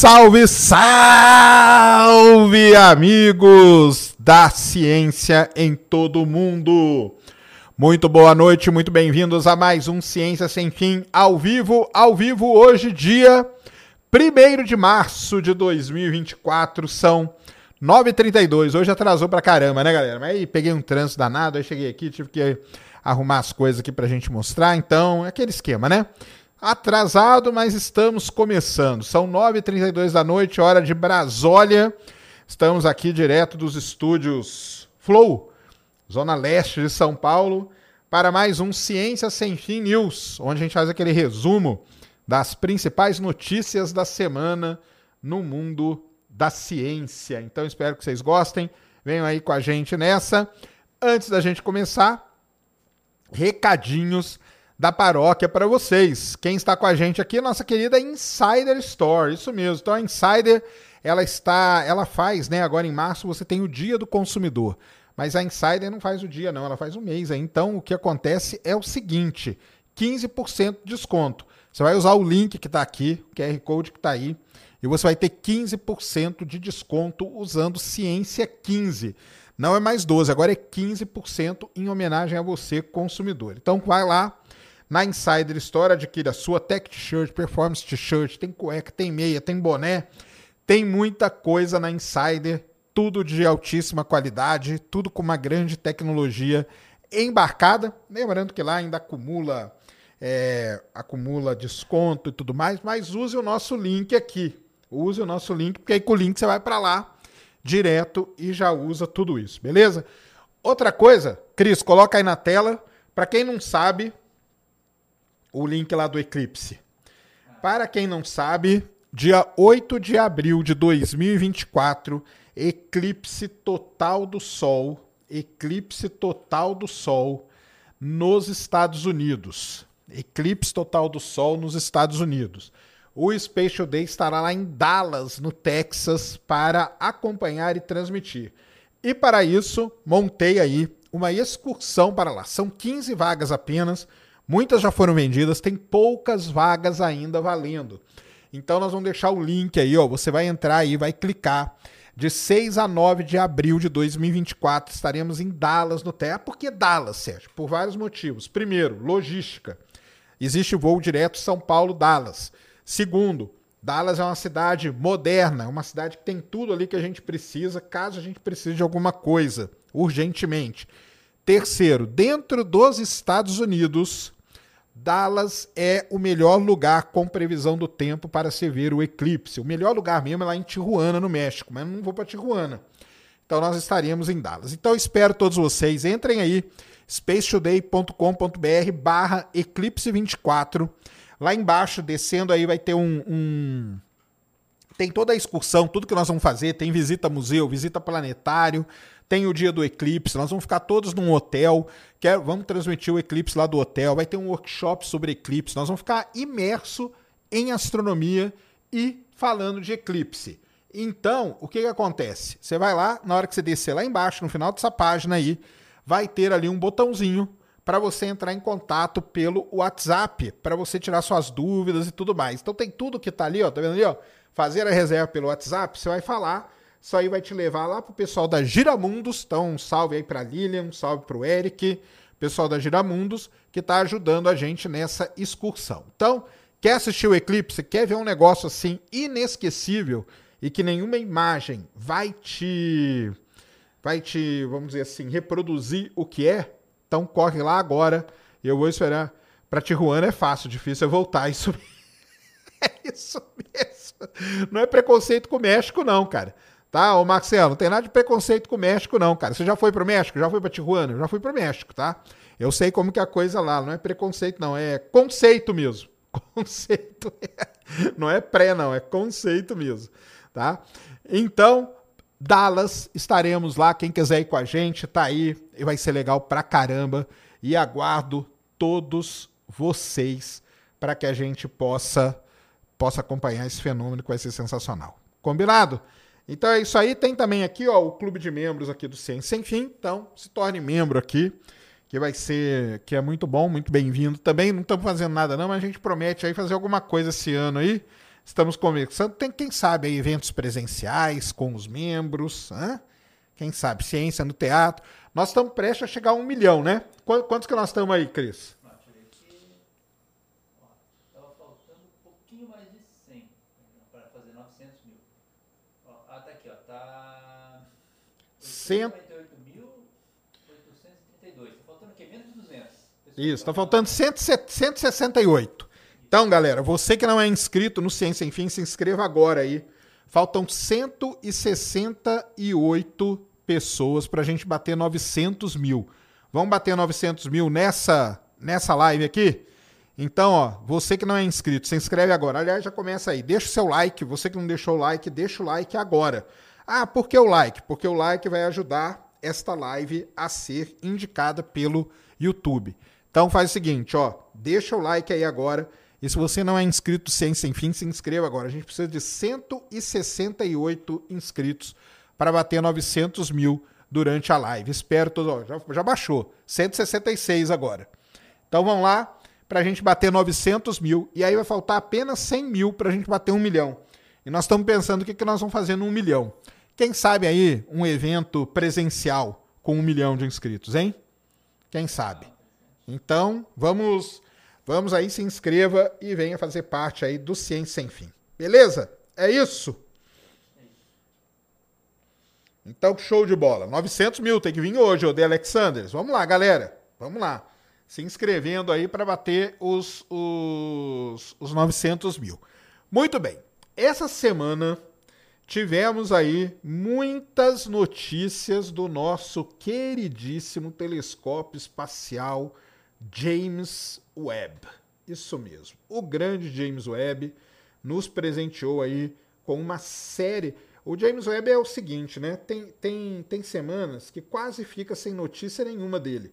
Salve, salve, amigos da ciência em todo o mundo! Muito boa noite, muito bem-vindos a mais um Ciência Sem Fim ao vivo, ao vivo hoje, dia 1 de março de 2024, são 9h32. Hoje atrasou pra caramba, né, galera? Mas aí peguei um trânsito danado, aí cheguei aqui, tive que arrumar as coisas aqui pra gente mostrar, então é aquele esquema, né? Atrasado, mas estamos começando. São 9h32 da noite, hora de Brasólia. Estamos aqui direto dos estúdios Flow, Zona Leste de São Paulo, para mais um Ciência Sem Fim News, onde a gente faz aquele resumo das principais notícias da semana no mundo da ciência. Então espero que vocês gostem. Venham aí com a gente nessa. Antes da gente começar, recadinhos da paróquia para vocês. Quem está com a gente aqui é nossa querida Insider Store, isso mesmo. Então a Insider, ela está, ela faz, né, agora em março você tem o Dia do Consumidor. Mas a Insider não faz o dia não, ela faz o mês. Então o que acontece é o seguinte, 15% de desconto. Você vai usar o link que está aqui, o QR Code que está aí, e você vai ter 15% de desconto usando Ciência 15. Não é mais 12, agora é 15% em homenagem a você, consumidor. Então vai lá, na Insider Store, adquira a sua Tech T-shirt, Performance T-shirt, tem cueca, tem meia, tem boné, tem muita coisa na Insider, tudo de altíssima qualidade, tudo com uma grande tecnologia embarcada. Lembrando que lá ainda acumula, é, acumula desconto e tudo mais, mas use o nosso link aqui. Use o nosso link, porque aí com o link você vai para lá direto e já usa tudo isso, beleza? Outra coisa, Cris, coloca aí na tela. Para quem não sabe, o link lá do eclipse. Para quem não sabe, dia 8 de abril de 2024, eclipse total do Sol. Eclipse total do Sol nos Estados Unidos. Eclipse total do Sol nos Estados Unidos. O Spatial Day estará lá em Dallas, no Texas, para acompanhar e transmitir. E para isso, montei aí uma excursão para lá. São 15 vagas apenas Muitas já foram vendidas, tem poucas vagas ainda valendo. Então nós vamos deixar o link aí, ó. Você vai entrar aí, vai clicar. De 6 a 9 de abril de 2024 estaremos em Dallas no TEA. Por que Dallas, Sérgio? Por vários motivos. Primeiro, logística. Existe voo direto São Paulo-Dallas. Segundo, Dallas é uma cidade moderna, uma cidade que tem tudo ali que a gente precisa, caso a gente precise de alguma coisa, urgentemente. Terceiro, dentro dos Estados Unidos, Dallas é o melhor lugar com previsão do tempo para se ver o eclipse. O melhor lugar mesmo é lá em Tijuana, no México, mas não vou para Tijuana. Então nós estaremos em Dallas. Então espero todos vocês. Entrem aí, spacetoday.com.br barra eclipse 24. Lá embaixo, descendo aí, vai ter um, um, Tem toda a excursão, tudo que nós vamos fazer. Tem visita museu, visita planetário, tem o dia do eclipse, nós vamos ficar todos num hotel, quer, vamos transmitir o eclipse lá do hotel, vai ter um workshop sobre eclipse, nós vamos ficar imerso em astronomia e falando de eclipse. Então, o que, que acontece? Você vai lá, na hora que você descer lá embaixo, no final dessa página aí, vai ter ali um botãozinho para você entrar em contato pelo WhatsApp, para você tirar suas dúvidas e tudo mais. Então tem tudo que tá ali, ó, tá vendo ali, ó? Fazer a reserva pelo WhatsApp, você vai falar, isso aí vai te levar lá pro pessoal da Giramundos. Então, um salve aí para Lilian, um salve pro Eric, pessoal da Giramundos, que tá ajudando a gente nessa excursão. Então, quer assistir o eclipse, quer ver um negócio assim inesquecível e que nenhuma imagem vai te vai te, vamos dizer assim, reproduzir o que é, então corre lá agora. Eu vou esperar. Para Tijuana é fácil, difícil é voltar. Isso é isso mesmo. Não é preconceito com o México, não, cara. Tá, ô Marcelo, não tem nada de preconceito com o México, não, cara. Você já foi pro México? Já foi pra Tijuana? Já fui pro México, tá? Eu sei como que é a coisa lá. Não é preconceito, não. É conceito mesmo. Conceito. Não é pré, não. É conceito mesmo, tá? Então, Dallas, estaremos lá. Quem quiser ir com a gente, tá aí. E vai ser legal pra caramba. E aguardo todos vocês para que a gente possa possa acompanhar esse fenômeno que vai ser sensacional. Combinado? Então é isso aí. Tem também aqui ó, o clube de membros aqui do Ciência Sem Fim. Então se torne membro aqui, que vai ser que é muito bom, muito bem-vindo também. Não estamos fazendo nada não, mas a gente promete aí fazer alguma coisa esse ano aí. Estamos conversando, tem quem sabe aí, eventos presenciais com os membros, hein? quem sabe, ciência no teatro. Nós estamos prestes a chegar a um milhão, né? Quantos que nós estamos aí, Cris? 60. Tá faltando o quê? Menos de 200. Isso, está faltando 168. Então, galera, você que não é inscrito no Ciência Enfim, se inscreva agora aí. Faltam 168 pessoas para a gente bater 900 mil. Vamos bater 900 mil nessa, nessa live aqui? Então, ó, você que não é inscrito, se inscreve agora. Aliás, já começa aí. Deixa o seu like. Você que não deixou o like, deixa o like agora. Ah, por que o like? Porque o like vai ajudar esta live a ser indicada pelo YouTube. Então faz o seguinte, ó, deixa o like aí agora. E se você não é inscrito sem sem fim, se inscreva agora. A gente precisa de 168 inscritos para bater 900 mil durante a live. Espero já, já baixou. 166 agora. Então vamos lá para a gente bater 900 mil. E aí vai faltar apenas 100 mil para a gente bater um milhão. E nós estamos pensando o que, que nós vamos fazer no um milhão. Quem sabe aí um evento presencial com um milhão de inscritos, hein? Quem sabe? Então vamos Vamos aí, se inscreva e venha fazer parte aí do Ciência Sem Fim. Beleza? É isso? Então, show de bola. 900 mil tem que vir hoje, o The Alexanders. Vamos lá, galera. Vamos lá. Se inscrevendo aí para bater os, os, os 900 mil. Muito bem. Essa semana tivemos aí muitas notícias do nosso queridíssimo telescópio espacial James Webb. Isso mesmo. O grande James Webb nos presenteou aí com uma série. O James Webb é o seguinte, né? Tem, tem, tem semanas que quase fica sem notícia nenhuma dele.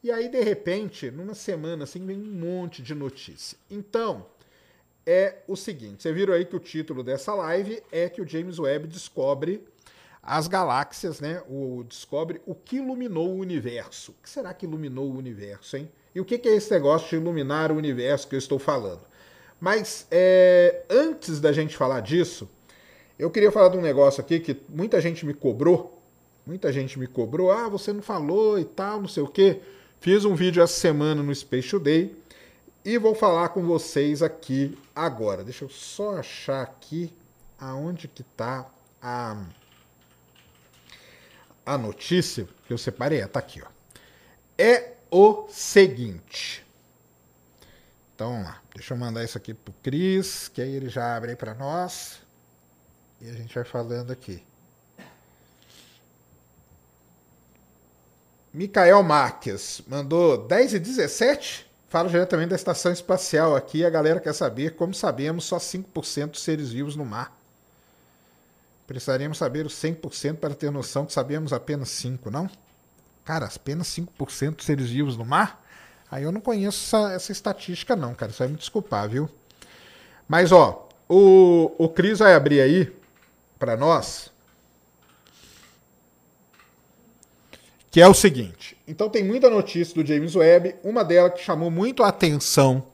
E aí, de repente, numa semana assim, vem um monte de notícia. Então, é o seguinte: você viram aí que o título dessa live é que o James Webb descobre as galáxias, né? O, descobre o que iluminou o universo. O que será que iluminou o universo, hein? E o que é esse negócio de iluminar o universo que eu estou falando? Mas é, antes da gente falar disso, eu queria falar de um negócio aqui que muita gente me cobrou. Muita gente me cobrou. Ah, você não falou e tal, não sei o quê. Fiz um vídeo essa semana no Space Today e vou falar com vocês aqui agora. Deixa eu só achar aqui aonde que tá a, a notícia que eu separei. Tá aqui, ó. É o seguinte. Então vamos lá. Deixa eu mandar isso aqui pro Cris, que aí ele já abre aí para nós. E a gente vai falando aqui. Micael Marques mandou 10 e 17. Fala diretamente da estação espacial aqui. A galera quer saber como sabemos só 5% dos seres vivos no mar. Precisaríamos saber os 100% para ter noção que sabemos apenas 5, não? Cara, apenas 5% dos seres vivos no mar? Aí eu não conheço essa, essa estatística, não, cara. Isso vai me desculpar, viu? Mas, ó, o, o Cris vai abrir aí para nós. Que é o seguinte: Então tem muita notícia do James Webb, uma delas que chamou muito a atenção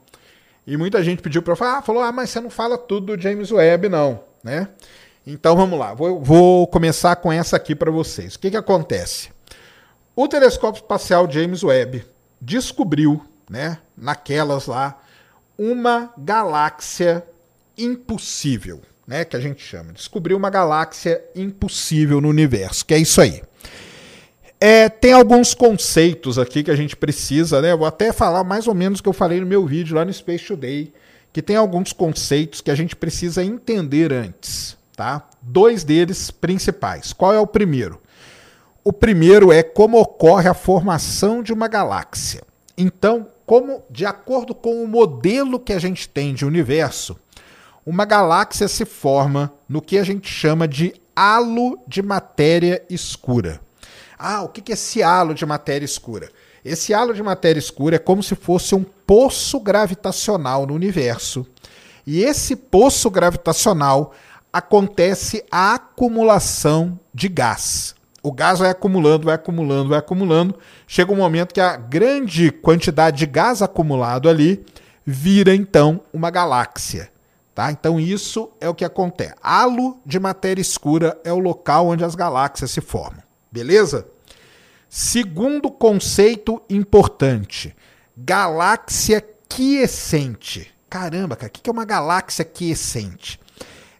e muita gente pediu para falar, ah, falou, ah, mas você não fala tudo do James Webb não, né? Então vamos lá, vou, vou começar com essa aqui para vocês. O que, que acontece? O telescópio espacial James Webb descobriu, né, naquelas lá, uma galáxia impossível, né, que a gente chama. Descobriu uma galáxia impossível no universo, que é isso aí. É, tem alguns conceitos aqui que a gente precisa, né? Vou até falar mais ou menos o que eu falei no meu vídeo lá no Space Today, que tem alguns conceitos que a gente precisa entender antes, tá? Dois deles principais. Qual é o primeiro? O primeiro é como ocorre a formação de uma galáxia. Então, como de acordo com o modelo que a gente tem de universo, uma galáxia se forma no que a gente chama de halo de matéria escura. Ah, o que é esse halo de matéria escura? Esse halo de matéria escura é como se fosse um poço gravitacional no universo. E esse poço gravitacional acontece a acumulação de gás. O gás vai acumulando, vai acumulando, vai acumulando. Chega um momento que a grande quantidade de gás acumulado ali vira então uma galáxia. Tá? Então isso é o que acontece. Halo de matéria escura é o local onde as galáxias se formam. Beleza? Segundo conceito importante: galáxia quiescente. Caramba, cara, o que é uma galáxia quiescente?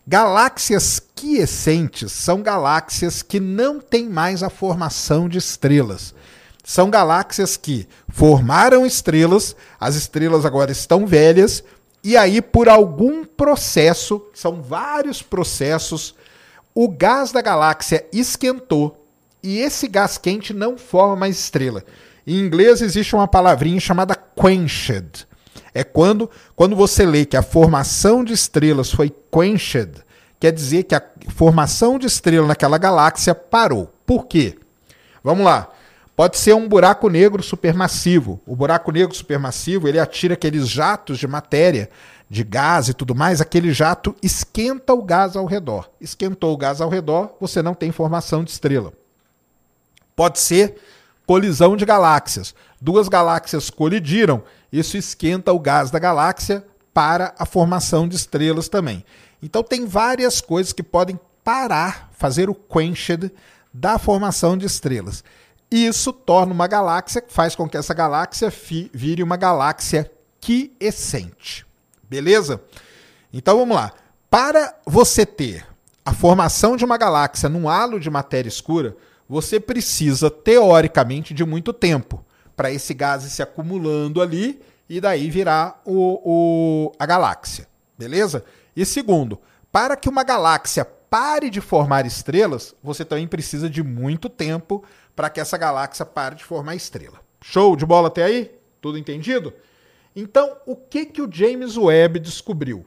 Galáxias quiescentes são galáxias que não têm mais a formação de estrelas. São galáxias que formaram estrelas, as estrelas agora estão velhas, e aí, por algum processo, são vários processos, o gás da galáxia esquentou e esse gás quente não forma mais estrela. Em inglês existe uma palavrinha chamada quenched. É quando, quando você lê que a formação de estrelas foi quenched, quer dizer que a formação de estrela naquela galáxia parou. Por quê? Vamos lá. Pode ser um buraco negro supermassivo. O buraco negro supermassivo, ele atira aqueles jatos de matéria, de gás e tudo mais, aquele jato esquenta o gás ao redor. Esquentou o gás ao redor, você não tem formação de estrela. Pode ser colisão de galáxias. Duas galáxias colidiram, isso esquenta o gás da galáxia para a formação de estrelas também. Então tem várias coisas que podem parar, fazer o quenched da formação de estrelas. Isso torna uma galáxia, faz com que essa galáxia vire uma galáxia quiescente. Beleza? Então vamos lá. Para você ter a formação de uma galáxia num halo de matéria escura, você precisa, teoricamente, de muito tempo para esse gás se acumulando ali e daí virar o, o, a galáxia. Beleza? E segundo, para que uma galáxia pare de formar estrelas, você também precisa de muito tempo para que essa galáxia pare de formar estrela. Show de bola até aí? Tudo entendido? Então, o que que o James Webb descobriu?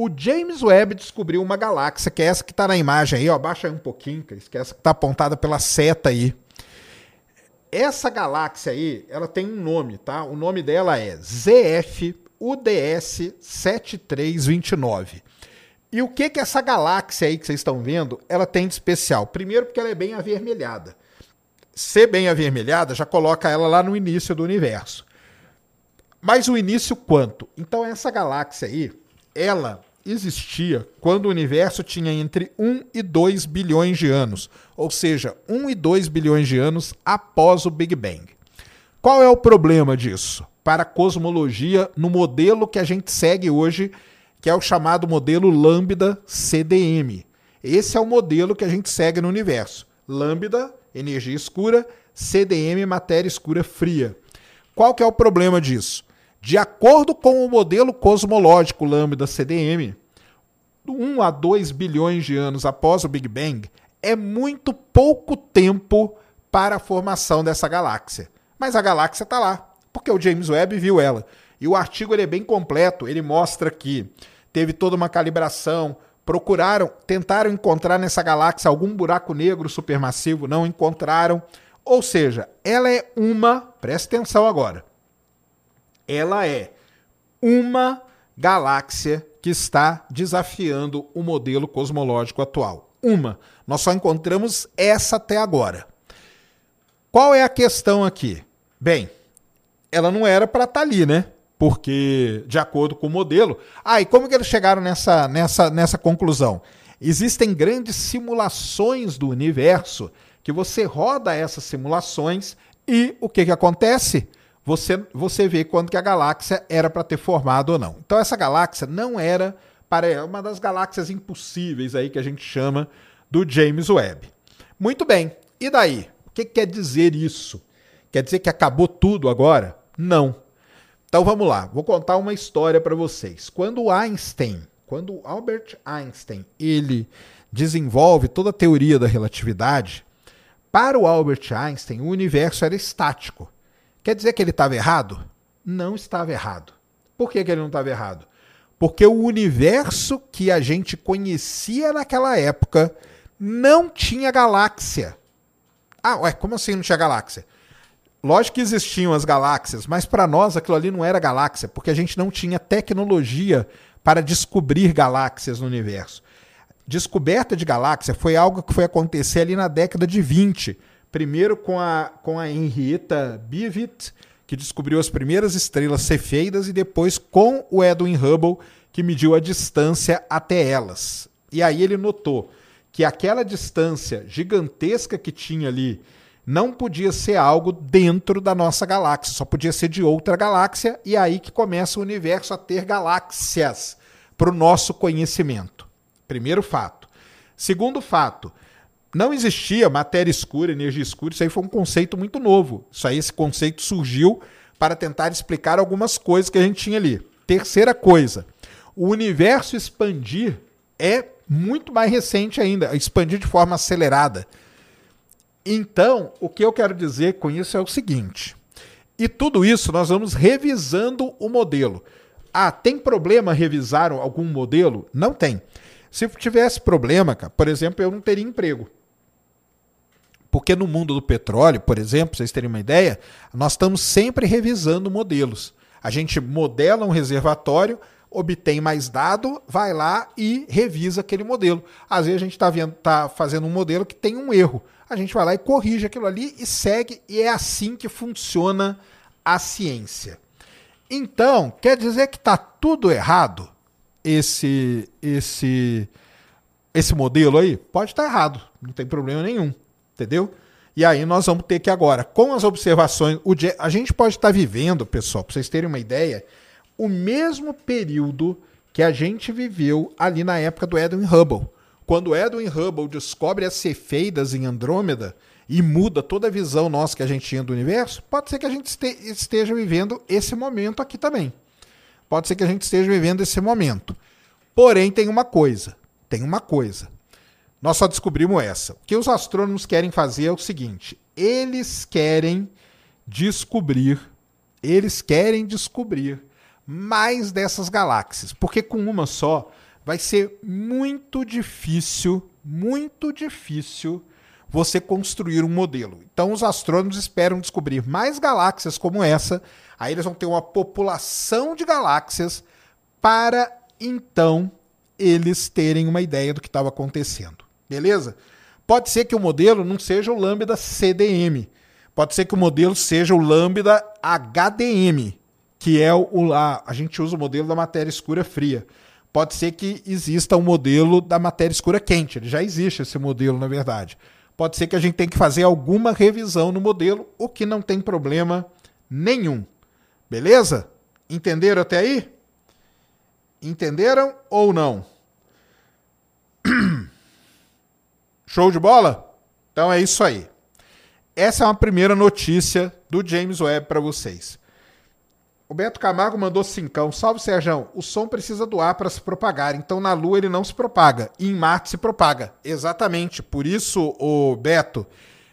O James Webb descobriu uma galáxia, que é essa que está na imagem aí, ó, baixa aí um pouquinho, que é essa que está apontada pela seta aí. Essa galáxia aí, ela tem um nome, tá? O nome dela é ZF UDS 7329. E o que que essa galáxia aí que vocês estão vendo, ela tem de especial? Primeiro porque ela é bem avermelhada. Ser bem avermelhada já coloca ela lá no início do universo. Mas o início quanto? Então essa galáxia aí, ela existia quando o universo tinha entre 1 e 2 bilhões de anos, ou seja, 1 e 2 bilhões de anos após o Big Bang. Qual é o problema disso? Para a cosmologia, no modelo que a gente segue hoje, que é o chamado modelo Lambda CDM. Esse é o modelo que a gente segue no universo. Lambda, energia escura, CDM, matéria escura fria. Qual que é o problema disso? De acordo com o modelo cosmológico lambda CDM, 1 a 2 bilhões de anos após o Big Bang, é muito pouco tempo para a formação dessa galáxia. Mas a galáxia está lá, porque o James Webb viu ela. E o artigo ele é bem completo, ele mostra que teve toda uma calibração, procuraram, tentaram encontrar nessa galáxia algum buraco negro supermassivo, não encontraram. Ou seja, ela é uma, presta atenção agora, ela é uma galáxia que está desafiando o modelo cosmológico atual. Uma. Nós só encontramos essa até agora. Qual é a questão aqui? Bem, ela não era para estar tá ali, né? Porque, de acordo com o modelo. Ah, e como que eles chegaram nessa, nessa, nessa conclusão? Existem grandes simulações do universo que você roda essas simulações e o que, que acontece? Você, você vê quando que a galáxia era para ter formado ou não. Então essa galáxia não era para é uma das galáxias impossíveis aí que a gente chama do James Webb. Muito bem. E daí? O que, que quer dizer isso? Quer dizer que acabou tudo agora? Não. Então vamos lá, vou contar uma história para vocês. Quando Einstein, quando Albert Einstein, ele desenvolve toda a teoria da relatividade, para o Albert Einstein, o universo era estático. Quer dizer que ele estava errado? Não estava errado. Por que, que ele não estava errado? Porque o universo que a gente conhecia naquela época não tinha galáxia. Ah, ué, como assim não tinha galáxia? Lógico que existiam as galáxias, mas para nós aquilo ali não era galáxia, porque a gente não tinha tecnologia para descobrir galáxias no universo. Descoberta de galáxia foi algo que foi acontecer ali na década de 20. Primeiro com a, com a Henrietta Beavitt, que descobriu as primeiras estrelas cefeidas, e depois com o Edwin Hubble, que mediu a distância até elas. E aí ele notou que aquela distância gigantesca que tinha ali não podia ser algo dentro da nossa galáxia, só podia ser de outra galáxia, e aí que começa o universo a ter galáxias para o nosso conhecimento. Primeiro fato. Segundo fato, não existia matéria escura, energia escura, isso aí foi um conceito muito novo. Isso aí, esse conceito surgiu para tentar explicar algumas coisas que a gente tinha ali. Terceira coisa, o universo expandir é muito mais recente ainda, expandir de forma acelerada. Então, o que eu quero dizer com isso é o seguinte: e tudo isso nós vamos revisando o modelo. Ah, tem problema revisar algum modelo? Não tem. Se tivesse problema, cara, por exemplo, eu não teria emprego. Porque no mundo do petróleo, por exemplo, vocês terem uma ideia, nós estamos sempre revisando modelos. A gente modela um reservatório, obtém mais dado, vai lá e revisa aquele modelo. Às vezes a gente está tá fazendo um modelo que tem um erro a gente vai lá e corrige aquilo ali e segue, e é assim que funciona a ciência. Então, quer dizer que está tudo errado esse esse esse modelo aí? Pode estar tá errado, não tem problema nenhum, entendeu? E aí nós vamos ter que agora, com as observações, o a gente pode estar vivendo, pessoal, para vocês terem uma ideia, o mesmo período que a gente viveu ali na época do Edwin Hubble. Quando Edwin Hubble descobre as cefeidas em Andrômeda e muda toda a visão nossa que a gente tinha do universo, pode ser que a gente esteja vivendo esse momento aqui também. Pode ser que a gente esteja vivendo esse momento. Porém, tem uma coisa. Tem uma coisa. Nós só descobrimos essa. O que os astrônomos querem fazer é o seguinte: eles querem descobrir, eles querem descobrir mais dessas galáxias. Porque com uma só, vai ser muito difícil, muito difícil você construir um modelo. Então os astrônomos esperam descobrir mais galáxias como essa, aí eles vão ter uma população de galáxias para então eles terem uma ideia do que estava acontecendo. Beleza? Pode ser que o modelo não seja o lambda CDM. Pode ser que o modelo seja o lambda HDM, que é o a, a gente usa o modelo da matéria escura fria pode ser que exista um modelo da matéria escura quente. Ele já existe esse modelo, na verdade. Pode ser que a gente tenha que fazer alguma revisão no modelo, o que não tem problema nenhum. Beleza? Entenderam até aí? Entenderam ou não? Show de bola? Então é isso aí. Essa é uma primeira notícia do James Webb para vocês. O Beto Camargo mandou cincão. Salve, Sérgio. O som precisa do ar para se propagar. Então, na Lua ele não se propaga. E em Marte se propaga. Exatamente. Por isso, o Beto,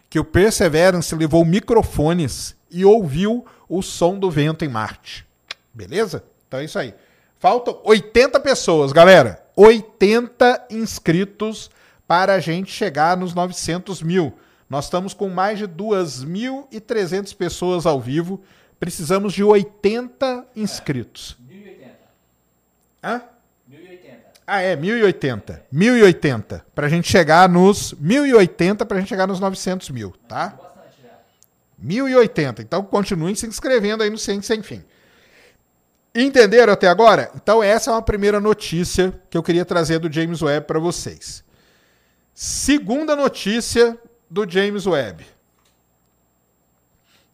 que o Perseverance levou microfones e ouviu o som do vento em Marte. Beleza? Então é isso aí. Faltam 80 pessoas, galera. 80 inscritos para a gente chegar nos 900 mil. Nós estamos com mais de 2.300 pessoas ao vivo. Precisamos de 80 inscritos. É, 1080. Hã? 1080. Ah, é, 1080. 1080. Pra gente chegar nos 1080, pra gente chegar nos 900 mil, tá? Bastante já. 1080. Então continuem se inscrevendo aí no Ciência Sem Fim. Entenderam até agora? Então essa é uma primeira notícia que eu queria trazer do James Webb para vocês. Segunda notícia do James Webb.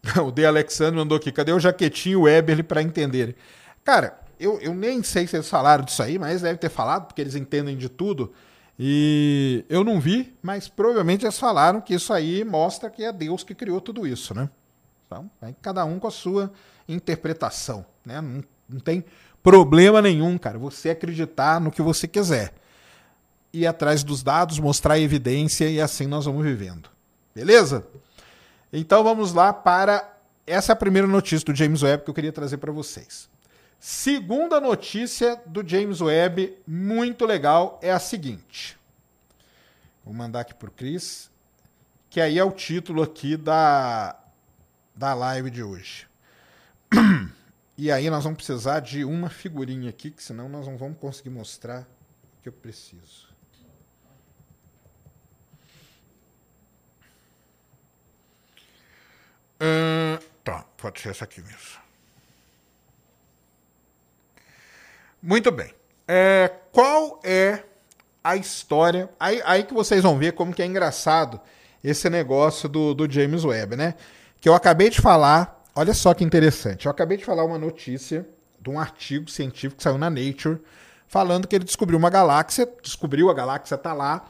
O De Alexandre mandou aqui, cadê o jaquetinho Weberly para entender? Cara, eu, eu nem sei se eles falaram disso aí, mas deve ter falado, porque eles entendem de tudo. E eu não vi, mas provavelmente eles falaram que isso aí mostra que é Deus que criou tudo isso, né? Então, cada um com a sua interpretação, né? Não, não tem problema nenhum, cara, você acreditar no que você quiser. Ir atrás dos dados, mostrar evidência e assim nós vamos vivendo. Beleza? Então vamos lá para essa é a primeira notícia do James Webb que eu queria trazer para vocês. Segunda notícia do James Webb, muito legal, é a seguinte. Vou mandar aqui para o Cris, que aí é o título aqui da, da live de hoje. E aí nós vamos precisar de uma figurinha aqui, que senão nós não vamos conseguir mostrar o que eu preciso. Uh, tá, pode ser essa aqui mesmo. Muito bem. É, qual é a história? Aí, aí que vocês vão ver como que é engraçado esse negócio do, do James Webb, né? Que eu acabei de falar, olha só que interessante. Eu acabei de falar uma notícia de um artigo científico que saiu na Nature, falando que ele descobriu uma galáxia, descobriu a galáxia tá lá,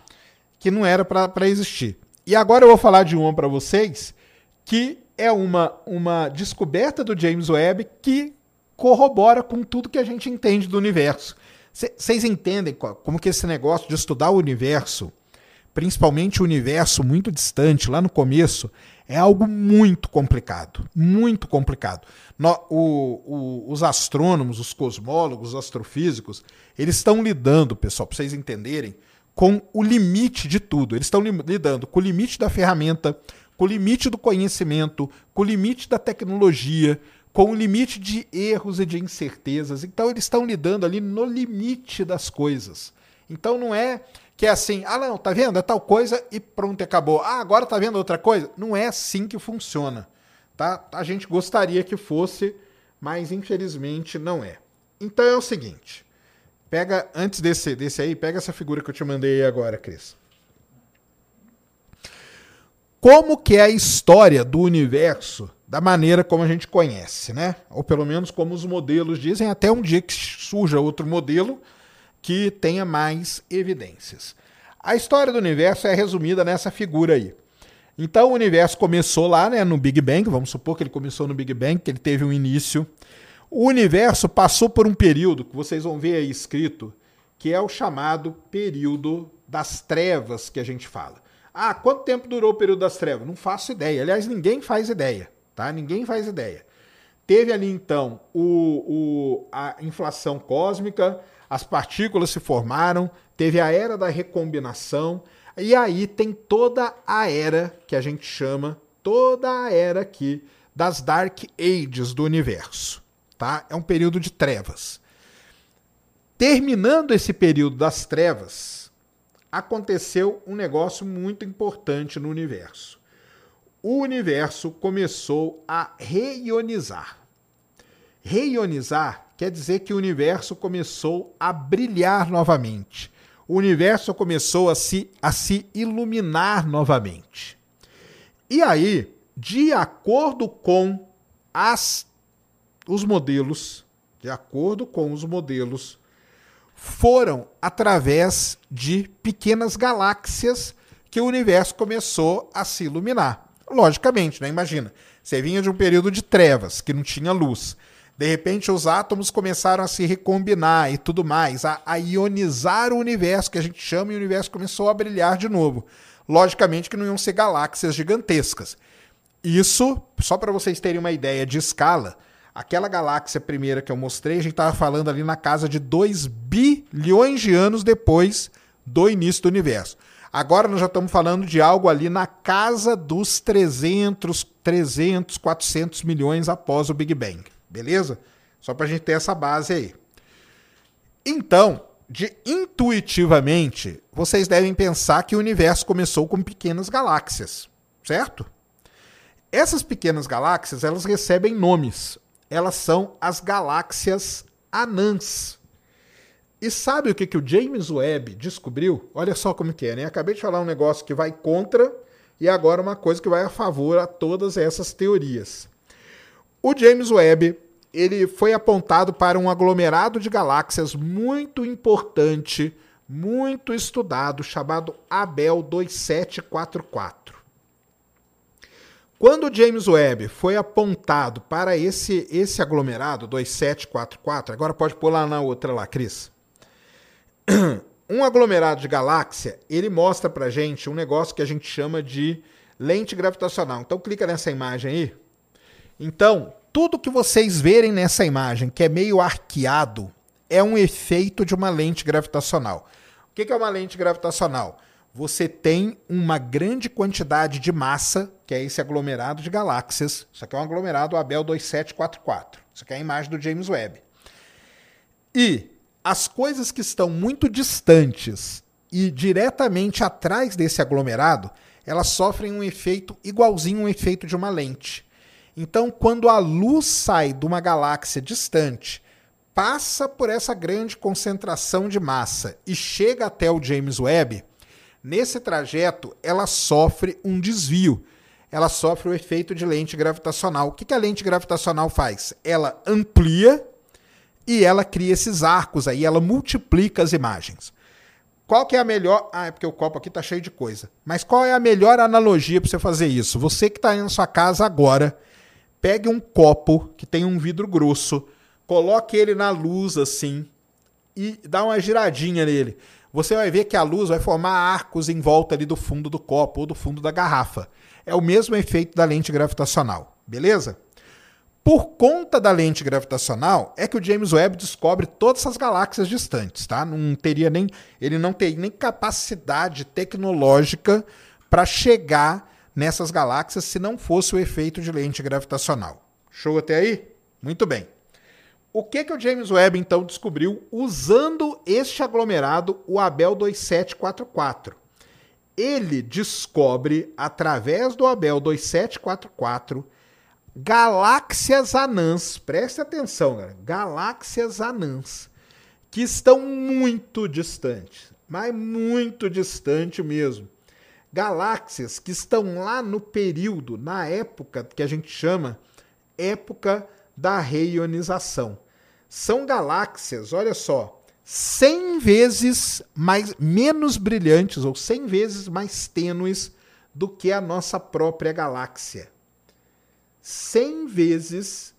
que não era para existir. E agora eu vou falar de uma para vocês que é uma, uma descoberta do James Webb que corrobora com tudo que a gente entende do universo. Vocês entendem como que esse negócio de estudar o universo, principalmente o universo muito distante, lá no começo, é algo muito complicado. Muito complicado. No, o, o, os astrônomos, os cosmólogos, os astrofísicos, eles estão lidando, pessoal, para vocês entenderem, com o limite de tudo. Eles estão lidando com o limite da ferramenta, com o limite do conhecimento, com o limite da tecnologia, com o limite de erros e de incertezas. Então eles estão lidando ali no limite das coisas. Então não é que é assim, ah não, tá vendo? É tal coisa e pronto, acabou. Ah, agora tá vendo outra coisa? Não é assim que funciona. Tá? A gente gostaria que fosse, mas infelizmente não é. Então é o seguinte, pega antes desse desse aí, pega essa figura que eu te mandei agora, Cris. Como que é a história do universo da maneira como a gente conhece, né? Ou pelo menos como os modelos dizem, até um dia que surja outro modelo que tenha mais evidências. A história do universo é resumida nessa figura aí. Então o universo começou lá, né, no Big Bang, vamos supor que ele começou no Big Bang, que ele teve um início. O universo passou por um período que vocês vão ver aí escrito, que é o chamado período das trevas que a gente fala. Ah, quanto tempo durou o período das trevas? Não faço ideia. Aliás, ninguém faz ideia tá? Ninguém faz ideia. Teve ali então o, o, a inflação cósmica, as partículas se formaram, teve a era da recombinação, e aí tem toda a era que a gente chama, toda a era aqui das Dark Ages do universo. Tá? É um período de trevas. Terminando esse período das trevas, aconteceu um negócio muito importante no universo o universo começou a reionizar. Reionizar quer dizer que o universo começou a brilhar novamente. O universo começou a se, a se iluminar novamente. E aí, de acordo com as, os modelos, de acordo com os modelos, foram através de pequenas galáxias que o universo começou a se iluminar. Logicamente, né? Imagina, você vinha de um período de trevas, que não tinha luz. De repente, os átomos começaram a se recombinar e tudo mais, a, a ionizar o universo, que a gente chama, e o universo começou a brilhar de novo. Logicamente que não iam ser galáxias gigantescas. Isso, só para vocês terem uma ideia de escala, aquela galáxia primeira que eu mostrei, a gente estava falando ali na casa de 2 bilhões de anos depois do início do universo. Agora nós já estamos falando de algo ali na casa dos 300, 300, 400 milhões após o Big Bang. Beleza? Só para a gente ter essa base aí. Então, de intuitivamente, vocês devem pensar que o universo começou com pequenas galáxias, certo? Essas pequenas galáxias, elas recebem nomes. Elas são as galáxias anãs. E sabe o que, que o James Webb descobriu? Olha só como que é, né? Acabei de falar um negócio que vai contra e agora uma coisa que vai a favor a todas essas teorias. O James Webb, ele foi apontado para um aglomerado de galáxias muito importante, muito estudado, chamado Abel 2744. Quando o James Webb foi apontado para esse, esse aglomerado 2744, agora pode pôr lá na outra lá, Cris. Um aglomerado de galáxia, ele mostra pra gente um negócio que a gente chama de lente gravitacional. Então clica nessa imagem aí. Então, tudo que vocês verem nessa imagem, que é meio arqueado, é um efeito de uma lente gravitacional. O que é uma lente gravitacional? Você tem uma grande quantidade de massa, que é esse aglomerado de galáxias. Isso aqui é um aglomerado Abel 2744. Isso aqui é a imagem do James Webb. E as coisas que estão muito distantes e diretamente atrás desse aglomerado, elas sofrem um efeito igualzinho um efeito de uma lente. Então, quando a luz sai de uma galáxia distante, passa por essa grande concentração de massa e chega até o James Webb, nesse trajeto ela sofre um desvio. Ela sofre o efeito de lente gravitacional. O que a lente gravitacional faz? Ela amplia e ela cria esses arcos aí, ela multiplica as imagens. Qual que é a melhor. Ah, é porque o copo aqui tá cheio de coisa. Mas qual é a melhor analogia para você fazer isso? Você que está aí na sua casa agora, pegue um copo que tem um vidro grosso, coloque ele na luz assim e dá uma giradinha nele. Você vai ver que a luz vai formar arcos em volta ali do fundo do copo ou do fundo da garrafa. É o mesmo efeito da lente gravitacional, beleza? Por conta da lente gravitacional, é que o James Webb descobre todas essas galáxias distantes, tá? Não teria nem, ele não teria nem capacidade tecnológica para chegar nessas galáxias se não fosse o efeito de lente gravitacional. Show até aí? Muito bem. O que que o James Webb então descobriu usando este aglomerado, o Abel 2744? Ele descobre através do Abel 2744 galáxias anãs, preste atenção, galera, galáxias anãs, que estão muito distantes, mas muito distante mesmo. Galáxias que estão lá no período, na época que a gente chama época da reionização. São galáxias, olha só, 100 vezes mais menos brilhantes ou 100 vezes mais tênues do que a nossa própria galáxia. 100 vezes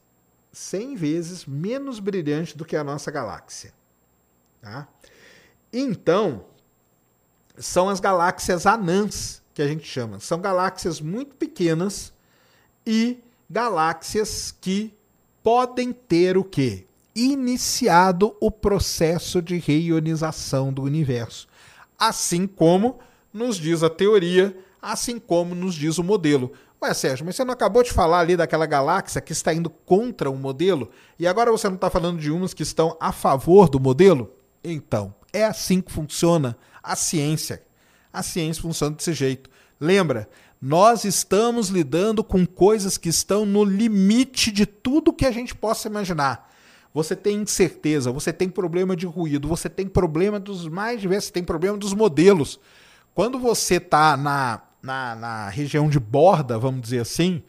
100 vezes menos brilhante do que a nossa galáxia. Tá? Então, são as galáxias anãs que a gente chama. São galáxias muito pequenas e galáxias que podem ter o quê? Iniciado o processo de reionização do universo. Assim como nos diz a teoria, assim como nos diz o modelo. Ué, Sérgio, mas você não acabou de falar ali daquela galáxia que está indo contra um modelo e agora você não está falando de umas que estão a favor do modelo? Então, é assim que funciona a ciência. A ciência funciona desse jeito. Lembra, nós estamos lidando com coisas que estão no limite de tudo que a gente possa imaginar. Você tem incerteza, você tem problema de ruído, você tem problema dos mais diversos, você tem problema dos modelos. Quando você está na na, na região de borda, vamos dizer assim,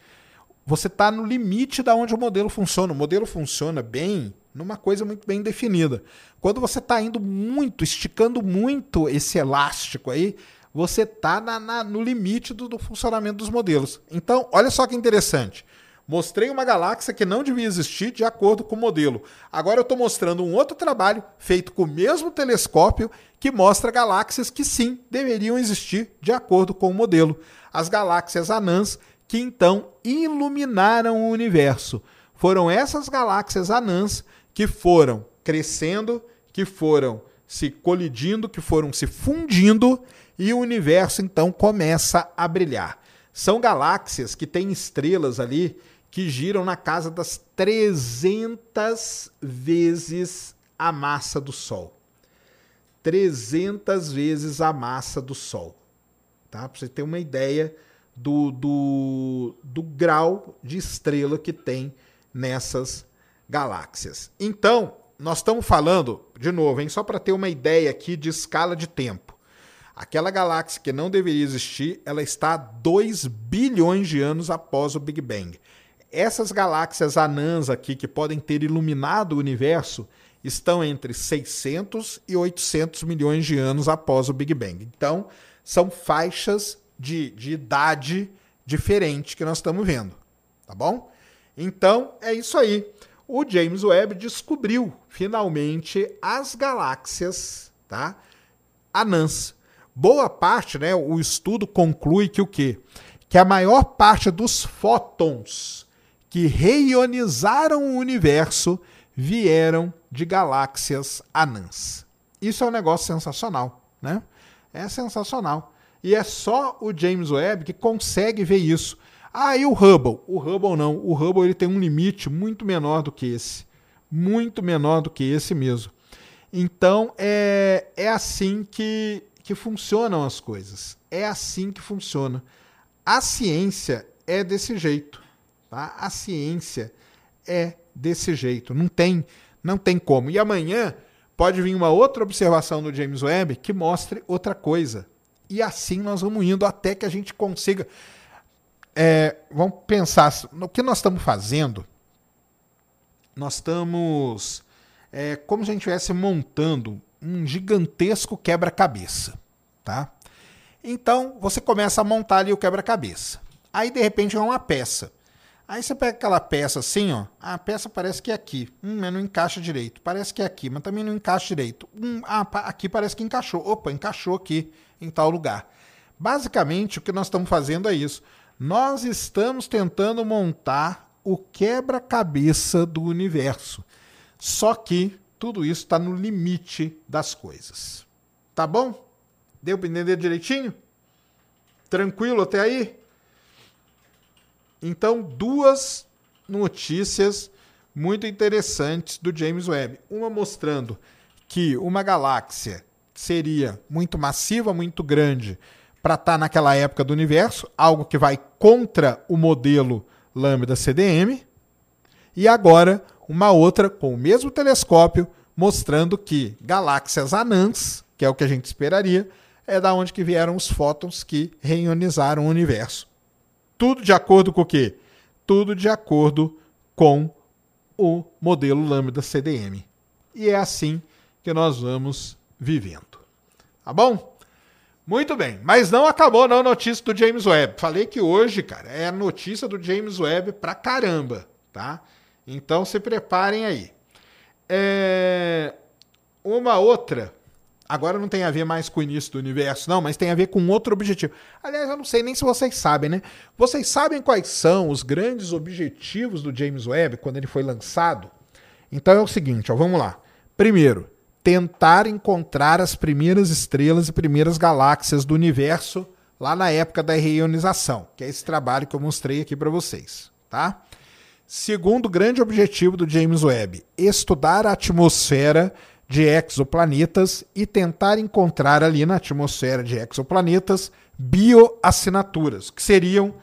você está no limite da onde o modelo funciona. O modelo funciona bem numa coisa muito bem definida. Quando você está indo muito, esticando muito esse elástico aí, você está no limite do, do funcionamento dos modelos. Então, olha só que interessante. Mostrei uma galáxia que não devia existir de acordo com o modelo. Agora eu estou mostrando um outro trabalho feito com o mesmo telescópio que mostra galáxias que sim deveriam existir de acordo com o modelo. As galáxias anãs que então iluminaram o universo. Foram essas galáxias anãs que foram crescendo, que foram se colidindo, que foram se fundindo e o universo então começa a brilhar. São galáxias que têm estrelas ali que giram na casa das 300 vezes a massa do Sol. 300 vezes a massa do Sol. Tá? Para você ter uma ideia do, do, do grau de estrela que tem nessas galáxias. Então, nós estamos falando, de novo, hein, só para ter uma ideia aqui de escala de tempo. Aquela galáxia que não deveria existir, ela está 2 bilhões de anos após o Big Bang. Essas galáxias anãs aqui que podem ter iluminado o universo estão entre 600 e 800 milhões de anos após o Big Bang. Então, são faixas de, de idade diferente que nós estamos vendo, tá bom? Então, é isso aí. O James Webb descobriu finalmente as galáxias, tá? Anãs. Boa parte, né, o estudo conclui que o quê? Que a maior parte dos fótons que reionizaram o universo vieram de galáxias anãs. Isso é um negócio sensacional, né? É sensacional. E é só o James Webb que consegue ver isso. Ah, e o Hubble? O Hubble não. O Hubble ele tem um limite muito menor do que esse. Muito menor do que esse mesmo. Então é, é assim que, que funcionam as coisas. É assim que funciona. A ciência é desse jeito. Tá? A ciência é desse jeito. Não tem, não tem como. E amanhã pode vir uma outra observação do James Webb que mostre outra coisa. E assim nós vamos indo até que a gente consiga. É, vamos pensar no que nós estamos fazendo. Nós estamos é, como se a gente estivesse montando um gigantesco quebra-cabeça tá? Então você começa a montar ali o quebra-cabeça. Aí de repente é uma peça. Aí você pega aquela peça assim, ó. A peça parece que é aqui. Hum, mas não encaixa direito. Parece que é aqui, mas também não encaixa direito. Hum, ah, aqui parece que encaixou. Opa, encaixou aqui em tal lugar. Basicamente, o que nós estamos fazendo é isso. Nós estamos tentando montar o quebra-cabeça do universo. Só que tudo isso está no limite das coisas. Tá bom? Deu para entender direitinho? Tranquilo até aí? Então, duas notícias muito interessantes do James Webb. Uma mostrando que uma galáxia seria muito massiva, muito grande para estar tá naquela época do universo, algo que vai contra o modelo lambda CDM. E agora, uma outra com o mesmo telescópio mostrando que galáxias anãs, que é o que a gente esperaria, é da onde que vieram os fótons que reionizaram o universo. Tudo de acordo com o quê? Tudo de acordo com o modelo lambda CDM. E é assim que nós vamos vivendo. Tá bom? Muito bem, mas não acabou não a notícia do James Webb. Falei que hoje, cara, é a notícia do James Webb pra caramba, tá? Então se preparem aí. É... Uma outra Agora não tem a ver mais com o início do universo, não, mas tem a ver com outro objetivo. Aliás, eu não sei nem se vocês sabem, né? Vocês sabem quais são os grandes objetivos do James Webb quando ele foi lançado? Então é o seguinte, ó, vamos lá. Primeiro, tentar encontrar as primeiras estrelas e primeiras galáxias do universo lá na época da reionização, que é esse trabalho que eu mostrei aqui para vocês, tá? Segundo grande objetivo do James Webb, estudar a atmosfera de exoplanetas e tentar encontrar ali na atmosfera de exoplanetas bioassinaturas, que seriam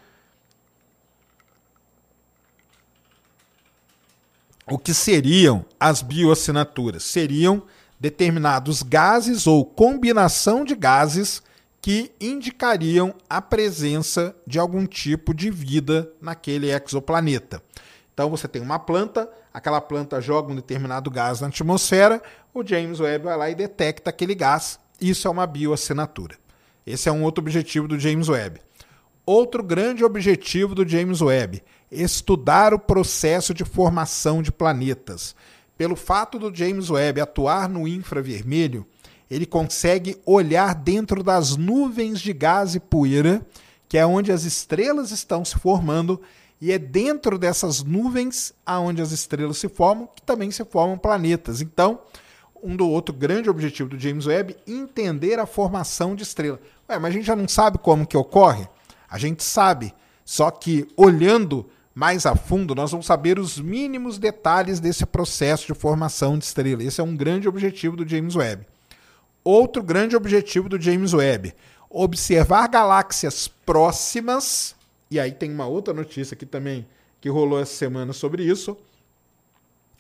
o que seriam as bioassinaturas? Seriam determinados gases ou combinação de gases que indicariam a presença de algum tipo de vida naquele exoplaneta. Então você tem uma planta, aquela planta joga um determinado gás na atmosfera, o James Webb vai lá e detecta aquele gás. Isso é uma bioassinatura. Esse é um outro objetivo do James Webb. Outro grande objetivo do James Webb: estudar o processo de formação de planetas. Pelo fato do James Webb atuar no infravermelho, ele consegue olhar dentro das nuvens de gás e poeira, que é onde as estrelas estão se formando, e é dentro dessas nuvens aonde as estrelas se formam que também se formam planetas. Então, um do outro grande objetivo do James Webb, entender a formação de estrela. Ué, mas a gente já não sabe como que ocorre? A gente sabe, só que olhando mais a fundo, nós vamos saber os mínimos detalhes desse processo de formação de estrela. Esse é um grande objetivo do James Webb. Outro grande objetivo do James Webb, observar galáxias próximas, e aí tem uma outra notícia aqui também que rolou essa semana sobre isso.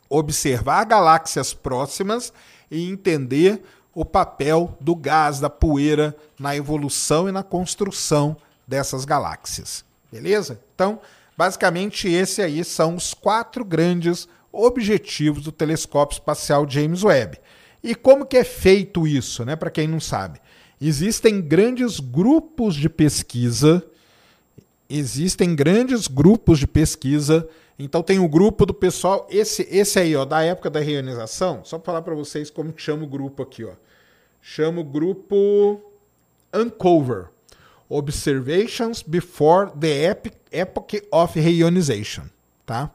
Observar galáxias próximas e entender o papel do gás, da poeira na evolução e na construção dessas galáxias. Beleza? Então, basicamente, esses aí são os quatro grandes objetivos do telescópio espacial James Webb. E como que é feito isso, né? Para quem não sabe, existem grandes grupos de pesquisa, existem grandes grupos de pesquisa. Então tem o grupo do pessoal, esse esse aí, ó, da época da reionização, só para falar para vocês como chama o grupo aqui, ó. Chama o grupo Uncover. Observations before the epoch of reionization, tá?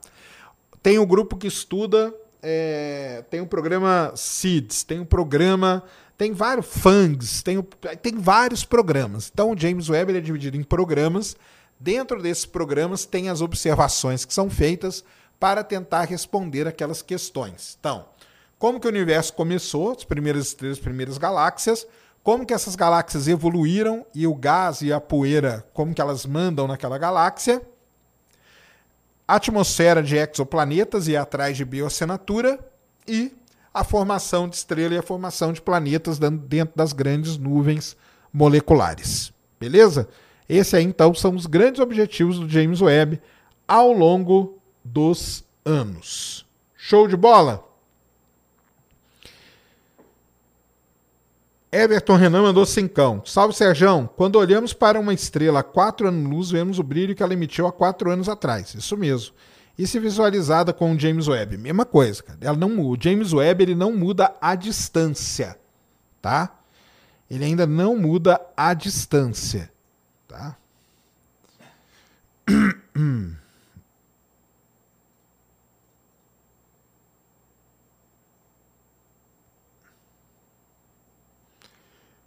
Tem o grupo que estuda é, tem o programa SEEDS, tem o programa. Tem vários FANGs, tem, tem vários programas. Então o James Webb é dividido em programas. Dentro desses programas tem as observações que são feitas para tentar responder aquelas questões. Então, como que o universo começou, as primeiras estrelas, as primeiras galáxias, como que essas galáxias evoluíram e o gás e a poeira, como que elas mandam naquela galáxia atmosfera de exoplanetas e atrás de bioassinatura e a formação de estrela e a formação de planetas dentro das grandes nuvens moleculares. Beleza? Esses aí então são os grandes objetivos do James Webb ao longo dos anos. Show de bola? Everton Renan mandou cincão. Salve, Serjão. Quando olhamos para uma estrela a quatro anos-luz, vemos o brilho que ela emitiu há quatro anos atrás. Isso mesmo. E se visualizada com o James Webb? Mesma coisa, cara. Ela não, o James Webb ele não muda a distância, tá? Ele ainda não muda a distância, tá?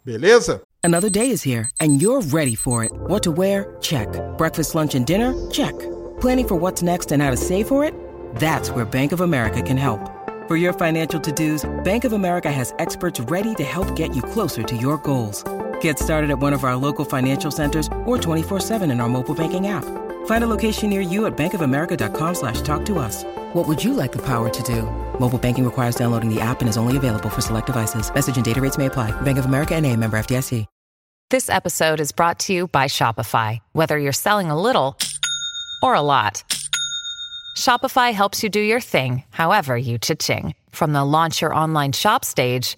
Beleza? Another day is here and you're ready for it. What to wear? Check. Breakfast, lunch, and dinner? Check. Planning for what's next and how to save for it? That's where Bank of America can help. For your financial to-dos, Bank of America has experts ready to help get you closer to your goals. Get started at one of our local financial centers or 24-7 in our mobile banking app. Find a location near you at bankofamerica.com slash talk to us. What would you like the power to do? Mobile banking requires downloading the app and is only available for select devices. Message and data rates may apply. Bank of America and a member FDIC. This episode is brought to you by Shopify. Whether you're selling a little or a lot, Shopify helps you do your thing, however you cha-ching. From the launch your online shop stage,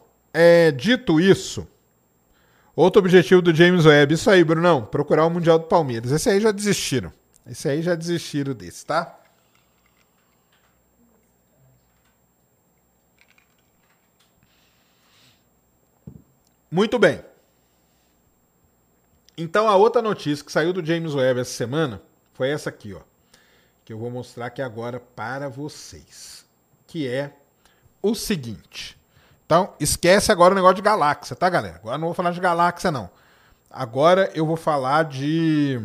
é, dito isso, outro objetivo do James Webb, isso aí, Brunão, procurar o Mundial do Palmeiras. Esse aí já desistiram. Esse aí já desistiram desse, tá? Muito bem. Então a outra notícia que saiu do James Webb essa semana foi essa aqui, ó, que eu vou mostrar aqui agora para vocês, que é o seguinte. Então, esquece agora o negócio de galáxia, tá, galera? Agora não vou falar de galáxia não. Agora eu vou falar de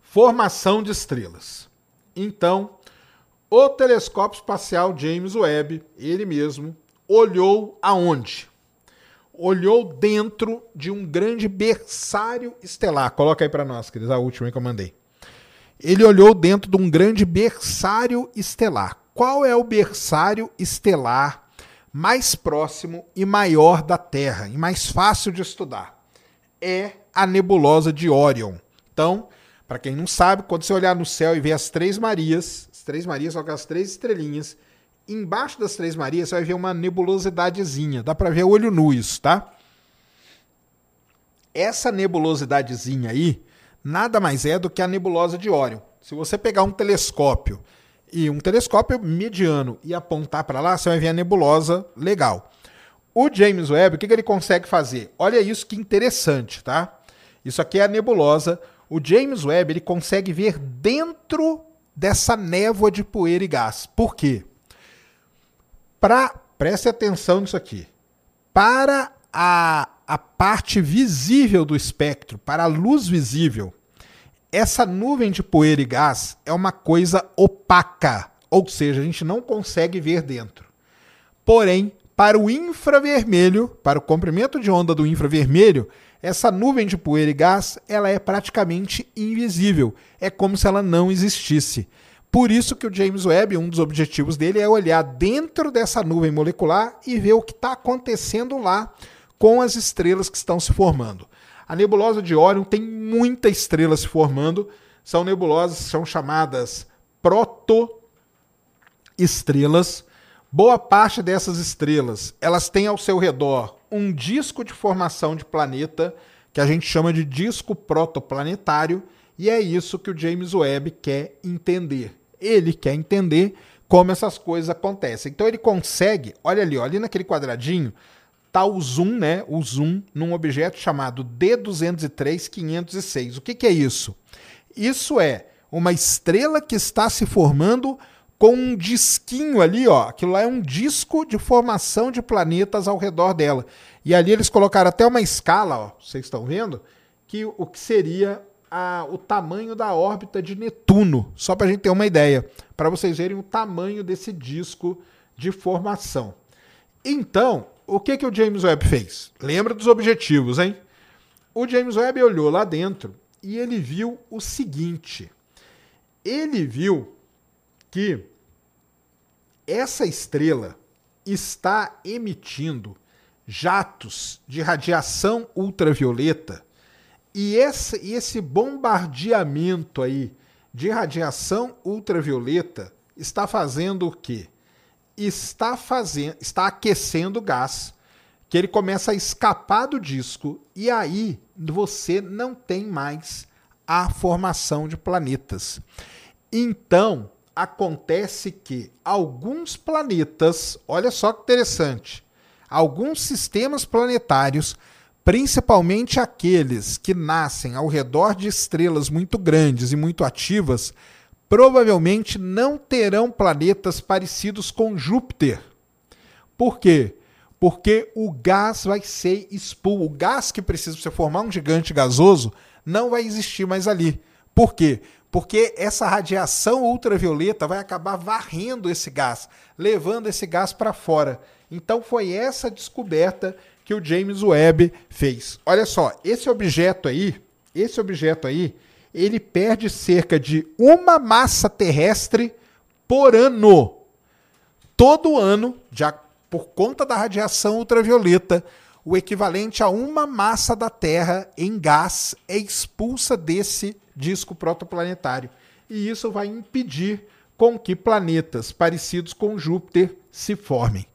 formação de estrelas. Então, o telescópio espacial James Webb, ele mesmo, olhou aonde? Olhou dentro de um grande berçário estelar. Coloca aí para nós, queridos, a última que eu mandei. Ele olhou dentro de um grande berçário estelar. Qual é o berçário estelar mais próximo e maior da Terra e mais fácil de estudar? É a nebulosa de Orion. Então, para quem não sabe, quando você olhar no céu e ver as três Marias, as três Marias são aquelas três estrelinhas, embaixo das três Marias você vai ver uma nebulosidadezinha. Dá para ver olho nu isso, tá? Essa nebulosidadezinha aí nada mais é do que a nebulosa de Órion. Se você pegar um telescópio e um telescópio mediano e apontar para lá, você vai ver a nebulosa legal. O James Webb, o que, que ele consegue fazer? Olha isso que interessante, tá? Isso aqui é a nebulosa. O James Webb ele consegue ver dentro dessa névoa de poeira e gás. Por quê? Pra, preste atenção nisso aqui. Para a, a parte visível do espectro, para a luz visível, essa nuvem de poeira e gás é uma coisa opaca, ou seja, a gente não consegue ver dentro. Porém, para o infravermelho, para o comprimento de onda do infravermelho, essa nuvem de poeira e gás, ela é praticamente invisível. É como se ela não existisse. Por isso que o James Webb, um dos objetivos dele é olhar dentro dessa nuvem molecular e ver o que está acontecendo lá com as estrelas que estão se formando. A nebulosa de Órion tem muita estrela se formando. São nebulosas são chamadas protoestrelas. Boa parte dessas estrelas, elas têm ao seu redor um disco de formação de planeta que a gente chama de disco protoplanetário, e é isso que o James Webb quer entender. Ele quer entender como essas coisas acontecem. Então ele consegue, olha ali, olha ali naquele quadradinho, tá o zoom, né? O zoom num objeto chamado D203-506. O que, que é isso? Isso é uma estrela que está se formando com um disquinho ali, ó. Aquilo lá é um disco de formação de planetas ao redor dela. E ali eles colocaram até uma escala, ó, vocês estão vendo, que o que seria a, o tamanho da órbita de Netuno, só para a gente ter uma ideia, para vocês verem o tamanho desse disco de formação. Então, o que, que o James Webb fez? Lembra dos objetivos, hein? O James Webb olhou lá dentro e ele viu o seguinte: ele viu que essa estrela está emitindo jatos de radiação ultravioleta e esse, bombardeamento aí de radiação ultravioleta está fazendo o quê? Está fazendo, está aquecendo o gás, que ele começa a escapar do disco e aí você não tem mais a formação de planetas. Então, acontece que alguns planetas, olha só que interessante, alguns sistemas planetários, principalmente aqueles que nascem ao redor de estrelas muito grandes e muito ativas, provavelmente não terão planetas parecidos com Júpiter. Por quê? Porque o gás vai ser expulso. O gás que precisa para você formar um gigante gasoso não vai existir mais ali. Por quê? Porque essa radiação ultravioleta vai acabar varrendo esse gás, levando esse gás para fora. Então foi essa descoberta que o James Webb fez. Olha só, esse objeto aí, esse objeto aí, ele perde cerca de uma massa terrestre por ano. Todo ano, já por conta da radiação ultravioleta, o equivalente a uma massa da Terra em gás é expulsa desse disco protoplanetário. E isso vai impedir com que planetas parecidos com Júpiter se formem.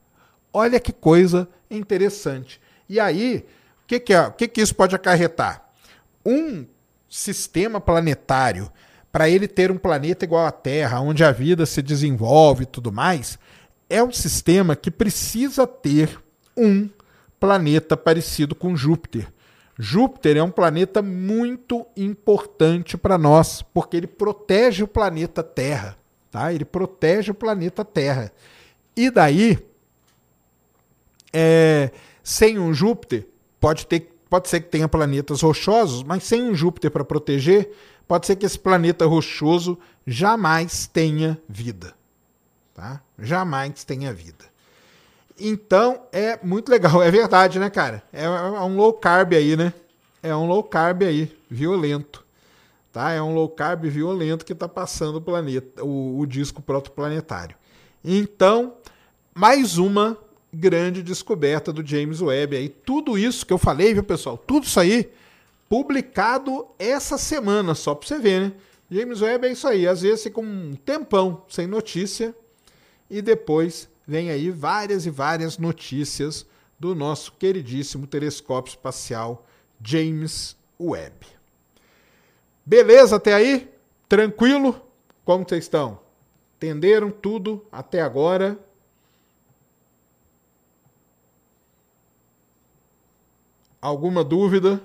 Olha que coisa interessante. E aí, o que, que, é, que, que isso pode acarretar? Um sistema planetário, para ele ter um planeta igual à Terra, onde a vida se desenvolve e tudo mais, é um sistema que precisa ter um planeta parecido com Júpiter. Júpiter é um planeta muito importante para nós, porque ele protege o planeta Terra, tá? Ele protege o planeta Terra. E daí, é, sem um Júpiter, pode ter Pode ser que tenha planetas rochosos, mas sem um Júpiter para proteger, pode ser que esse planeta rochoso jamais tenha vida. Tá? Jamais tenha vida. Então é muito legal, é verdade, né, cara? É, é um low carb aí, né? É um low carb aí, violento. Tá? É um low carb violento que está passando o planeta, o, o disco protoplanetário. Então, mais uma grande descoberta do James Webb. Aí tudo isso que eu falei, viu, pessoal? Tudo isso aí publicado essa semana, só para você ver, né? James Webb é isso aí, às vezes fica um tempão sem notícia e depois vem aí várias e várias notícias do nosso queridíssimo telescópio espacial James Webb. Beleza até aí? Tranquilo? Como vocês estão? Entenderam tudo até agora? Alguma dúvida?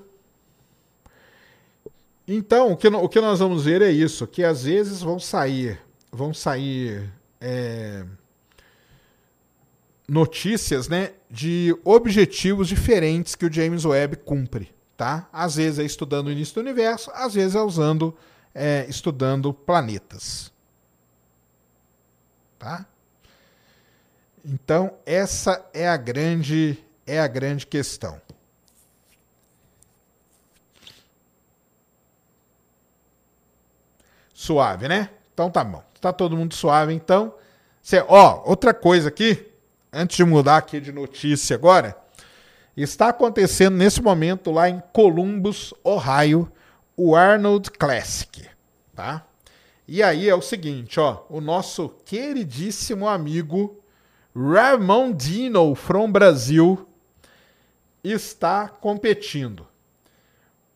Então, o que, o que nós vamos ver é isso, que às vezes vão sair, vão sair é, notícias, né, de objetivos diferentes que o James Webb cumpre, tá? Às vezes é estudando o início do universo, às vezes é usando, é, estudando planetas, tá? Então essa é a grande, é a grande questão. Suave, né? Então tá bom. Tá todo mundo suave, então. Cê, ó, outra coisa aqui, antes de mudar aqui de notícia agora, está acontecendo nesse momento lá em Columbus, Ohio, o Arnold Classic, tá? E aí é o seguinte, ó, o nosso queridíssimo amigo Ramon Dino from Brasil está competindo.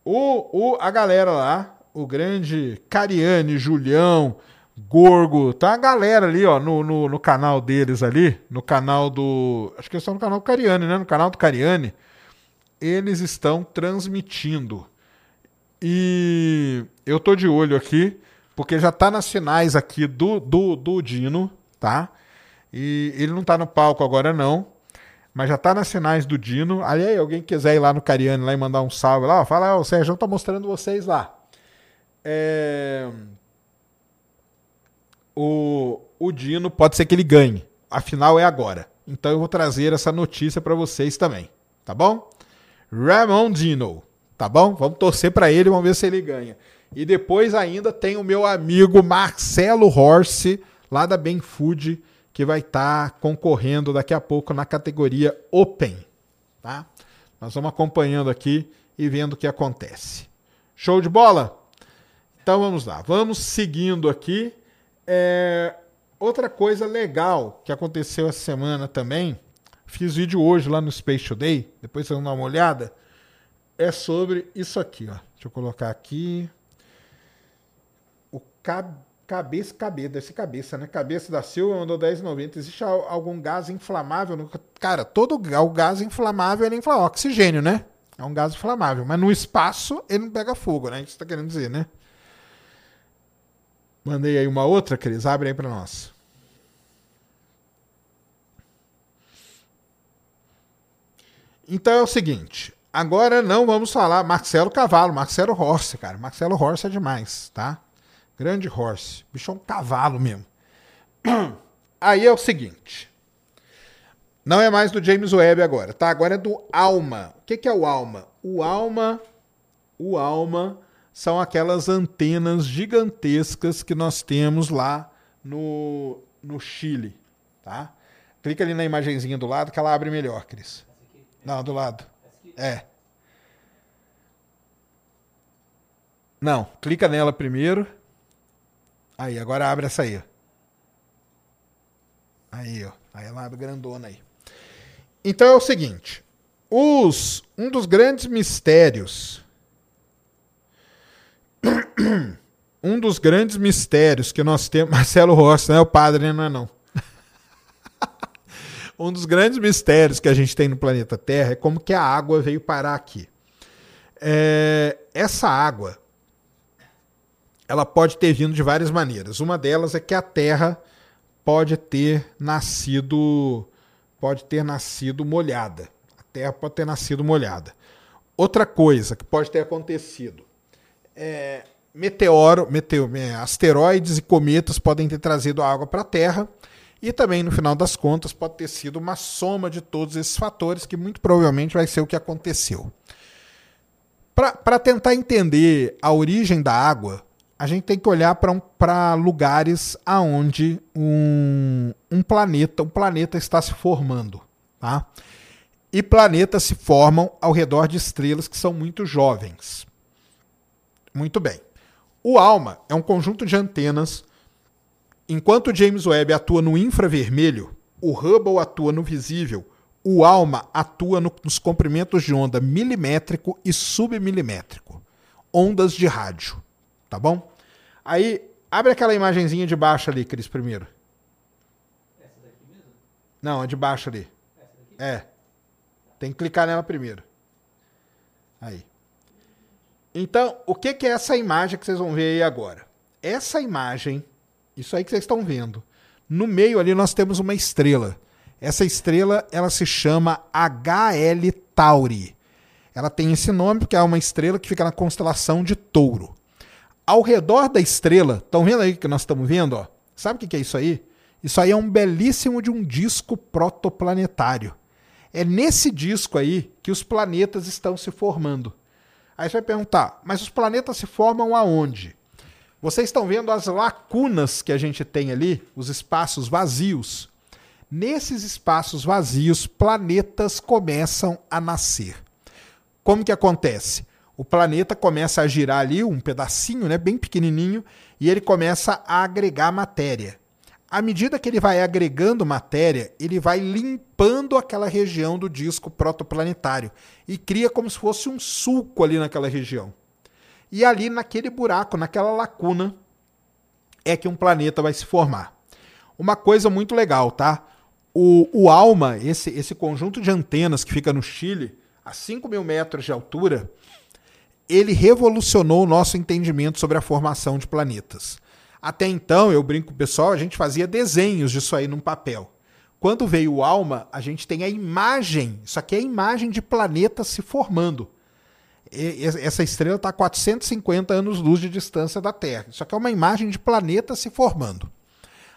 O, o, a galera lá o grande Cariane, Julião, Gorgo, tá a galera ali, ó, no, no, no, canal deles ali, no canal do. Acho que eles estão no canal do Cariane, né? No canal do Cariane, eles estão transmitindo. E eu tô de olho aqui, porque já tá nas finais aqui do, do, do Dino, tá? E ele não tá no palco agora, não. Mas já tá nas finais do Dino. aí, alguém quiser ir lá no Cariane lá e mandar um salve lá, ó, fala, ó, o Sérgio tá mostrando vocês lá. É... O, o Dino pode ser que ele ganhe. A final é agora. Então eu vou trazer essa notícia para vocês também. Tá bom? Ramon Dino. Tá bom? Vamos torcer para ele, vamos ver se ele ganha. E depois ainda tem o meu amigo Marcelo Horse, lá da Ben Food, que vai estar tá concorrendo daqui a pouco na categoria Open. Tá? Nós vamos acompanhando aqui e vendo o que acontece. Show de bola? Então vamos lá, vamos seguindo aqui. É, outra coisa legal que aconteceu essa semana também, fiz vídeo hoje lá no Space Today, depois vocês vão dar uma olhada, é sobre isso aqui, ó. Deixa eu colocar aqui. O cab cabeça, cabeça, deve ser cabeça, né? Cabeça da Silva mandou 10,90. Existe algum gás inflamável? No... Cara, todo o gás inflamável é inflamável. Oxigênio, né? É um gás inflamável. Mas no espaço ele não pega fogo, né? Isso tá querendo dizer, né? Mandei aí uma outra, Cris. Abre aí para nós. Então é o seguinte. Agora não vamos falar Marcelo Cavalo, Marcelo Horse, cara. Marcelo Horse é demais, tá? Grande Horse. Bicho é um cavalo mesmo. Aí é o seguinte. Não é mais do James Webb agora, tá? Agora é do Alma. O que, que é o Alma? O Alma. O Alma são aquelas antenas gigantescas que nós temos lá no, no Chile, tá? Clica ali na imagenzinha do lado que ela abre melhor, Cris. Não, do lado. É. Não, clica nela primeiro. Aí, agora abre essa aí. Aí, ó. Aí ela abre grandona aí. Então é o seguinte. Os, um dos grandes mistérios um dos grandes mistérios que nós temos. Marcelo Rossi, não é o padre, não é não. um dos grandes mistérios que a gente tem no planeta Terra é como que a água veio parar aqui. É, essa água, ela pode ter vindo de várias maneiras. Uma delas é que a Terra pode ter nascido, pode ter nascido molhada. A Terra pode ter nascido molhada. Outra coisa que pode ter acontecido é, meteoro, meteoro, é, asteroides e cometas podem ter trazido água para a Terra. E também, no final das contas, pode ter sido uma soma de todos esses fatores, que muito provavelmente vai ser o que aconteceu. Para tentar entender a origem da água, a gente tem que olhar para um, lugares aonde um, um planeta, um planeta está se formando. Tá? E planetas se formam ao redor de estrelas que são muito jovens. Muito bem. O ALMA é um conjunto de antenas. Enquanto o James Webb atua no infravermelho, o Hubble atua no visível, o ALMA atua no, nos comprimentos de onda milimétrico e submilimétrico. Ondas de rádio. Tá bom? Aí, abre aquela imagenzinha de baixo ali, Cris, primeiro. Essa daqui mesmo? Não, a de baixo ali. Essa daqui? É. Tem que clicar nela primeiro. Aí. Então, o que, que é essa imagem que vocês vão ver aí agora? Essa imagem, isso aí que vocês estão vendo, no meio ali nós temos uma estrela. Essa estrela, ela se chama HL Tauri. Ela tem esse nome porque é uma estrela que fica na constelação de Touro. Ao redor da estrela, estão vendo aí que nós estamos vendo? Ó? Sabe o que é isso aí? Isso aí é um belíssimo de um disco protoplanetário. É nesse disco aí que os planetas estão se formando. Aí você vai perguntar, mas os planetas se formam aonde? Vocês estão vendo as lacunas que a gente tem ali, os espaços vazios. Nesses espaços vazios, planetas começam a nascer. Como que acontece? O planeta começa a girar ali um pedacinho, né, bem pequenininho, e ele começa a agregar matéria. À medida que ele vai agregando matéria, ele vai limpando aquela região do disco protoplanetário e cria como se fosse um sulco ali naquela região. E ali naquele buraco, naquela lacuna, é que um planeta vai se formar. Uma coisa muito legal, tá? O, o ALMA, esse, esse conjunto de antenas que fica no Chile, a 5 mil metros de altura, ele revolucionou o nosso entendimento sobre a formação de planetas. Até então, eu brinco com o pessoal, a gente fazia desenhos disso aí num papel. Quando veio o ALMA, a gente tem a imagem, isso aqui é a imagem de planetas se formando. E, essa estrela está a 450 anos-luz de distância da Terra. Isso aqui é uma imagem de planetas se formando.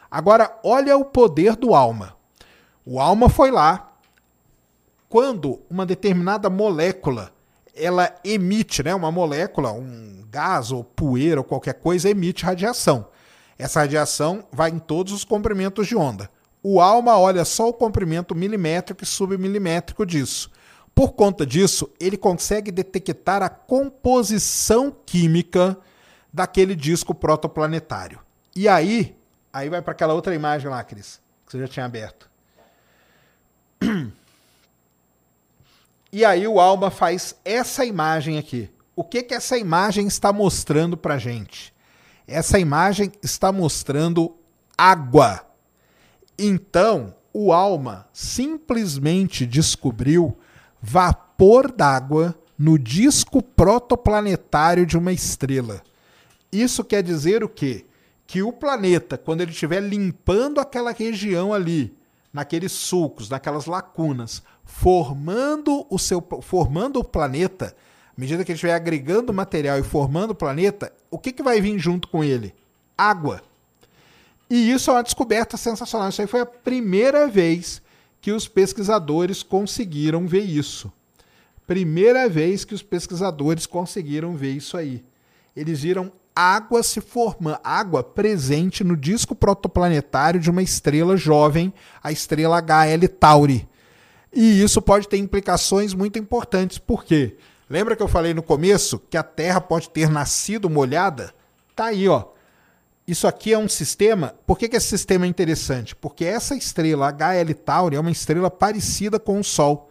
Agora, olha o poder do ALMA. O ALMA foi lá, quando uma determinada molécula ela emite, né, uma molécula, um gás ou poeira ou qualquer coisa emite radiação. Essa radiação vai em todos os comprimentos de onda. O ALMA olha só o comprimento milimétrico e submilimétrico disso. Por conta disso, ele consegue detectar a composição química daquele disco protoplanetário. E aí, aí vai para aquela outra imagem lá, Cris, que você já tinha aberto. E aí o ALMA faz essa imagem aqui. O que que essa imagem está mostrando para gente? Essa imagem está mostrando água. Então, o ALMA simplesmente descobriu vapor d'água no disco protoplanetário de uma estrela. Isso quer dizer o quê? Que o planeta, quando ele estiver limpando aquela região ali, naqueles sulcos, naquelas lacunas, formando o seu formando o planeta, à medida que ele estiver agregando material e formando o planeta, o que, que vai vir junto com ele? Água. E isso é uma descoberta sensacional. Isso aí foi a primeira vez que os pesquisadores conseguiram ver isso. Primeira vez que os pesquisadores conseguiram ver isso aí. Eles viram água se formando, água presente no disco protoplanetário de uma estrela jovem, a estrela HL Tauri. E isso pode ter implicações muito importantes. Por quê? Lembra que eu falei no começo que a Terra pode ter nascido molhada? Tá aí, ó. Isso aqui é um sistema. Por que, que esse sistema é interessante? Porque essa estrela HL Tauri é uma estrela parecida com o Sol.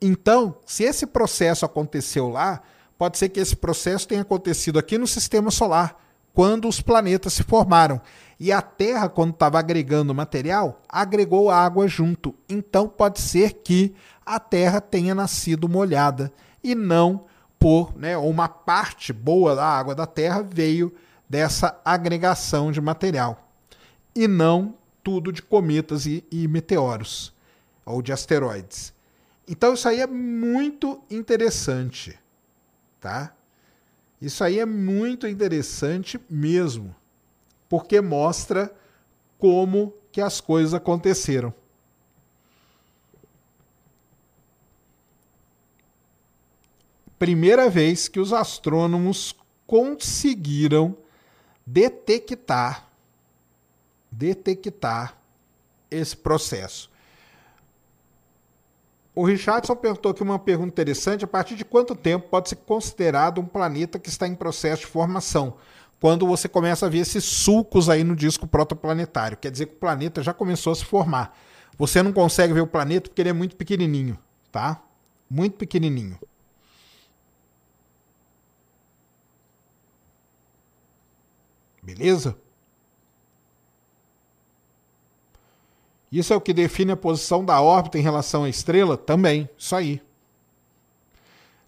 Então, se esse processo aconteceu lá, pode ser que esse processo tenha acontecido aqui no sistema solar, quando os planetas se formaram. E a Terra, quando estava agregando material, agregou água junto. Então pode ser que a Terra tenha nascido molhada e não por, né, uma parte boa da água da Terra veio dessa agregação de material. E não tudo de cometas e, e meteoros ou de asteroides. Então isso aí é muito interessante tá? Isso aí é muito interessante mesmo, porque mostra como que as coisas aconteceram. Primeira vez que os astrônomos conseguiram detectar detectar esse processo. O Richardson perguntou aqui uma pergunta interessante: a partir de quanto tempo pode ser considerado um planeta que está em processo de formação? Quando você começa a ver esses sulcos aí no disco protoplanetário. Quer dizer que o planeta já começou a se formar. Você não consegue ver o planeta porque ele é muito pequenininho, tá? Muito pequenininho. Beleza? Isso é o que define a posição da órbita em relação à estrela? Também, isso aí.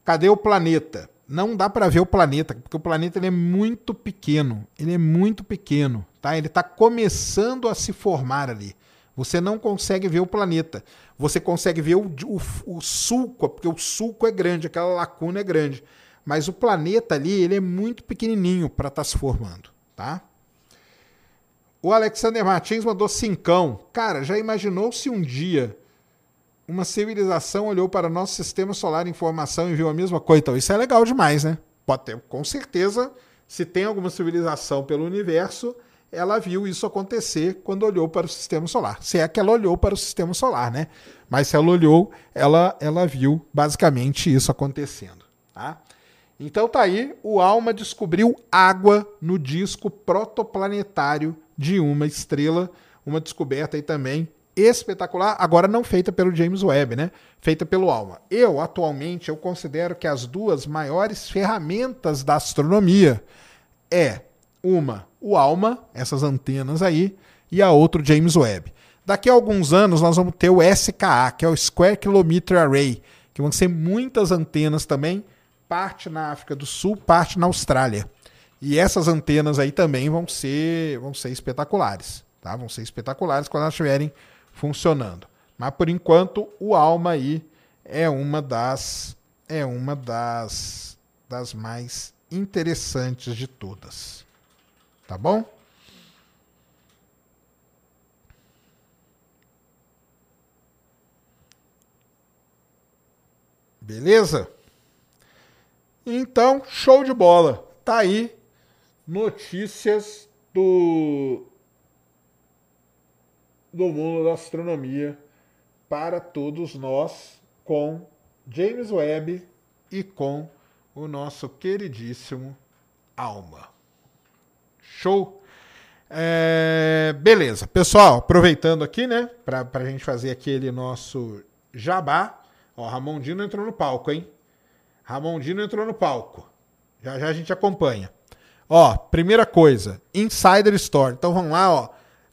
Cadê o planeta? não dá para ver o planeta, porque o planeta ele é muito pequeno. Ele é muito pequeno, tá? Ele está começando a se formar ali. Você não consegue ver o planeta. Você consegue ver o, o, o sulco, porque o sulco é grande, aquela lacuna é grande. Mas o planeta ali, ele é muito pequenininho para estar tá se formando, tá? O Alexander Martins mandou cincão. Cara, já imaginou se um dia uma civilização olhou para nosso sistema solar em formação e viu a mesma coisa? Então, isso é legal demais, né? Pode ter, com certeza, se tem alguma civilização pelo universo, ela viu isso acontecer quando olhou para o sistema solar. Se é que ela olhou para o sistema solar, né? Mas se ela olhou, ela, ela viu basicamente isso acontecendo. Tá? Então tá aí, o Alma descobriu água no disco protoplanetário de uma estrela, uma descoberta aí também espetacular, agora não feita pelo James Webb, né? Feita pelo ALMA. Eu, atualmente, eu considero que as duas maiores ferramentas da astronomia é uma, o ALMA, essas antenas aí, e a outra, o James Webb. Daqui a alguns anos nós vamos ter o SKA, que é o Square Kilometer Array, que vão ser muitas antenas também, parte na África do Sul, parte na Austrália. E essas antenas aí também vão ser, vão ser espetaculares, tá? Vão ser espetaculares quando elas estiverem funcionando. Mas por enquanto o Alma aí é uma das é uma das das mais interessantes de todas. Tá bom? Beleza? Então, show de bola. Tá aí notícias do do mundo da astronomia para todos nós com James Webb e com o nosso queridíssimo Alma. Show? É, beleza. Pessoal, aproveitando aqui, né, para a gente fazer aquele nosso jabá. Ó, Ramondino entrou no palco, hein? Ramondino entrou no palco. Já já a gente acompanha. Ó, primeira coisa, Insider Store. Então vamos lá, ó.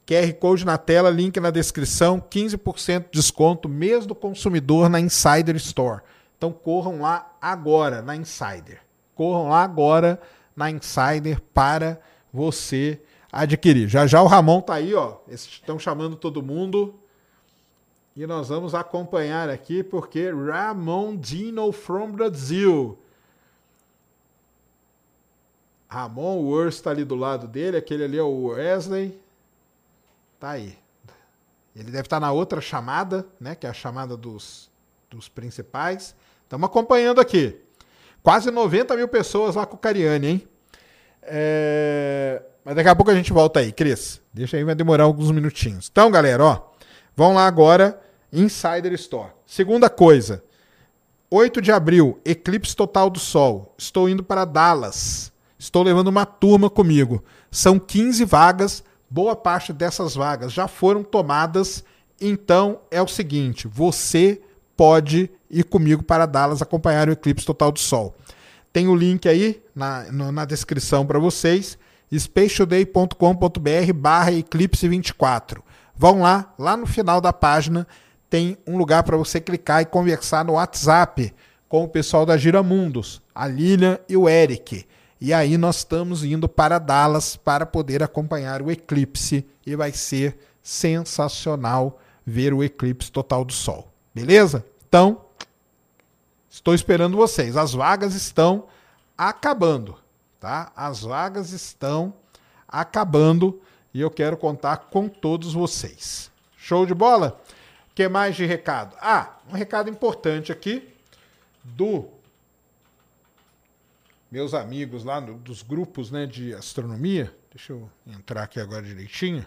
QR Code na tela, link na descrição, 15% de desconto, mês do consumidor na Insider Store. Então corram lá agora na Insider. Corram lá agora na Insider para você adquirir. Já já o Ramon tá aí, ó. Estão chamando todo mundo. E nós vamos acompanhar aqui porque Ramon Dino from Brazil. Ramon Worst está ali do lado dele, aquele ali é o Wesley. Tá aí. Ele deve estar na outra chamada, né? Que é a chamada dos, dos principais. Estamos acompanhando aqui. Quase 90 mil pessoas lá com o Cariani, hein? É... Mas daqui a pouco a gente volta aí, Cris. Deixa aí, vai demorar alguns minutinhos. Então, galera, ó. Vão lá agora, Insider Store. Segunda coisa. 8 de abril, eclipse total do Sol. Estou indo para Dallas. Estou levando uma turma comigo. São 15 vagas boa parte dessas vagas já foram tomadas. Então é o seguinte: você pode ir comigo para Dallas acompanhar o eclipse total do Sol. Tem o link aí na, na descrição para vocês, spatialday.com.br barra eclipse 24. Vão lá, lá no final da página tem um lugar para você clicar e conversar no WhatsApp com o pessoal da Giramundos, a Lilian e o Eric. E aí nós estamos indo para Dallas para poder acompanhar o eclipse e vai ser sensacional ver o eclipse total do Sol. Beleza? Então, estou esperando vocês. As vagas estão acabando, tá? As vagas estão acabando e eu quero contar com todos vocês. Show de bola? Que mais de recado? Ah, um recado importante aqui do meus amigos lá no, dos grupos né, de astronomia, deixa eu entrar aqui agora direitinho,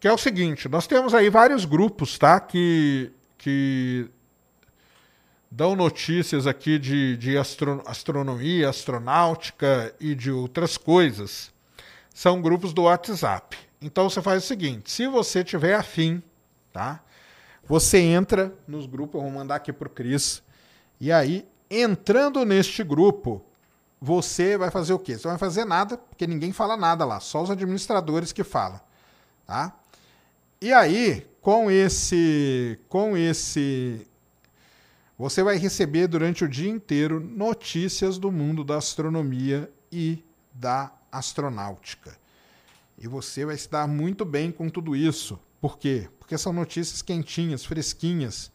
que é o seguinte, nós temos aí vários grupos, tá, que, que dão notícias aqui de, de astro, astronomia, astronáutica e de outras coisas. São grupos do WhatsApp. Então você faz o seguinte, se você tiver afim, tá, você entra nos grupos, eu vou mandar aqui para o Cris, e aí, entrando neste grupo, você vai fazer o quê? Você não vai fazer nada, porque ninguém fala nada lá, só os administradores que falam, tá? E aí, com esse com esse você vai receber durante o dia inteiro notícias do mundo da astronomia e da astronáutica. E você vai se dar muito bem com tudo isso. Por quê? Porque são notícias quentinhas, fresquinhas,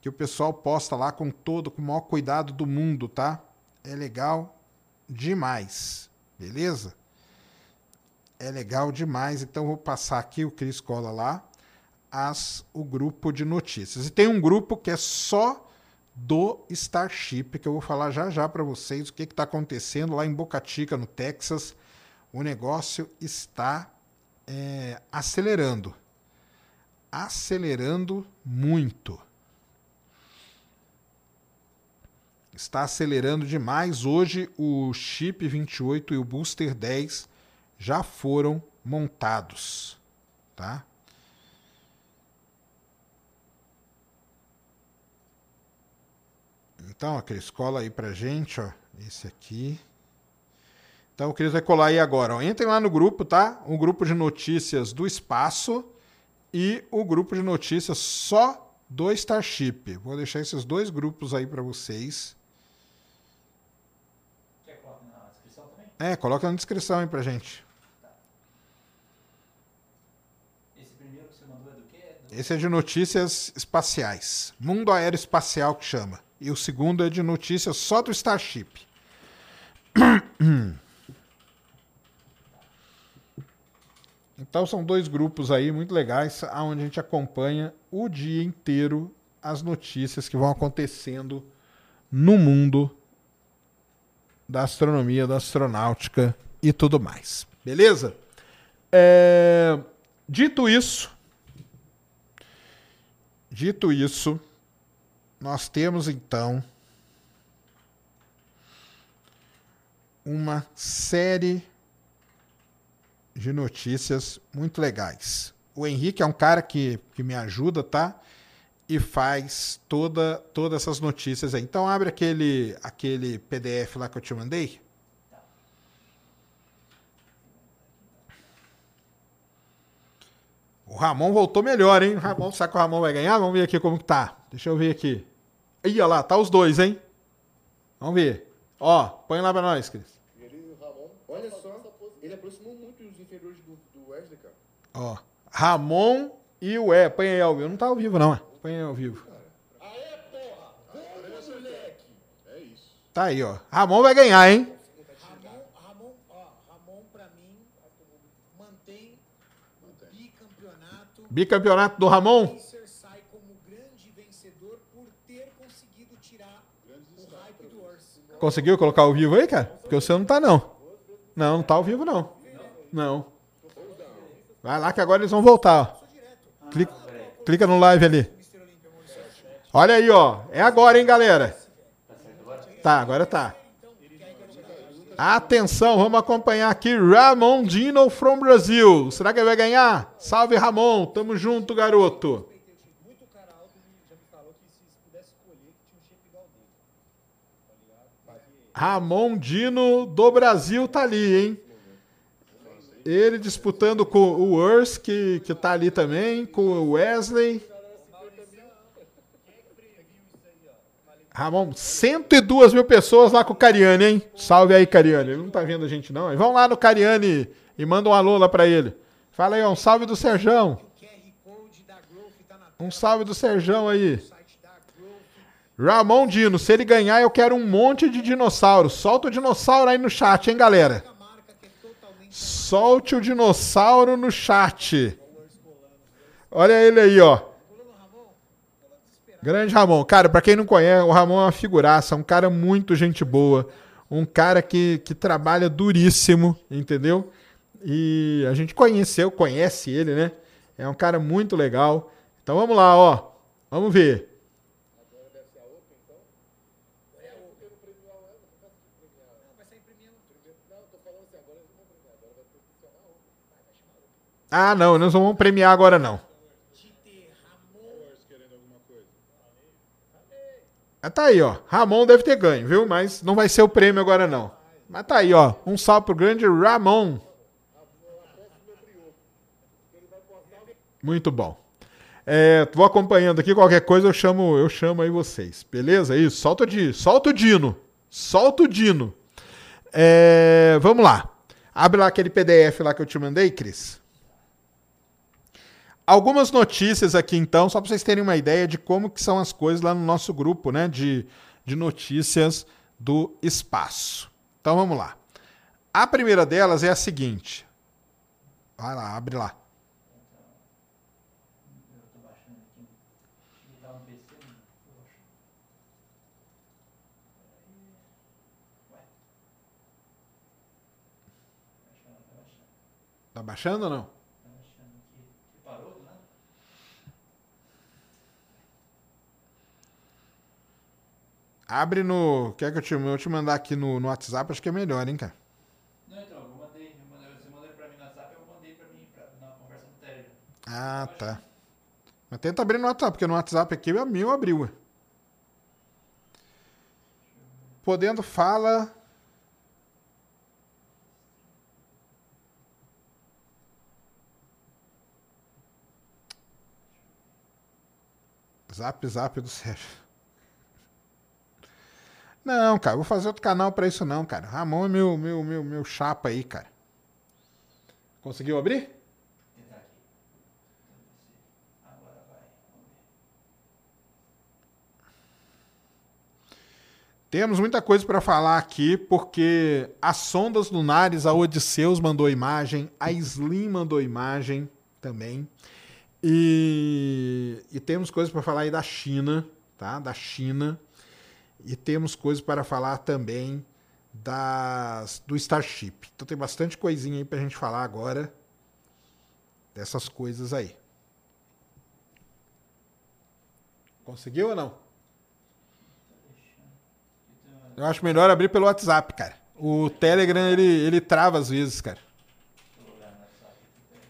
que o pessoal posta lá com todo, com o maior cuidado do mundo, tá? É legal demais, beleza? É legal demais, então vou passar aqui o Cris cola lá as o grupo de notícias. E tem um grupo que é só do Starship, que eu vou falar já já para vocês o que está acontecendo lá em Boca Chica, no Texas. O negócio está é, acelerando. Acelerando muito. Está acelerando demais. Hoje o chip 28 e o booster 10 já foram montados, tá? Então, aquele escola aí pra gente, ó. Esse aqui. Então, o Cris vai colar aí agora. Ó. Entrem lá no grupo, tá? O grupo de notícias do espaço e o grupo de notícias só do Starship. Vou deixar esses dois grupos aí para vocês. Quer colocar na descrição também? É, coloca na descrição aí pra gente. Esse primeiro que você mandou é do quê? É do... Esse é de notícias espaciais. Mundo aeroespacial que chama. E o segundo é de notícias só do Starship. Então são dois grupos aí muito legais, onde a gente acompanha o dia inteiro as notícias que vão acontecendo no mundo da astronomia, da astronáutica e tudo mais. Beleza? É, Dito isso, dito isso, nós temos então uma série de notícias muito legais. O Henrique é um cara que, que me ajuda, tá? E faz toda, todas essas notícias aí. Então abre aquele, aquele PDF lá que eu te mandei. O Ramon voltou melhor, hein? Ramon, será que o Ramon vai ganhar? Vamos ver aqui como que tá. Deixa eu ver aqui. Ih, olha lá, tá os dois, hein? Vamos ver. Ó, põe lá pra nós, Cris. Olha só, ele aproximou muito os inferiores do, do Wesley, cara. Ó, Ramon e o E. Põe aí ao vivo. Não tá ao vivo, não, é? Põe aí ao vivo. Aê, porra! Vamos, moleque! É isso. Tá aí, ó. Ramon vai ganhar, hein? Ramon, Ramon, ó, Ramon pra mim mantém o bicampeonato. Bicampeonato do Ramon. Conseguiu colocar ao vivo aí, cara? Porque o seu não tá, não. Não, não tá ao vivo, não. Não. Vai lá que agora eles vão voltar. Clica, clica no live ali. Olha aí, ó. É agora, hein, galera? Tá, agora tá. Atenção, vamos acompanhar aqui Ramon Dino from Brasil. Será que ele vai ganhar? Salve, Ramon. Tamo junto, garoto. Ramon Dino do Brasil tá ali, hein? Ele disputando com o Urs, que, que tá ali também, com o Wesley. Ramon, 102 mil pessoas lá com o Cariani, hein? Salve aí, Cariani. Ele não tá vendo a gente, não. Vão lá no Cariani e manda um alô lá pra ele. Fala aí, ó, um salve do Serjão. Um salve do Serjão aí. Ramon Dino, se ele ganhar, eu quero um monte de dinossauro. Solta o dinossauro aí no chat, hein, galera? A marca que é totalmente Solte o dinossauro no chat. Olha ele aí, ó. Grande Ramon. Cara, pra quem não conhece, o Ramon é uma figuraça, um cara muito gente boa, um cara que, que trabalha duríssimo, entendeu? E a gente conheceu, conhece ele, né? É um cara muito legal. Então vamos lá, ó. Vamos ver. Ah, não, nós não vamos premiar agora não. Ah, tá aí, ó. Ramon deve ter ganho, viu? Mas não vai ser o prêmio agora não. Mas tá aí, ó. Um salve pro grande Ramon. Muito bom. É, vou acompanhando aqui, qualquer coisa eu chamo, eu chamo aí vocês. Beleza? Isso, solta Dino. Solta o Dino. Solta o Dino. É, vamos lá. Abre lá aquele PDF lá que eu te mandei, Cris. Algumas notícias aqui, então, só para vocês terem uma ideia de como que são as coisas lá no nosso grupo, né? De, de notícias do espaço. Então vamos lá. A primeira delas é a seguinte. Vai lá, abre lá. Tá baixando ou não? Tá baixando aqui. Que parou do nada? Abre no. Quer que eu te, eu te mandar aqui no, no WhatsApp? Acho que é melhor, hein, cara? Não, então, eu mandei. Eu mandei você mandou pra mim no WhatsApp, eu mandei pra mim pra, na conversa do Telegram. Ah, tá. Mas tenta abrir no WhatsApp, porque no WhatsApp aqui o meu abriu. Podendo fala. Zap, zap do Sérgio. Não, cara, vou fazer outro canal pra isso não, cara. Ramon é meu, meu, meu, meu chapa aí, cara. Conseguiu abrir? Temos muita coisa para falar aqui, porque as sondas lunares, a Odisseus mandou imagem, a Slim mandou imagem também. E, e temos coisas para falar aí da China, tá? Da China. E temos coisas para falar também das, do Starship. Então tem bastante coisinha aí pra gente falar agora dessas coisas aí. Conseguiu ou não? Eu acho melhor abrir pelo WhatsApp, cara. O Telegram, ele, ele trava às vezes, cara. Deixa eu olhar no WhatsApp aqui, peraí.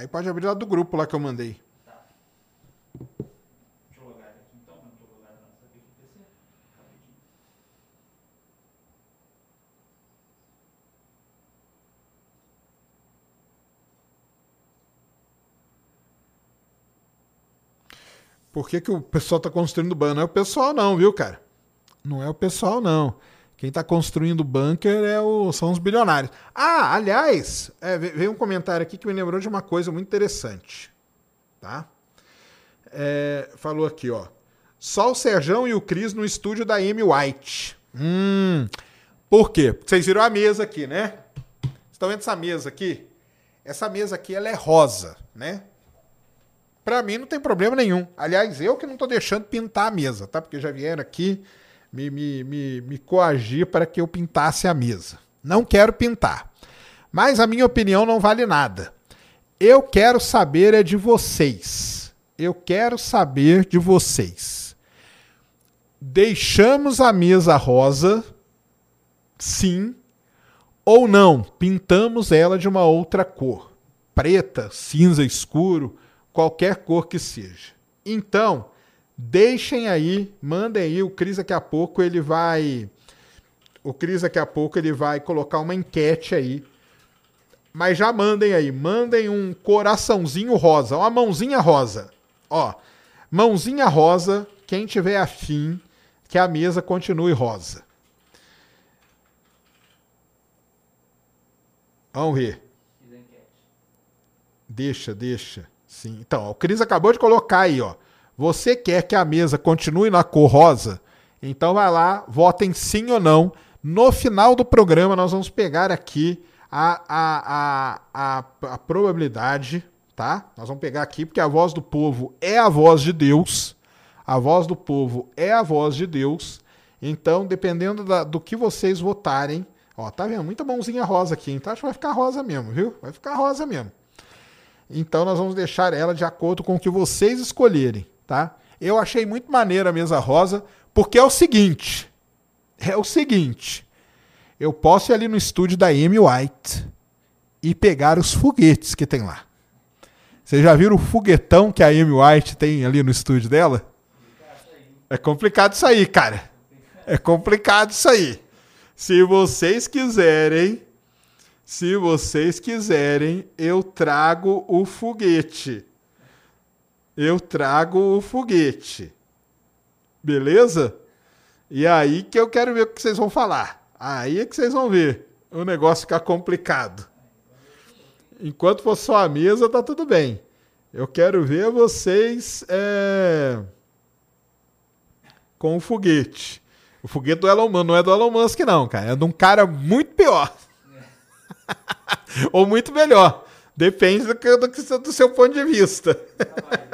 Aí pode abrir lá do grupo lá que eu mandei. Deixa eu logar aqui então, não tô logado aqui no PC. Rapidinho. Por que, que o pessoal tá construindo bunker? Não é o pessoal não, viu, cara? Não é o pessoal não. Quem tá construindo bunker é o, são os bilionários. Ah, aliás, é, ve- veio um comentário aqui que me lembrou de uma coisa muito interessante. Tá? É, falou aqui, ó. Só o Serjão e o Cris no estúdio da Amy White. Hum. Por quê? Porque vocês viram a mesa aqui, né? Vocês estão vendo essa mesa aqui? Essa mesa aqui, ela é rosa, né? Pra mim não tem problema nenhum. Aliás, eu que não tô deixando pintar a mesa, tá? Porque já vieram aqui me, me, me, me coagir para que eu pintasse a mesa. Não quero pintar. Mas a minha opinião não vale nada. Eu quero saber é de vocês. Eu quero saber de vocês. Deixamos a mesa rosa, sim, ou não? Pintamos ela de uma outra cor, preta, cinza escuro, qualquer cor que seja. Então, deixem aí, mandem aí, o Cris daqui a pouco ele vai o Cris daqui a pouco ele vai colocar uma enquete aí. Mas já mandem aí, mandem um coraçãozinho rosa, uma mãozinha rosa. Ó, mãozinha rosa, quem tiver afim que a mesa continue rosa. Vamos ver. Deixa, deixa. Sim. Então, ó, o Cris acabou de colocar aí, ó. Você quer que a mesa continue na cor rosa? Então vai lá, votem sim ou não. No final do programa, nós vamos pegar aqui a, a, a, a, a probabilidade, tá? Nós vamos pegar aqui, porque a voz do povo é a voz de Deus. A voz do povo é a voz de Deus. Então, dependendo da- do que vocês votarem, ó, tá vendo? Muita mãozinha rosa aqui, então acho que vai ficar rosa mesmo, viu? Vai ficar rosa mesmo. Então nós vamos deixar ela de acordo com o que vocês escolherem, tá? Eu achei muito maneira a mesa rosa, porque é o seguinte, é o seguinte, eu posso ir ali no estúdio da Amy White e pegar os foguetes que tem lá. Vocês já viram o foguetão que a Amy White tem ali no estúdio dela? É complicado isso aí, cara. É complicado isso aí. Se vocês quiserem, se vocês quiserem, eu trago o foguete. Eu trago o foguete. Beleza? E aí que eu quero ver o que vocês vão falar. Aí é que vocês vão ver o negócio ficar complicado. Enquanto for só a mesa, tá tudo bem. Eu quero ver vocês é, com o foguete. O foguete do Elon Musk não é do Elon Musk, não, cara. É de um cara muito pior. Ou muito melhor. Depende do, que, do, que- do seu ponto de vista.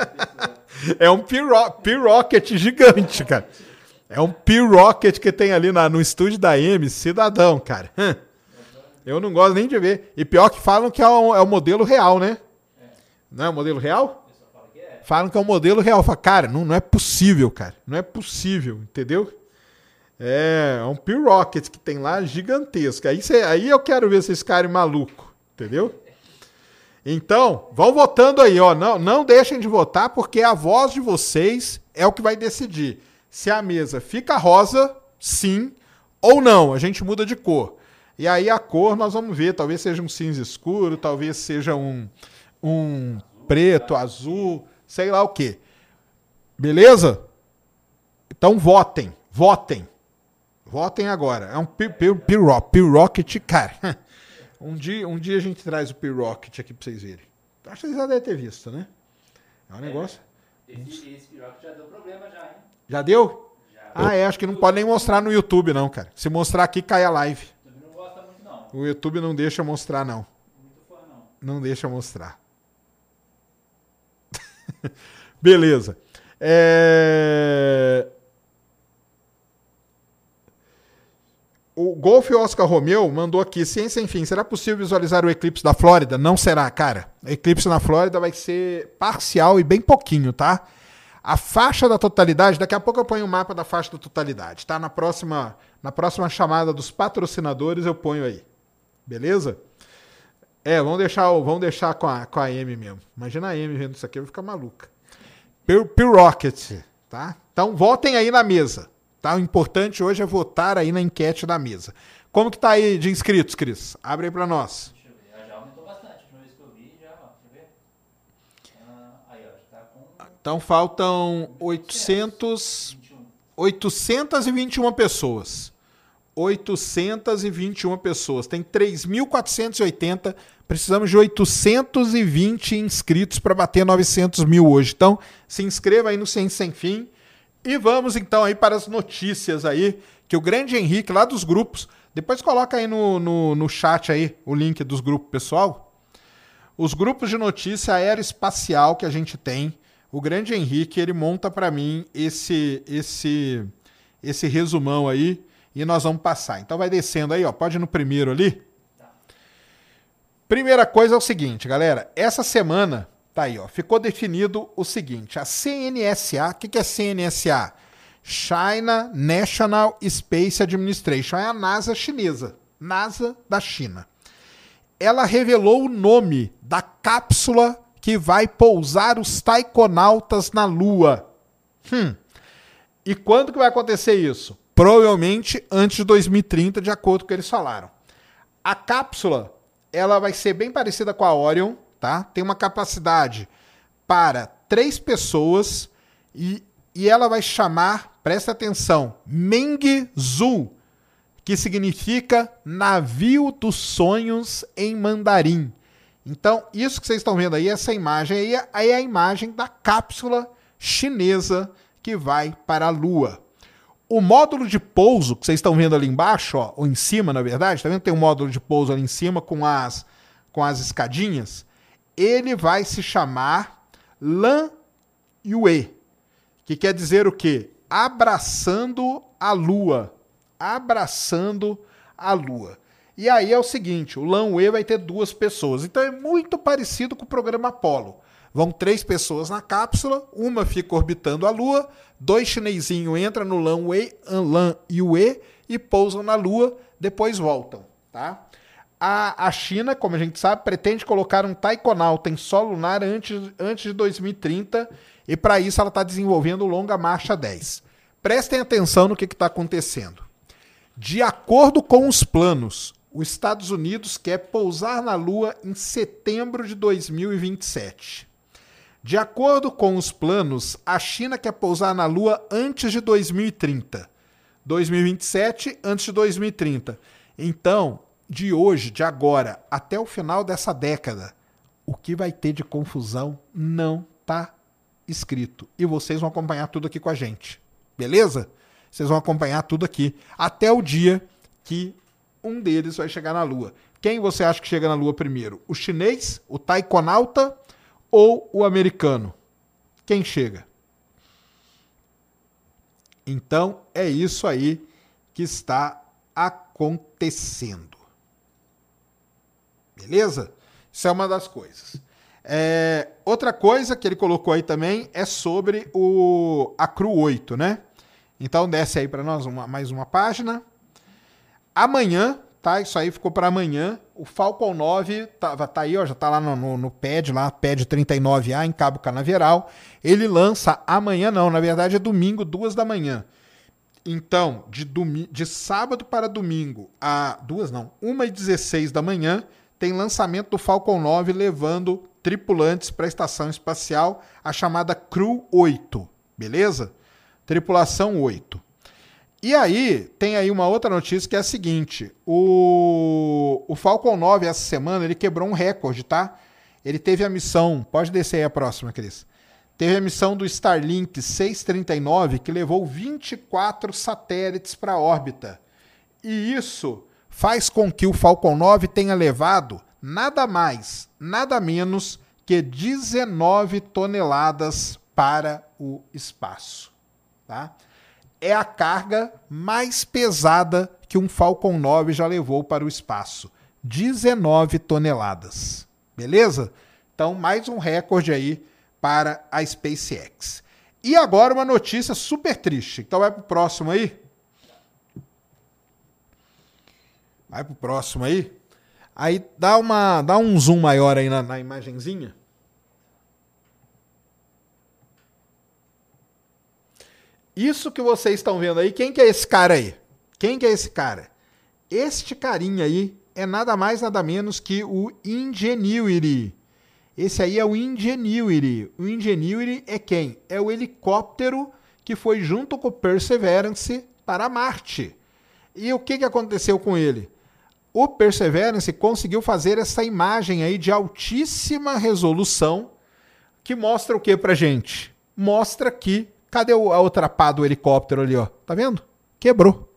é um P-Ro- P-Rocket gigante, cara. É um P-Rocket que tem ali na- no estúdio da M, cidadão, cara. Eu não gosto nem de ver. E pior que falam que é o, é o modelo real, né? Não é o modelo real? Falam que é o modelo real. Fala, cara, não, não é possível, cara. Não é possível, entendeu? É, é um P-Rocket que tem lá gigantesco. Aí, cê- aí eu quero ver vocês ficarem maluco, entendeu? Então, vão votando aí, ó. Não, não deixem de votar, porque a voz de vocês é o que vai decidir se a mesa fica rosa, sim, ou não. A gente muda de cor. E aí a cor nós vamos ver. Talvez seja um cinza escuro, talvez seja um, um preto, azul, sei lá o quê. Beleza? Então votem, votem. Votem agora. É um P- P- P-Ro- P-Rocket, cara. Um dia, um dia a gente traz o P-Rocket aqui pra vocês verem. Acho que vocês já devem ter visto, né? É um negócio. Esse, esse piroca já deu problema já, hein? Já deu? Ah, é. Acho que não pode nem mostrar no YouTube, não, cara. Se mostrar aqui, cai a live. Também não gosta muito, não. O YouTube não deixa mostrar, não. Muito fã, não. Não deixa mostrar. Beleza. É... O Golf Oscar Romeu mandou aqui, ciência enfim, será possível visualizar o eclipse da Flórida? Não será, cara. O eclipse na Flórida vai ser parcial e bem pouquinho, tá? A faixa da totalidade, daqui a pouco eu ponho o mapa da faixa da totalidade, tá? Na próxima, na próxima chamada dos patrocinadores eu ponho aí. Beleza? É, vamos deixar, vamos deixar com, a, com a M mesmo. Imagina a M vendo isso aqui, vai ficar maluca. P-Rocket, tá? Então votem aí na mesa. Tá? O importante hoje é votar aí na enquete da mesa. Como que tá aí de inscritos, Cris? Abre aí pra nós. Deixa eu ver. Ah, Já aumentou bastante. A última vez que eu vi, já. Deixa eu ver. Ah, aí, ó. Já tá com Então faltam 800, 21. 821 pessoas. 821 pessoas. Tem 3.480. Precisamos de 820 inscritos para bater 900 mil hoje. Então, se inscreva aí no Ciência Sem Fim. E vamos então aí para as notícias aí, que o grande Henrique, lá dos grupos, depois coloca aí no, no, no chat aí o link dos grupos, pessoal. Os grupos de notícia aeroespacial que a gente tem, o grande Henrique, ele monta para mim esse esse esse resumão aí e nós vamos passar. Então vai descendo aí, ó, pode ir no primeiro ali. Primeira coisa é o seguinte, galera, essa semana tá aí, ó, ficou definido o seguinte, a CNSA, o que, que é CNSA? China National Space Administration, é a NASA chinesa, NASA da China ela revelou o nome da cápsula que vai pousar os taikonautas na Lua. Hum. E quando que vai acontecer isso? Provavelmente antes de 2030, de acordo com o que eles falaram. A cápsula, ela vai ser bem parecida com a Orion, tá? Tem uma capacidade para três pessoas e, e ela vai chamar, presta atenção, Mengzu, que significa navio dos sonhos em mandarim. Então, isso que vocês estão vendo aí, essa imagem aí, aí é a imagem da cápsula chinesa que vai para a Lua. O módulo de pouso que vocês estão vendo ali embaixo, ó, ou em cima, na verdade, tá vendo? Tem um módulo de pouso ali em cima com as, com as escadinhas. Ele vai se chamar Lan Yue, que quer dizer o quê? Abraçando a Lua. Abraçando a Lua. E aí é o seguinte, o Lanway vai ter duas pessoas. Então é muito parecido com o programa Apollo. Vão três pessoas na cápsula, uma fica orbitando a Lua, dois chinesinhos entram no Lanway, Lan Yue e pousam na Lua, depois voltam, tá? A, a China, como a gente sabe, pretende colocar um taikonauta em solo lunar antes, antes de 2030 e para isso ela está desenvolvendo o Longa Marcha 10. Prestem atenção no que está acontecendo. De acordo com os planos, os Estados Unidos quer pousar na Lua em setembro de 2027. De acordo com os planos, a China quer pousar na Lua antes de 2030. 2027 antes de 2030. Então, de hoje, de agora, até o final dessa década, o que vai ter de confusão não tá escrito. E vocês vão acompanhar tudo aqui com a gente. Beleza? Vocês vão acompanhar tudo aqui até o dia que um deles vai chegar na Lua. Quem você acha que chega na Lua primeiro? O chinês, o taikonauta ou o americano? Quem chega? Então é isso aí que está acontecendo. Beleza? Isso é uma das coisas. É, outra coisa que ele colocou aí também é sobre o a Cru 8, né? Então desce aí para nós uma, mais uma página. Amanhã, tá? Isso aí ficou para amanhã. O Falcon 9 tá, tá aí, ó, já tá lá no, no, no pad, lá, pad 39A em Cabo Canaveral. Ele lança amanhã, não, na verdade é domingo, duas da manhã. Então, de, domi de sábado para domingo, a duas não, uma e 16 da manhã, tem lançamento do Falcon 9 levando tripulantes para a estação espacial, a chamada Crew 8, beleza? Tripulação 8. E aí, tem aí uma outra notícia que é a seguinte: o, o Falcon 9 essa semana ele quebrou um recorde, tá? Ele teve a missão, pode descer aí a próxima, Cris. Teve a missão do Starlink 639 que levou 24 satélites para órbita. E isso faz com que o Falcon 9 tenha levado nada mais, nada menos que 19 toneladas para o espaço. Tá? É a carga mais pesada que um Falcon 9 já levou para o espaço. 19 toneladas. Beleza? Então, mais um recorde aí para a SpaceX. E agora uma notícia super triste. Então vai pro próximo aí. Vai pro próximo aí. Aí dá, uma, dá um zoom maior aí na, na imagenzinha. Isso que vocês estão vendo aí, quem que é esse cara aí? Quem que é esse cara? Este carinha aí é nada mais nada menos que o Ingenuity. Esse aí é o Ingenuity. O Ingenuity é quem? É o helicóptero que foi junto com o Perseverance para Marte. E o que, que aconteceu com ele? O Perseverance conseguiu fazer essa imagem aí de altíssima resolução que mostra o que pra gente? Mostra que cadê a outra pá do helicóptero ali, ó? Tá vendo? Quebrou.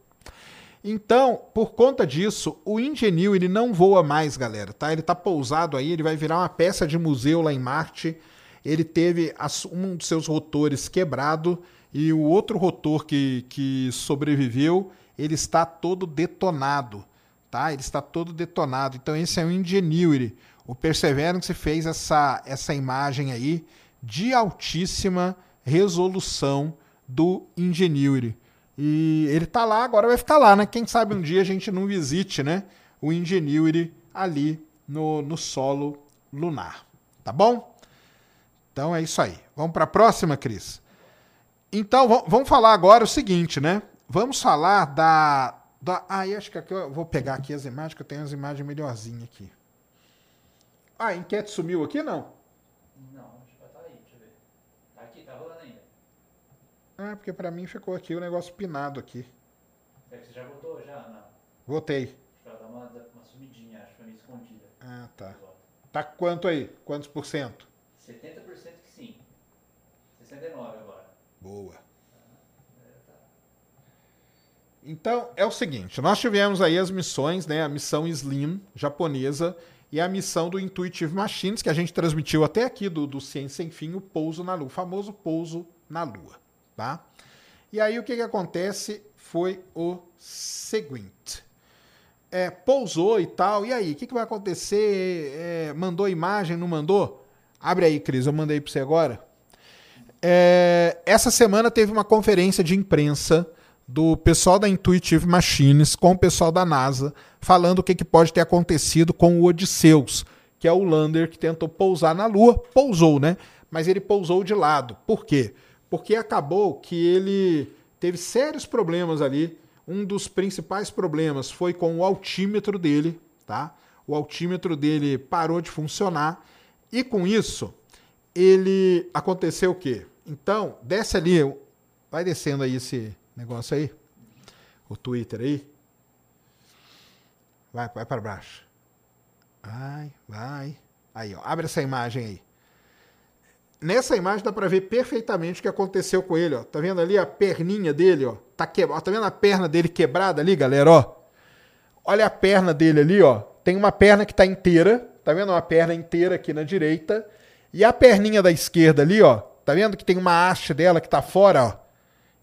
Então, por conta disso, o Ingenil ele não voa mais, galera, tá? Ele tá pousado aí, ele vai virar uma peça de museu lá em Marte. Ele teve um dos seus rotores quebrado e o outro rotor que, que sobreviveu, ele está todo detonado, tá? Ele está todo detonado. Então esse é o Ingenuity. O Perseverance fez essa, essa imagem aí de altíssima resolução do Ingenuity. E ele tá lá, agora vai ficar lá, né? Quem sabe um dia a gente não visite, né? O Ingenuity ali no, no solo lunar. Tá bom? Então é isso aí. Vamos para a próxima, Cris? Então, vamos falar agora o seguinte, né? Vamos falar da. Da ah, acho que aqui eu vou pegar aqui as imagens, que eu tenho as imagens melhorzinhas aqui. Ah, a enquete sumiu aqui, não? Não, acho que vai estar aí, deixa eu ver. Tá aqui, tá rolando ainda. Ah, porque pra mim ficou aqui o negócio pinado aqui. É que você já votou já? Não. Votei. Acho que ela dá uma, uma sumidinha, acho que foi meio escondida. Ah, tá. Tá quanto aí? Quantos por cento? 70% que sim. 69 agora. Boa. Então, é o seguinte, nós tivemos aí as missões, né, a missão Slim japonesa e a missão do Intuitive Machines, que a gente transmitiu até aqui do, do Ciência Sem Fim, o pouso na Lua, o famoso pouso na Lua, tá? E aí o que, que acontece foi o seguinte, é, pousou e tal, e aí, o que, que vai acontecer? É, mandou imagem, não mandou? Abre aí, Cris, eu mandei para você agora. É, essa semana teve uma conferência de imprensa do pessoal da Intuitive Machines com o pessoal da NASA, falando o que, que pode ter acontecido com o Odysseus, que é o lander que tentou pousar na Lua. Pousou, né? Mas ele pousou de lado. Por quê? Porque acabou que ele teve sérios problemas ali. um dos principais problemas foi com o altímetro dele, tá? O altímetro dele parou de funcionar e com isso ele aconteceu o quê? Então, desce ali, vai descendo aí esse negócio aí, o Twitter aí. Vai, vai para baixo. Vai, vai. Aí, ó, abre essa imagem aí. Nessa imagem dá para ver perfeitamente o que aconteceu com ele, ó. Tá vendo ali a perninha dele, ó? Tá quebrado. Tá vendo a perna dele quebrada ali, galera, ó? Olha a perna dele ali, ó. Tem uma perna que tá inteira, tá vendo uma perna inteira aqui na direita, e a perninha da esquerda ali, ó. Tá vendo que tem uma haste dela que tá fora, ó?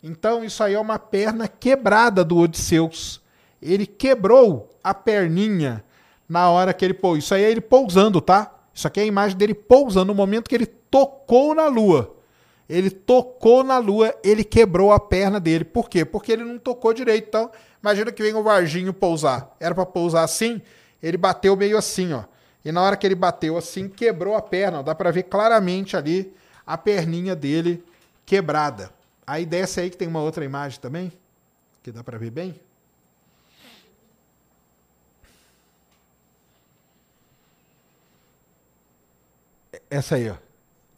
Então isso aí é uma perna quebrada do Odisseus. Ele quebrou a perninha na hora que ele pôs. Isso aí é ele pousando, tá? Isso aqui é a imagem dele pousando no momento que ele tocou na lua. Ele tocou na lua, ele quebrou a perna dele. Por quê? Porque ele não tocou direito. Então, imagina que vem o Varginho pousar. Era para pousar assim, ele bateu meio assim, ó. E na hora que ele bateu assim, quebrou a perna. Dá para ver claramente ali a perninha dele quebrada. Aí desce aí que tem uma outra imagem também, que dá para ver bem. Essa aí, ó.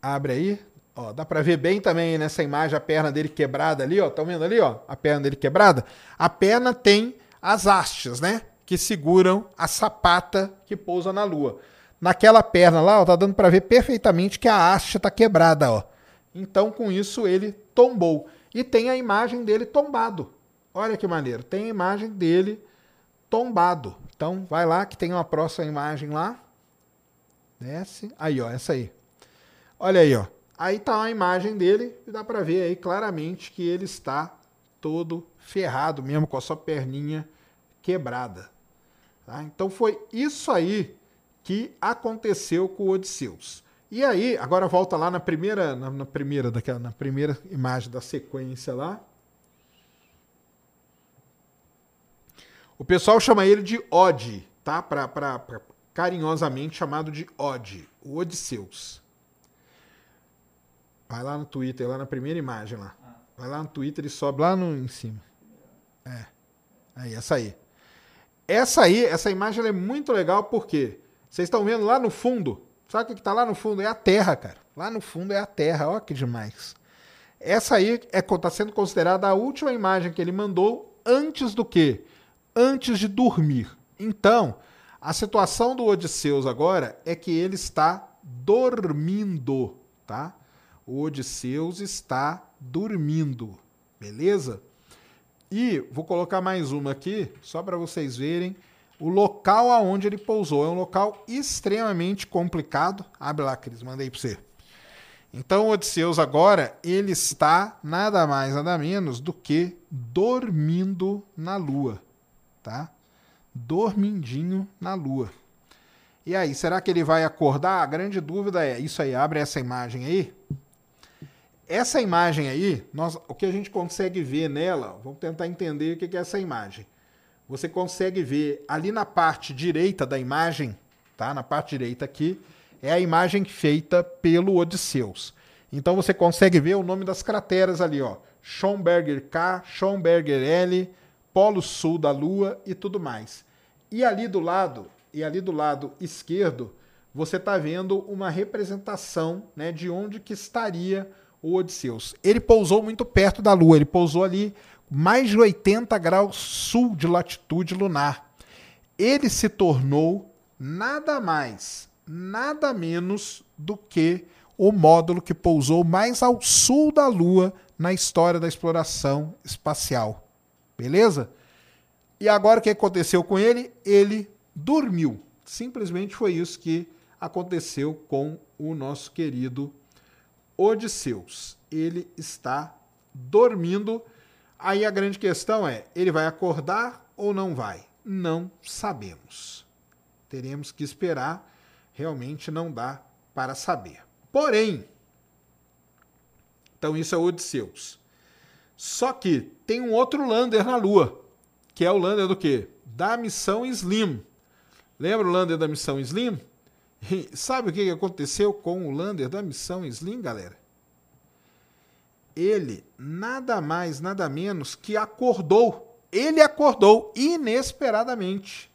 Abre aí. Ó, dá para ver bem também nessa imagem a perna dele quebrada ali, ó. Estão vendo ali, ó? A perna dele quebrada. A perna tem as hastes, né? Que seguram a sapata que pousa na lua. Naquela perna lá, ó, tá dando para ver perfeitamente que a haste tá quebrada, ó. Então, com isso, ele tombou. E tem a imagem dele tombado. Olha que maneiro. Tem a imagem dele tombado. Então, vai lá que tem uma próxima imagem lá. Desce. Aí, ó, essa aí. Olha aí, ó. Aí tá a imagem dele e dá para ver aí claramente que ele está todo ferrado mesmo com a sua perninha quebrada. Tá? Então foi isso aí que aconteceu com o Odisseus. E aí, agora volta lá na primeira, na, na primeira daquela, na primeira imagem da sequência lá. O pessoal chama ele de Ode, tá? Pra, pra, pra carinhosamente chamado de Ode, o Odisseus. Vai lá no Twitter, lá na primeira imagem lá. Vai lá no Twitter e sobe lá no, em cima. É. Aí, essa aí. Essa aí, essa imagem é muito legal porque vocês estão vendo lá no fundo. Sabe o que está lá no fundo? É a Terra, cara. Lá no fundo é a Terra. Olha que demais. Essa aí está é, sendo considerada a última imagem que ele mandou antes do quê? Antes de dormir. Então, a situação do Odisseus agora é que ele está dormindo, tá? O Odisseus está dormindo, beleza? E vou colocar mais uma aqui, só para vocês verem o local aonde ele pousou. É um local extremamente complicado. Abre lá, Cris, mandei para você. Então, o Odisseus agora, ele está nada mais, nada menos do que dormindo na lua, tá? Dormindinho na lua. E aí, será que ele vai acordar? A grande dúvida é, isso aí, abre essa imagem aí. Essa imagem aí, nós, o que a gente consegue ver nela, vamos tentar entender o que é essa imagem. Você consegue ver ali na parte direita da imagem, tá? Na parte direita aqui, é a imagem feita pelo Odisseus. Então você consegue ver o nome das crateras ali, ó. Schomberger K, Schomberger L, Polo Sul da Lua e tudo mais. E ali do lado, e ali do lado esquerdo, você está vendo uma representação né, de onde que estaria o Odisseus. Ele pousou muito perto da Lua, ele pousou ali mais de 80 graus sul de latitude lunar. Ele se tornou nada mais, nada menos do que o módulo que pousou mais ao sul da Lua na história da exploração espacial. Beleza? E agora o que aconteceu com ele? Ele dormiu. Simplesmente foi isso que aconteceu com o nosso querido Odisseus. Ele está dormindo. Aí a grande questão é: ele vai acordar ou não vai? Não sabemos. Teremos que esperar. Realmente não dá para saber. Porém, então isso é Odisseus. Só que tem um outro lander na Lua, que é o lander do quê? Da missão Slim. Lembra o lander da missão Slim? E sabe o que aconteceu com o lander da missão Slim, galera? Ele nada mais, nada menos que acordou. ele acordou inesperadamente.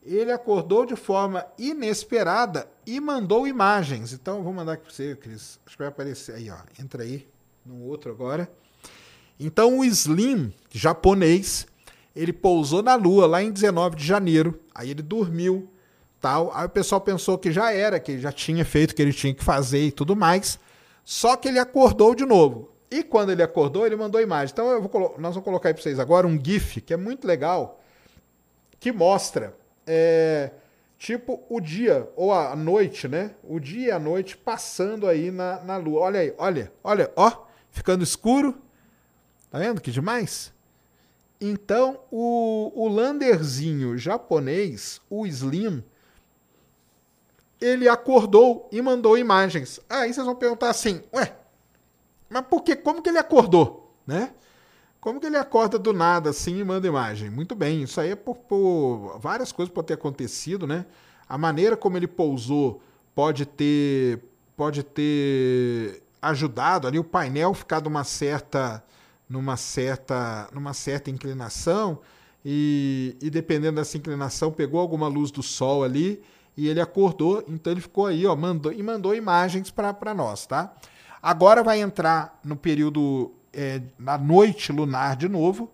Ele acordou de forma inesperada e mandou imagens. Então, vou mandar aqui para você, Cris. Acho que vai aparecer aí, ó. Entra aí no outro agora. Então, o Slim, japonês, ele pousou na Lua lá em 19 de janeiro. Aí ele dormiu, tal. Aí o pessoal pensou que já era, que ele já tinha feito o que ele tinha que fazer e tudo mais. Só que ele acordou de novo. E quando ele acordou, ele mandou imagem. Então eu vou, nós vamos colocar aí para vocês agora um GIF que é muito legal, que mostra é, tipo o dia ou a noite, né? O dia e a noite passando aí na, na lua. Olha aí, olha, olha, ó, ficando escuro. Tá vendo que demais? Então o, o landerzinho japonês, o Slim, ele acordou e mandou imagens. Aí vocês vão perguntar assim, ué, mas por quê? Como que ele acordou, né? Como que ele acorda do nada assim e manda imagem? Muito bem, isso aí é por, por várias coisas podem ter acontecido, né? A maneira como ele pousou pode ter pode ter ajudado ali o painel ficar numa certa numa certa numa certa inclinação e, e dependendo dessa inclinação pegou alguma luz do sol ali e ele acordou, então ele ficou aí, ó, mandou e mandou imagens para nós, tá? Agora vai entrar no período é, na noite lunar de novo,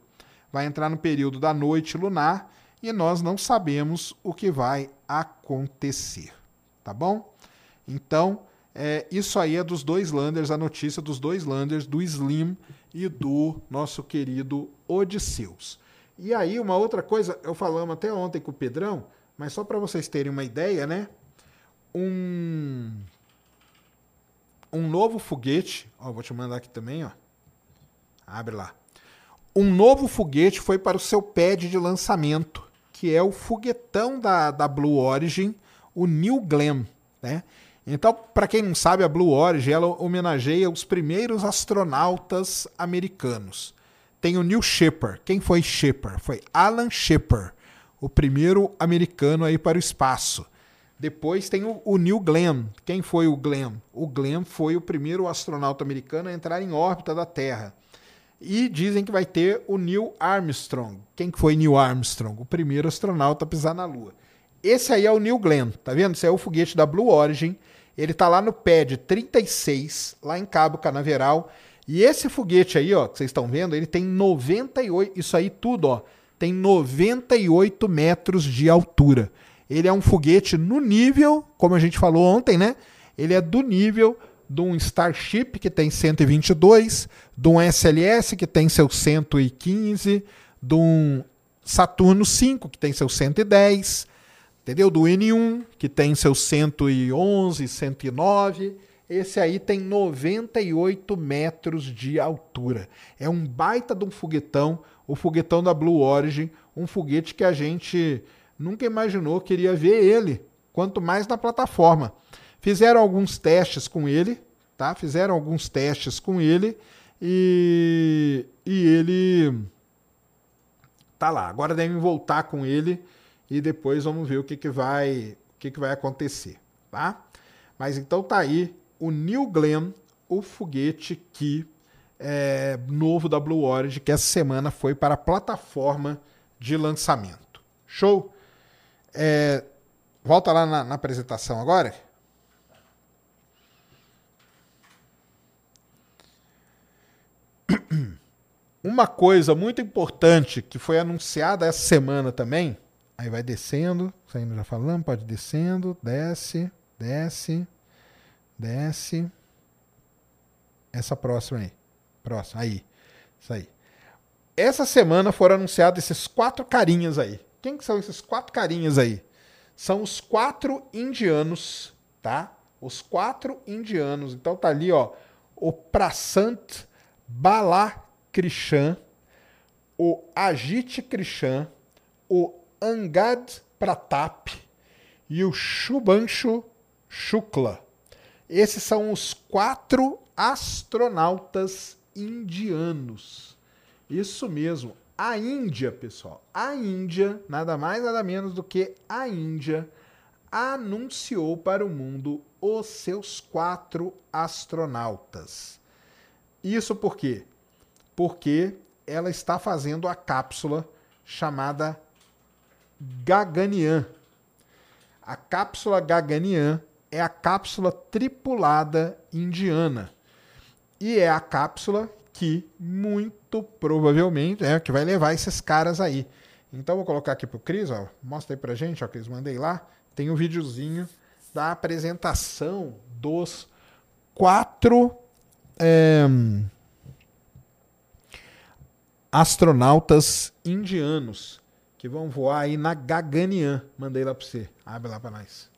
vai entrar no período da noite lunar e nós não sabemos o que vai acontecer, tá bom? Então, é, isso aí é dos dois landers, a notícia dos dois landers, do Slim e do nosso querido Odisseus. E aí, uma outra coisa, eu falamos até ontem com o Pedrão, mas só para vocês terem uma ideia, né? Um um novo foguete. Ó, vou te mandar aqui também, ó. Abre lá. Um novo foguete foi para o seu pad de lançamento, que é o foguetão da, da Blue Origin, o New Glenn, né? Então, para quem não sabe, a Blue Origin ela homenageia os primeiros astronautas americanos. Tem o Neil Shepard. Quem foi Shepard? Foi Alan Shepard, o primeiro americano aí para o espaço. Depois tem o, o, Neil Glenn. Quem foi o Glenn? O Glenn foi o primeiro astronauta americano a entrar em órbita da Terra. E dizem que vai ter o Neil Armstrong. Quem foi Neil Armstrong? O primeiro astronauta a pisar na Lua. Esse aí é o Neil Glenn, tá vendo? Esse é o foguete da Blue Origin. Ele tá lá no pad 36, lá em Cabo Canaveral. E esse foguete aí, ó, que vocês estão vendo, ele tem 98, isso aí tudo, ó, tem 98 metros de altura. Ele é um foguete no nível, como a gente falou ontem, né? Ele é do nível de um Starship que tem 122, de um SLS que tem seus 115, de um Saturno 5 que tem seus 110, entendeu? Do N1 que tem seus 111, 109. Esse aí tem 98 metros de altura. É um baita de um foguetão, o foguetão da Blue Origin, um foguete que a gente nunca imaginou que iria ver ele, quanto mais na plataforma. Fizeram alguns testes com ele, tá? Fizeram alguns testes com ele e, e ele tá lá. Agora devem voltar com ele e depois vamos ver o que, que vai o que, que vai acontecer, tá? Mas então tá aí o New Glenn, o foguete que é novo da Blue Origin, que essa semana foi para a plataforma de lançamento. Show? É, volta lá na, na apresentação agora. Uma coisa muito importante que foi anunciada essa semana também. Aí vai descendo, saindo já falando, pode descendo, desce, desce, desce. Essa próxima aí. Próxima, aí. Isso aí. Essa semana foram anunciados esses quatro carinhas aí. Quem que são esses quatro carinhas aí? São os quatro indianos, tá? Os quatro indianos. Então tá ali, ó, o Prasant Balakrishan, o Ajit Krishan, o Angad Pratap e o Shubhanshu Shukla. Esses são os quatro astronautas indianos. Isso mesmo, a Índia, pessoal, a Índia, nada mais nada menos do que a Índia, anunciou para o mundo os seus quatro astronautas. Isso por quê? Porque ela está fazendo a cápsula chamada Gaganyaan. A cápsula Gaganyaan é a cápsula tripulada indiana. E é a cápsula que muito provavelmente é que vai levar esses caras aí. Então vou colocar aqui pro Cris, ó. Mostra aí pra gente, ó, Cris, mandei lá. Tem um videozinho da apresentação dos quatro é, astronautas indianos que vão voar aí na Gaganyaan. Mandei lá para você. Abre lá para nós.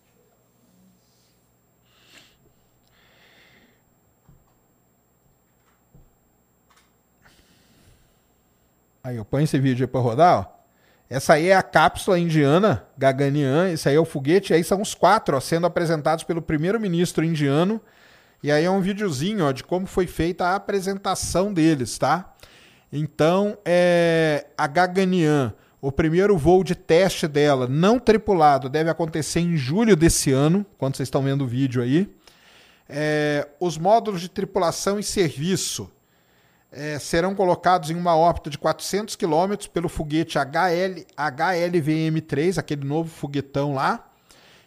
Aí, eu ponho esse vídeo aí para rodar, ó. Essa aí é a cápsula indiana, Gaganyaan. Esse aí é o foguete. Aí são os quatro ó, sendo apresentados pelo primeiro-ministro indiano. E aí é um videozinho ó, de como foi feita a apresentação deles, tá? Então, é, a Gaganyaan, o primeiro voo de teste dela, não tripulado, deve acontecer em julho desse ano, quando vocês estão vendo o vídeo aí. É, os módulos de tripulação e serviço é, serão colocados em uma órbita de 400 km pelo foguete HL, HLVM-3, aquele novo foguetão lá,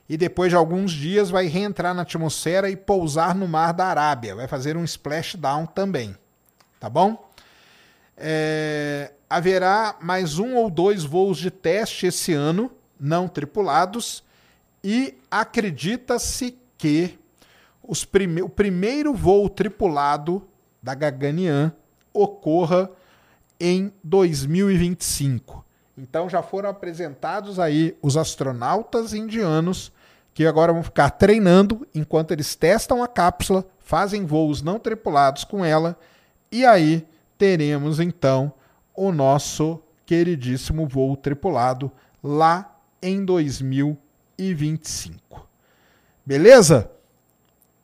e depois de alguns dias vai reentrar na atmosfera e pousar no Mar da Arábia. Vai fazer um splashdown também. Tá bom? É, haverá mais um ou dois voos de teste esse ano, não tripulados, e acredita-se que prime o primeiro voo tripulado da Gaganyaan ocorra em 2025. Então já foram apresentados aí os astronautas indianos que agora vão ficar treinando enquanto eles testam a cápsula, fazem voos não tripulados com ela e aí teremos então o nosso queridíssimo voo tripulado lá em 2025. Beleza?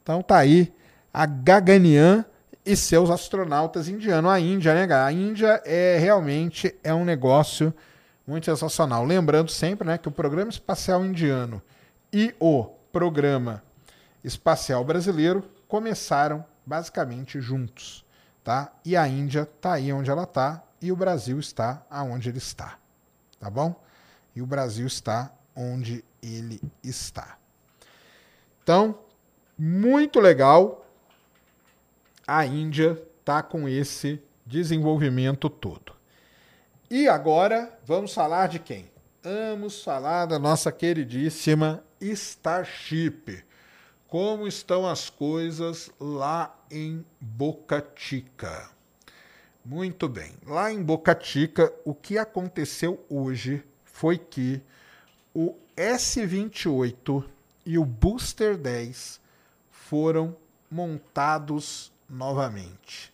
Então tá aí a Gaganyaan e seus astronautas indianos. A Índia, né, A Índia é realmente é um negócio muito sensacional. Lembrando sempre, né, que o Programa Espacial Indiano e o Programa Espacial Brasileiro começaram basicamente juntos, tá? E a Índia está aí onde ela está e o Brasil está aonde ele está, tá bom? E o Brasil está onde ele está. Então, muito legal a Índia tá com esse desenvolvimento todo. E agora vamos falar de quem? Vamos falar da nossa queridíssima Starship. Como estão as coisas lá em Boca Chica? Muito bem. Lá em Boca Chica, o que aconteceu hoje foi que o S28 e o Booster 10 foram montados novamente.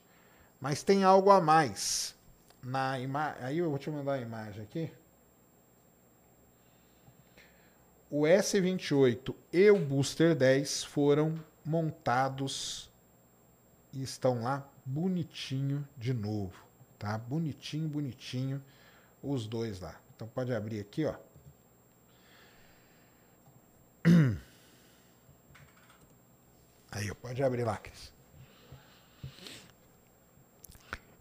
Mas tem algo a mais. Na ima... Aí eu vou te mandar a imagem aqui. O S28 e o Booster 10 foram montados e estão lá bonitinho de novo, tá? Bonitinho, bonitinho os dois lá. Então pode abrir aqui, ó. Aí, pode abrir lá, Cris.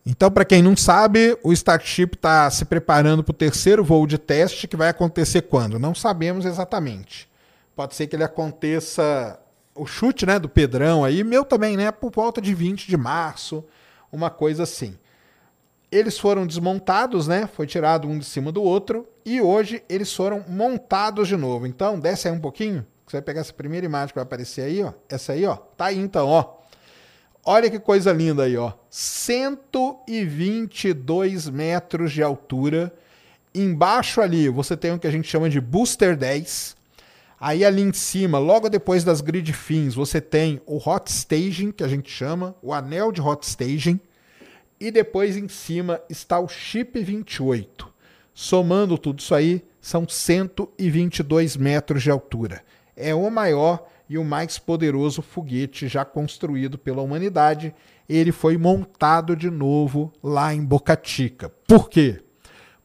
Então, para quem não sabe, o Starship está se preparando para o terceiro voo de teste, que vai acontecer quando? Não sabemos exatamente. Pode ser que ele aconteça o chute né, do Pedrão aí, meu também, né? Por volta de 20 de março, uma coisa assim. Eles foram desmontados, né? Foi tirado um de cima do outro e hoje eles foram montados de novo. Então, desce aí um pouquinho. Você vai pegar essa primeira imagem que vai aparecer aí, ó. Essa aí, ó. Tá aí então, ó. Olha que coisa linda aí, ó. 122 metros de altura. Embaixo ali você tem o que a gente chama de Booster 10. Aí ali em cima, logo depois das grid fins, você tem o hot staging, que a gente chama, o anel de hot staging. E depois em cima está o chip 28. Somando tudo isso aí, são 122 metros de altura. É o maior e o mais poderoso foguete já construído pela humanidade. Ele foi montado de novo lá em Boca Chica. Por quê?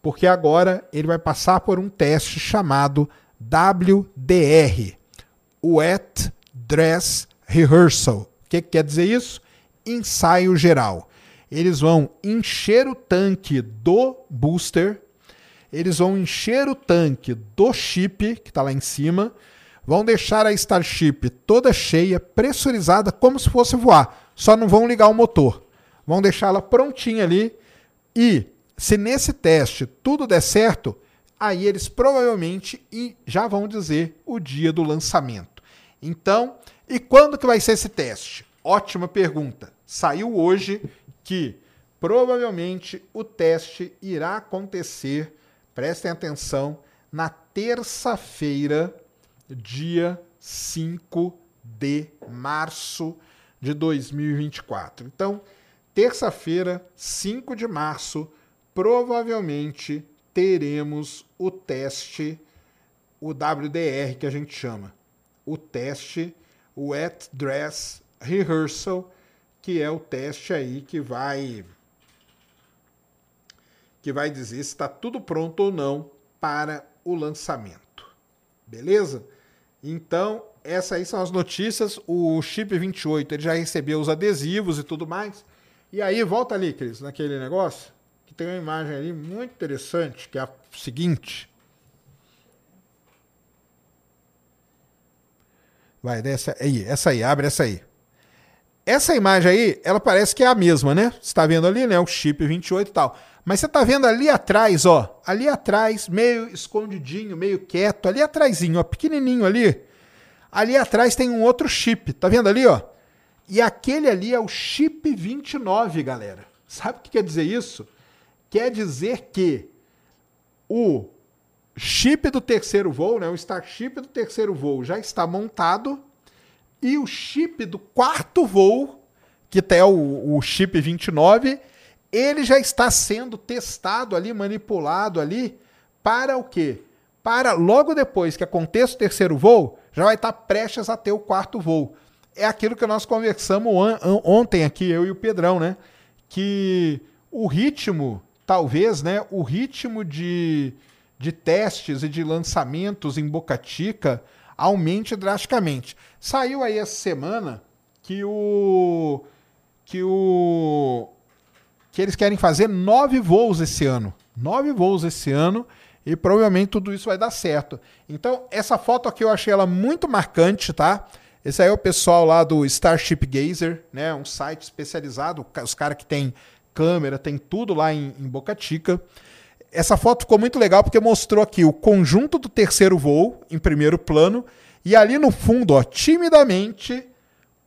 Porque agora ele vai passar por um teste chamado WDR, Wet Dress Rehearsal. O que, que quer dizer isso? Ensaio geral. eles vão encher o tanque do booster, eles vão encher o tanque do chip que está lá em cima, vão deixar a Starship toda cheia, pressurizada, como se fosse voar. Só não vão ligar o motor. Vão deixá-la prontinha ali e se nesse teste tudo der certo, aí eles provavelmente já vão dizer o dia do lançamento. Então, e quando que vai ser esse teste? Ótima pergunta. Saiu hoje que provavelmente o teste irá acontecer, prestem atenção, na terça-feira, dia 5 de março de 2024. Então, terça-feira, 5 de março, provavelmente teremos o teste, o WDR que a gente chama, o teste Wet Dress Rehearsal, que é o teste aí que vai que vai dizer se está tudo pronto ou não para o lançamento. Beleza? Então, essas aí são as notícias. O chip 28 ele já recebeu os adesivos e tudo mais. E aí, volta ali, Cris, naquele negócio, que tem uma imagem ali muito interessante, que é a seguinte. Vai, dessa aí, essa aí, abre essa aí. Essa imagem aí, ela parece que é a mesma, né? Você está vendo ali, né? O chip 28 e tal. Mas você está vendo ali atrás, ó. Ali atrás, meio escondidinho, meio quieto, ali atrasinho, ó, pequenininho ali. Ali atrás tem um outro chip. Tá vendo ali, ó? E aquele ali é o chip 29, galera. Sabe o que quer dizer isso? Quer dizer que o chip do terceiro voo, né, o Starship do terceiro voo já está montado e o chip do quarto voo, que é o, o chip 29, ele já está sendo testado ali, manipulado ali para o quê? Para logo depois que aconteça o terceiro voo, já vai estar prestes a ter o quarto voo. É aquilo que nós conversamos ontem aqui, eu e o Pedrão, né? Que o ritmo, talvez, né? O ritmo de, de testes e de lançamentos em Boca Chica aumente drasticamente. Saiu aí essa semana que o que o que eles querem fazer nove voos esse ano, nove voos esse ano e provavelmente tudo isso vai dar certo. Então essa foto aqui eu achei ela muito marcante, tá? Esse aí é o pessoal lá do Starship Gazer, né? Um site especializado, os caras que tem câmera, tem tudo lá em, em Boca Chica. Essa foto ficou muito legal porque mostrou aqui o conjunto do terceiro voo em primeiro plano e ali no fundo, ó, timidamente,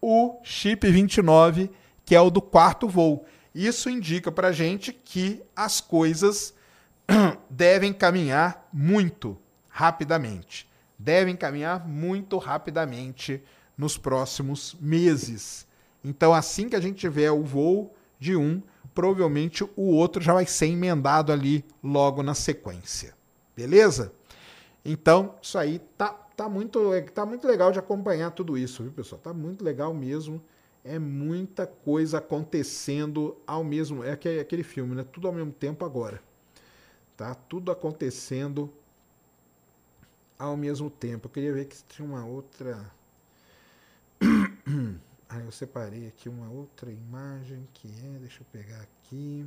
o chip 29, que é o do quarto voo. Isso indica para gente que as coisas devem caminhar muito rapidamente. Devem caminhar muito rapidamente nos próximos meses. Então, assim que a gente tiver o voo de um, provavelmente o outro já vai ser emendado ali logo na sequência. Beleza? Então, isso aí tá, tá, muito, tá muito legal de acompanhar tudo isso, viu, pessoal? Tá muito legal mesmo. É muita coisa acontecendo ao mesmo. É aquele, filme, né? Tudo ao mesmo tempo agora. Tá? Tudo acontecendo ao mesmo tempo. Eu queria ver que tinha uma outra. Aí eu separei aqui uma outra imagem que é, deixa eu pegar aqui.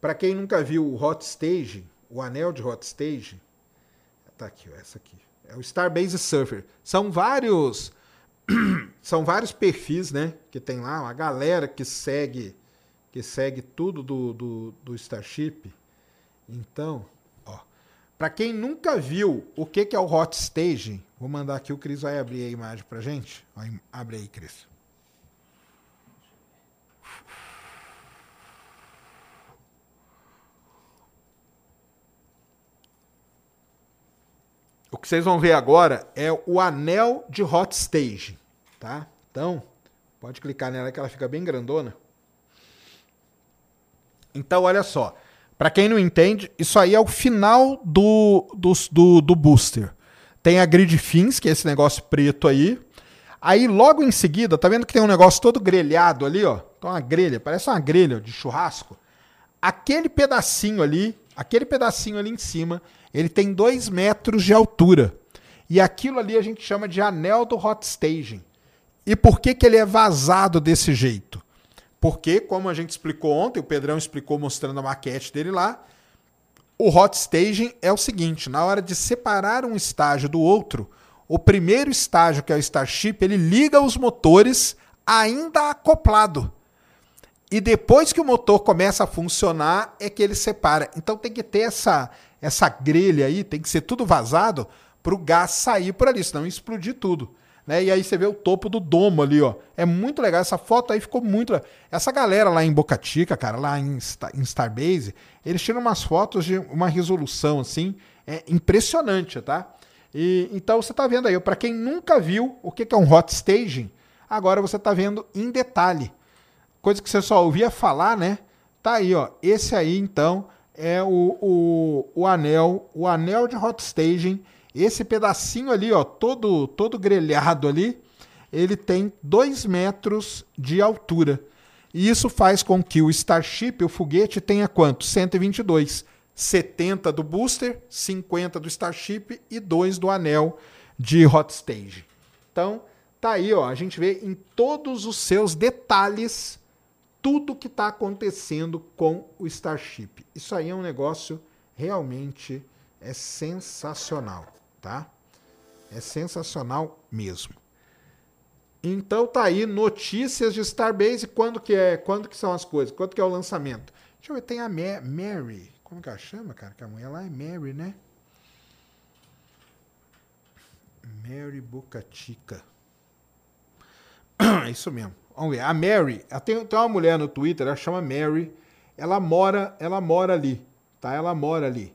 Para quem nunca viu o Hot Stage, o anel de Hot Stage, tá aqui, ó, essa aqui. É o Starbase Surfer. São vários são vários perfis, né, que tem lá, uma galera que segue que segue tudo do, do, do Starship. Então, para quem nunca viu o que, que é o hot staging, vou mandar aqui, o Cris vai abrir a imagem para gente. Abre aí, Cris. O que vocês vão ver agora é o anel de hot stage, tá? Então, pode clicar nela que ela fica bem grandona. Então, olha só. Para quem não entende, isso aí é o final do, do, do, do booster. Tem a grid fins, que é esse negócio preto aí. Aí logo em seguida, tá vendo que tem um negócio todo grelhado ali, ó? Então uma grelha, parece uma grelha de churrasco. Aquele pedacinho ali, aquele pedacinho ali em cima, ele tem dois metros de altura. E aquilo ali a gente chama de anel do hot staging. E por que, que ele é vazado desse jeito? Porque, como a gente explicou ontem, o Pedrão explicou mostrando a maquete dele lá, o hot staging é o seguinte: na hora de separar um estágio do outro, o primeiro estágio, que é o Starship, ele liga os motores ainda acoplado. E depois que o motor começa a funcionar, é que ele separa. Então tem que ter essa, essa grelha aí, tem que ser tudo vazado para o gás sair por ali, senão explodir tudo. Né? E aí você vê o topo do domo ali, ó. É muito legal. Essa foto aí ficou muito. Essa galera lá em Boca Chica, cara, lá em, em Starbase, eles tiram umas fotos de uma resolução, assim, é impressionante, tá? E, então você tá vendo aí, para quem nunca viu o que é um hot staging, agora você tá vendo em detalhe coisa que você só ouvia falar, né? Tá aí, ó. Esse aí, então, é o, o, o anel, o anel de hot staging. Esse pedacinho ali, ó, todo, todo grelhado ali, ele tem 2 metros de altura. E isso faz com que o Starship, o foguete, tenha quanto? 122. 70 do booster, 50 do Starship e 2 do anel de hot stage. Então, tá aí, ó, a gente vê em todos os seus detalhes tudo que está acontecendo com o Starship. Isso aí é um negócio realmente é sensacional, tá? É sensacional mesmo. Então tá aí notícias de Starbase, quando que é, quando que são as coisas, quando que é o lançamento. Deixa eu ver, tem a Mary, como que ela chama, cara? Que a mulher lá é Mary, né? Mary Bocatica. É isso mesmo. Vamos ver. A Mary, tem, tem uma mulher no Twitter, ela chama Mary. Ela mora, ela mora ali, tá? Ela mora ali.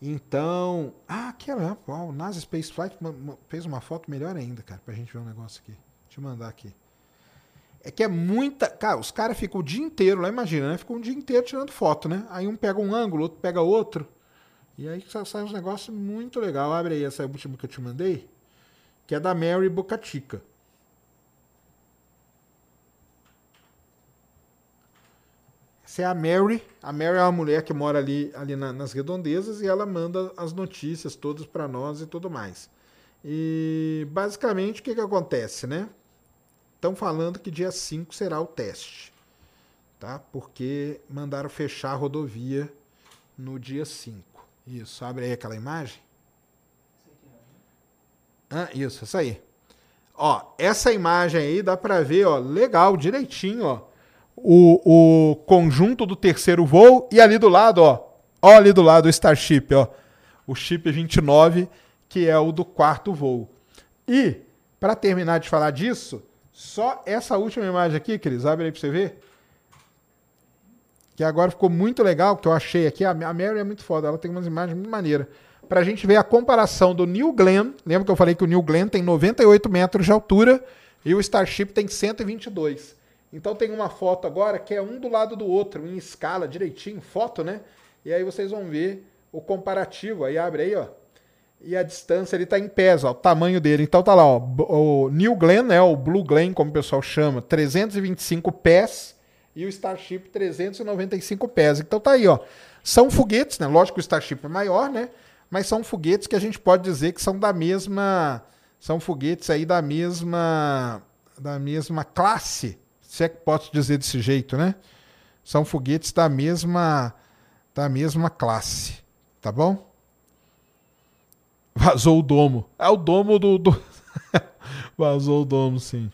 Então, ah, que ela, o NASA Space Flight fez uma foto melhor ainda, cara, pra gente ver um negócio aqui. Deixa eu mandar aqui. É que é muita. Cara, os caras ficam o dia inteiro lá, imagina, né? Ficam o dia inteiro tirando foto, né? Aí um pega um ângulo, outro pega outro. E aí sai uns negócios muito legal. Abre aí essa última que eu te mandei, que é da Mary Bocatica. Essa é a Mary. A Mary é uma mulher que mora ali, ali na, nas redondezas e ela manda as notícias todas para nós e tudo mais. E basicamente o que, que acontece, né? Estão falando que dia 5 será o teste, tá? Porque mandaram fechar a rodovia no dia 5. Isso, abre aí aquela imagem. Ah, isso, essa aí. Ó, essa imagem aí dá para ver, ó, legal, direitinho, ó o, o conjunto do terceiro voo e ali do lado, ó, ó ali do lado o Starship, ó, o chip 29, que é o do quarto voo. E, para terminar de falar disso, só essa última imagem aqui, Cris, abre aí para você ver. Que agora ficou muito legal, que eu achei aqui. A Mary é muito foda, ela tem umas imagens muito maneiras. Pra gente ver a comparação do New Glenn. Lembra que eu falei que o New Glenn tem 98 metros de altura e o Starship tem 122. Então tem uma foto agora que é um do lado do outro, em escala, direitinho, foto, né? E aí vocês vão ver o comparativo. Aí abre aí, ó. E a distância ele está em pés, ó, o tamanho dele. Então tá lá, ó, o New Glenn, né, o Blue Glenn, como o pessoal chama, 325 pés e o Starship 395 pés. Então tá aí, ó. São foguetes, né? Lógico que o Starship é maior, né? Mas são foguetes que a gente pode dizer que são da mesma são foguetes aí da mesma da mesma classe se é que posso dizer desse jeito, né? São foguetes da mesma da mesma classe, tá bom? Vazou o domo. É o domo do, do... vazou o domo, sim.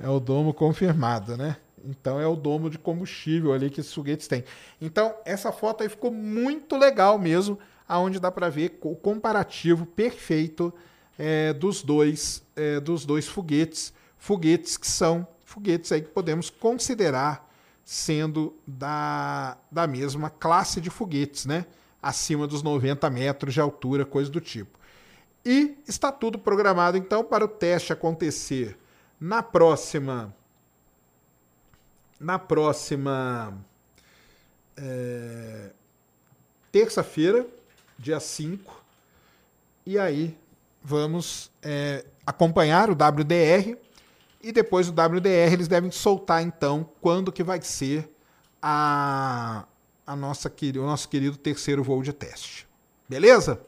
É o domo confirmado, né? Então é o domo de combustível ali que esses foguetes têm. Então essa foto aí ficou muito legal mesmo, aonde dá para ver o comparativo perfeito é, dos dois é, dos dois foguetes, foguetes que são foguetes aí que podemos considerar sendo da, da mesma classe de foguetes, né? Acima dos 90 metros de altura, coisa do tipo. E está tudo programado então para o teste acontecer na próxima. Na próxima. É, terça-feira, dia 5. E aí vamos é, acompanhar o WDR e depois o WDR eles devem soltar então quando que vai ser a, a nossa, o nosso querido terceiro voo de teste. Beleza?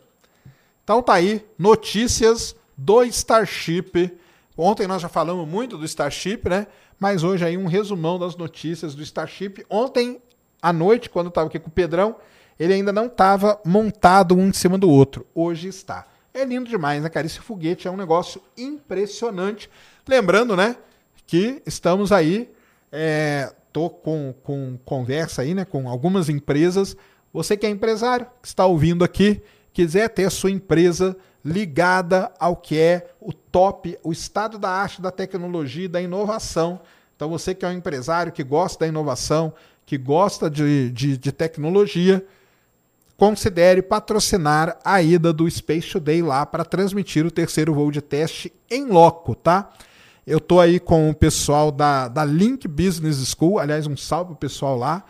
Então tá aí, notícias do Starship Ontem nós já falamos muito do Starship, né? Mas hoje aí um resumão das notícias do Starship. Ontem à noite, quando eu estava aqui com o Pedrão, ele ainda não estava montado um em cima do outro. Hoje está. É lindo demais, né, cara? Esse foguete é um negócio impressionante. Lembrando, né, que estamos aí, é, tô com, com conversa aí, né, com algumas empresas. Você que é empresário, que está ouvindo aqui, quiser ter a sua empresa ligada ao que é o top, o estado da arte, da tecnologia da inovação. Então, você que é um empresário que gosta da inovação, que gosta de, de, de tecnologia, considere patrocinar a ida do Space Today lá para transmitir o terceiro voo de teste em loco, tá? Eu tô aí com o pessoal da, da Link Business School, aliás, um salve pro pessoal lá,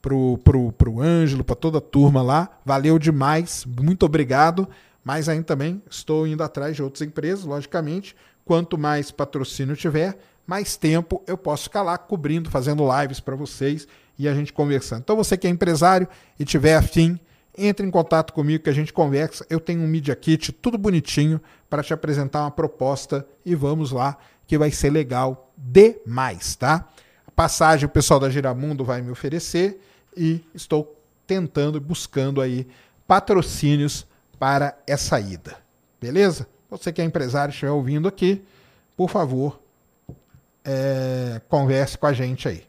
pro, pro, pro Ângelo, para toda a turma lá. Valeu demais, muito obrigado. Mas ainda também estou indo atrás de outras empresas, logicamente. Quanto mais patrocínio tiver, mais tempo eu posso ficar lá cobrindo, fazendo lives para vocês e a gente conversando. Então você que é empresário e tiver afim, entre em contato comigo que a gente conversa. Eu tenho um Media Kit tudo bonitinho para te apresentar uma proposta e vamos lá que vai ser legal demais, tá? A passagem o pessoal da Giramundo vai me oferecer e estou tentando, buscando aí patrocínios para essa ida. Beleza? Você que é empresário estiver ouvindo aqui, por favor, é, converse com a gente aí.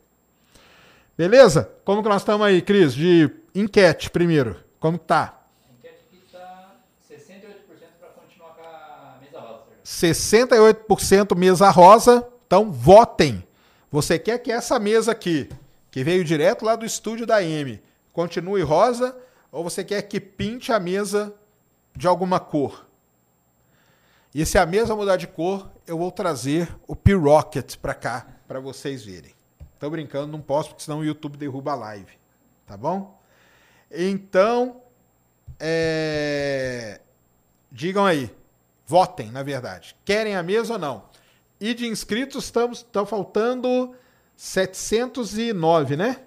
Beleza? Como que nós estamos aí, Cris? De enquete primeiro. Como tá? A enquete aqui está 68% para continuar com a mesa rosa. 68% mesa rosa. Então votem. Você quer que essa mesa aqui, que veio direto lá do estúdio da M, continue rosa ou você quer que pinte a mesa de alguma cor? E se a mesa mudar de cor, eu vou trazer o P-Rocket para cá, para vocês verem. Tô brincando, não posso, porque senão o YouTube derruba a live. Tá bom? Então, é... digam aí. Votem, na verdade. Querem a mesa ou não? E de inscritos, estamos, estão faltando 709, né?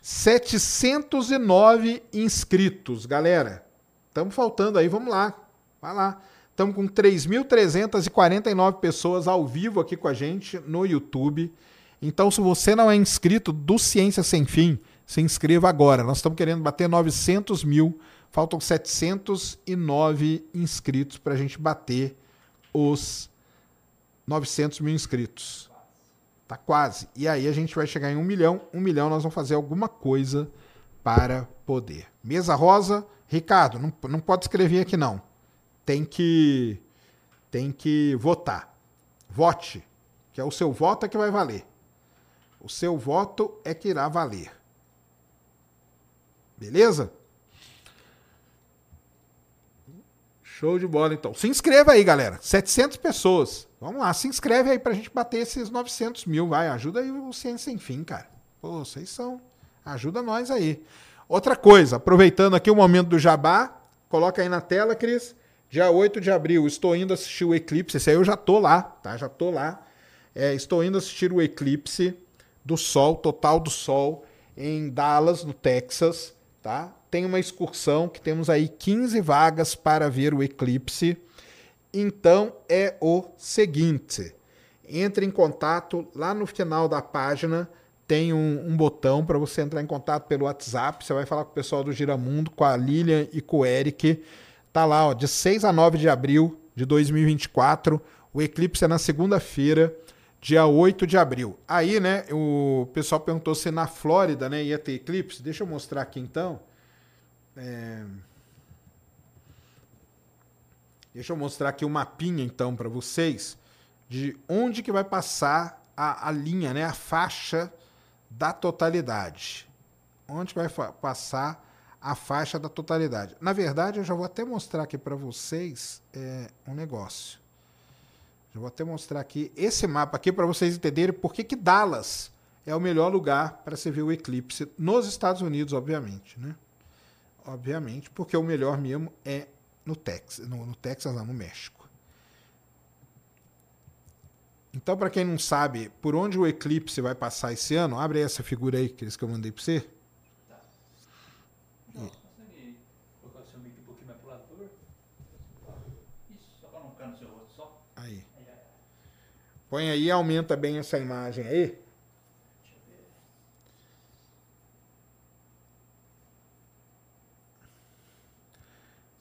709 inscritos, galera. Estamos faltando aí, vamos lá. Vai lá. Estamos com 3.349 pessoas ao vivo aqui com a gente no YouTube. Então, se você não é inscrito do Ciência Sem Fim, se inscreva agora. Nós estamos querendo bater 900 mil. Faltam 709 inscritos para a gente bater os 900 mil inscritos. Tá quase. E aí a gente vai chegar em um milhão. Um milhão nós vamos fazer alguma coisa para poder. Mesa rosa. Ricardo, não, não pode escrever aqui não. Tem que tem que votar. Vote, que é o seu voto é que vai valer. O seu voto é que irá valer. Beleza? Show de bola, então. Se inscreva aí, galera. 700 pessoas. Vamos lá, se inscreve aí pra gente bater esses 900 mil. Vai, ajuda aí o Ciência Sem Fim, cara. Pô, vocês são. Ajuda nós aí. Outra coisa, aproveitando aqui o momento do jabá, coloca aí na tela, Cris. Dia 8 de abril, estou indo assistir o eclipse. Esse aí eu já tô lá, tá? Já tô lá. É, estou indo assistir o eclipse do Sol, total do Sol, em Dallas, no Texas tá? Tem uma excursão que temos aí 15 vagas para ver o eclipse. Então é o seguinte: entre em contato lá no final da página. Tem um, um botão para você entrar em contato pelo WhatsApp. Você vai falar com o pessoal do Giramundo, com a Lilian e com o Eric. Tá lá, ó, de 6 a 9 de abril de 2024. O eclipse é na segunda-feira, dia 8 de abril. Aí, né, o pessoal perguntou se na Flórida, né, ia ter eclipse. Deixa eu mostrar aqui então. É... Deixa eu mostrar aqui o um mapinha então para vocês de onde que vai passar a, a, linha, né, a faixa da totalidade. Onde vai passar a faixa da totalidade. Na verdade, eu já vou até mostrar aqui para vocês é, um negócio. Já vou até mostrar aqui esse mapa aqui para vocês entenderem por que, que Dallas é o melhor lugar para se ver o eclipse nos Estados Unidos, obviamente, né? Obviamente, porque o melhor mesmo é no Texas, no, no Texas, não, no México. Então, para quem não sabe por onde o eclipse vai passar esse ano, abre essa figura aí, que eu mandei para você. Tá. Não, consegue colocar o seu mic um pouquinho mais pro lado, por favor? Isso, só para não ficar no seu rosto só. Aí. Põe aí e aumenta bem essa imagem aí.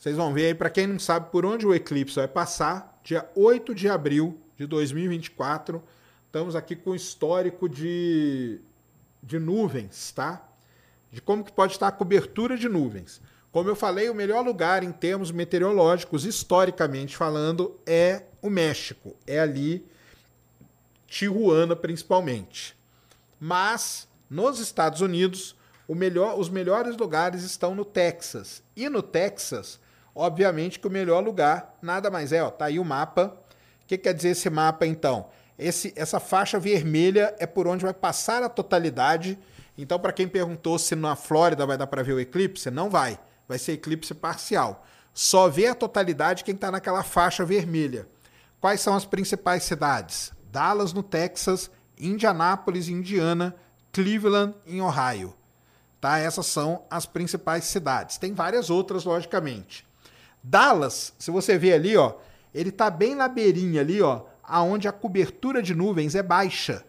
Vocês vão ver aí, para quem não sabe por onde o eclipse vai passar, dia 8 de abril de 2024. Estamos aqui com o histórico de, de nuvens, tá? De como que pode estar a cobertura de nuvens. Como eu falei, o melhor lugar em termos meteorológicos, historicamente falando, é o México. É ali, Tijuana principalmente. Mas, nos Estados Unidos, melhor, os melhores lugares estão no Texas. E no Texas, obviamente que o melhor lugar nada mais é, ó, tá aí o mapa. O que quer dizer esse mapa então? Esse, essa faixa vermelha é por onde vai passar a totalidade. Então, para quem perguntou se na Flórida vai dar para ver o eclipse, não vai. Vai ser eclipse parcial. Só vê a totalidade quem está naquela faixa vermelha. Quais são as principais cidades? Dallas, no Texas, Indianápolis, Indiana, Cleveland, em Ohio. Tá? Essas são as principais cidades. Tem várias outras, logicamente. Dallas, se você ver ali, ó, ele está bem na beirinha ali, ó, aonde a cobertura de nuvens é baixa.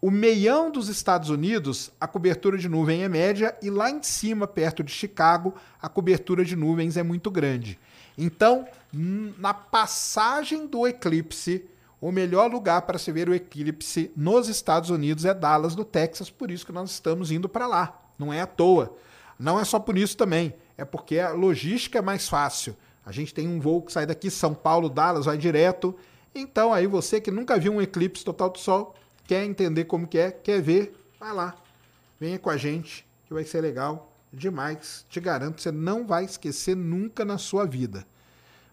O meião dos Estados Unidos, a cobertura de nuvem é média e lá em cima, perto de Chicago, a cobertura de nuvens é muito grande. Então, na passagem do eclipse, o melhor lugar para se ver o eclipse nos Estados Unidos é Dallas, no Texas, por isso que nós estamos indo para lá. Não é à toa. Não é só por isso também é porque a logística é mais fácil. A gente tem um voo que sai daqui, São Paulo, Dallas, vai direto. Então aí você que nunca viu um eclipse total do sol, quer entender como que é, quer ver, vai lá. Venha com a gente, que vai ser legal demais. Te garanto, você não vai esquecer nunca na sua vida.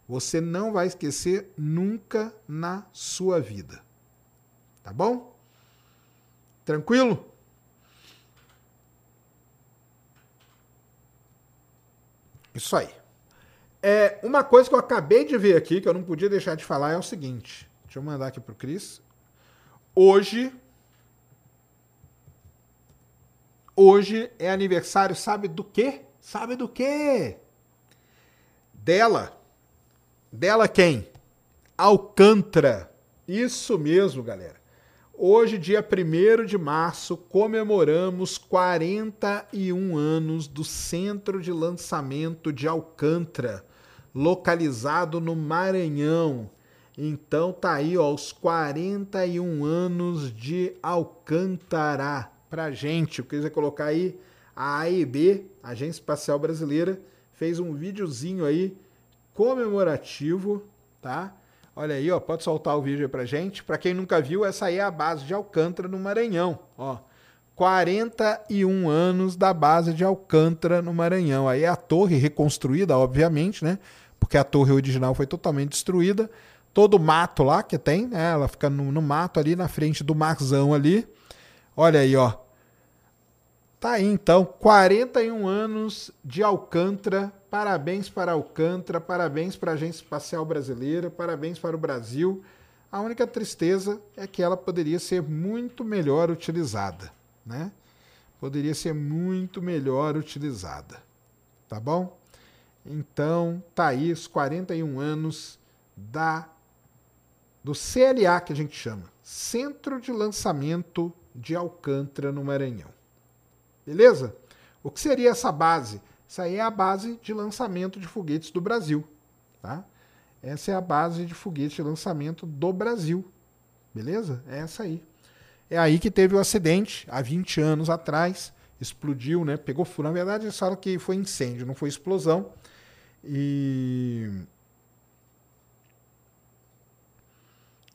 Você não vai esquecer nunca na sua vida. Tá bom? Tranquilo? Isso aí. É, uma coisa que eu acabei de ver aqui, que eu não podia deixar de falar, é o seguinte. Deixa eu mandar aqui pro Cris. Hoje. Hoje é aniversário, sabe do quê? Sabe do quê? Dela. Dela quem? Alcântara. Isso mesmo, galera. Hoje, dia 1 de março, comemoramos 41 anos do Centro de Lançamento de Alcântara, localizado no Maranhão. Então tá aí, ó, os 41 anos de Alcântara pra gente. Eu quiser colocar aí a AEB, Agência Espacial Brasileira, fez um videozinho aí comemorativo, tá? Olha aí, ó, pode soltar o vídeo aí pra gente. Para quem nunca viu, essa aí é a base de Alcântara no Maranhão, ó. 41 anos da base de Alcântara no Maranhão. Aí é a torre reconstruída, obviamente, né? Porque a torre original foi totalmente destruída. Todo o mato lá que tem, né? Ela fica no, no mato ali na frente do marzão ali. Olha aí, ó. Tá aí então, 41 anos de Alcântara Parabéns para Alcântara, parabéns para a Agência Espacial Brasileira, parabéns para o Brasil. A única tristeza é que ela poderia ser muito melhor utilizada, né? Poderia ser muito melhor utilizada. Tá bom? Então, aí os 41 anos da do CLA que a gente chama, Centro de Lançamento de Alcântara no Maranhão. Beleza? O que seria essa base? Isso aí é a base de lançamento de foguetes do Brasil. Tá? Essa é a base de foguete de lançamento do Brasil. Beleza? É essa aí. É aí que teve o acidente, há 20 anos atrás. Explodiu, né? Pegou fogo. Na verdade, eles falam que foi incêndio, não foi explosão. E.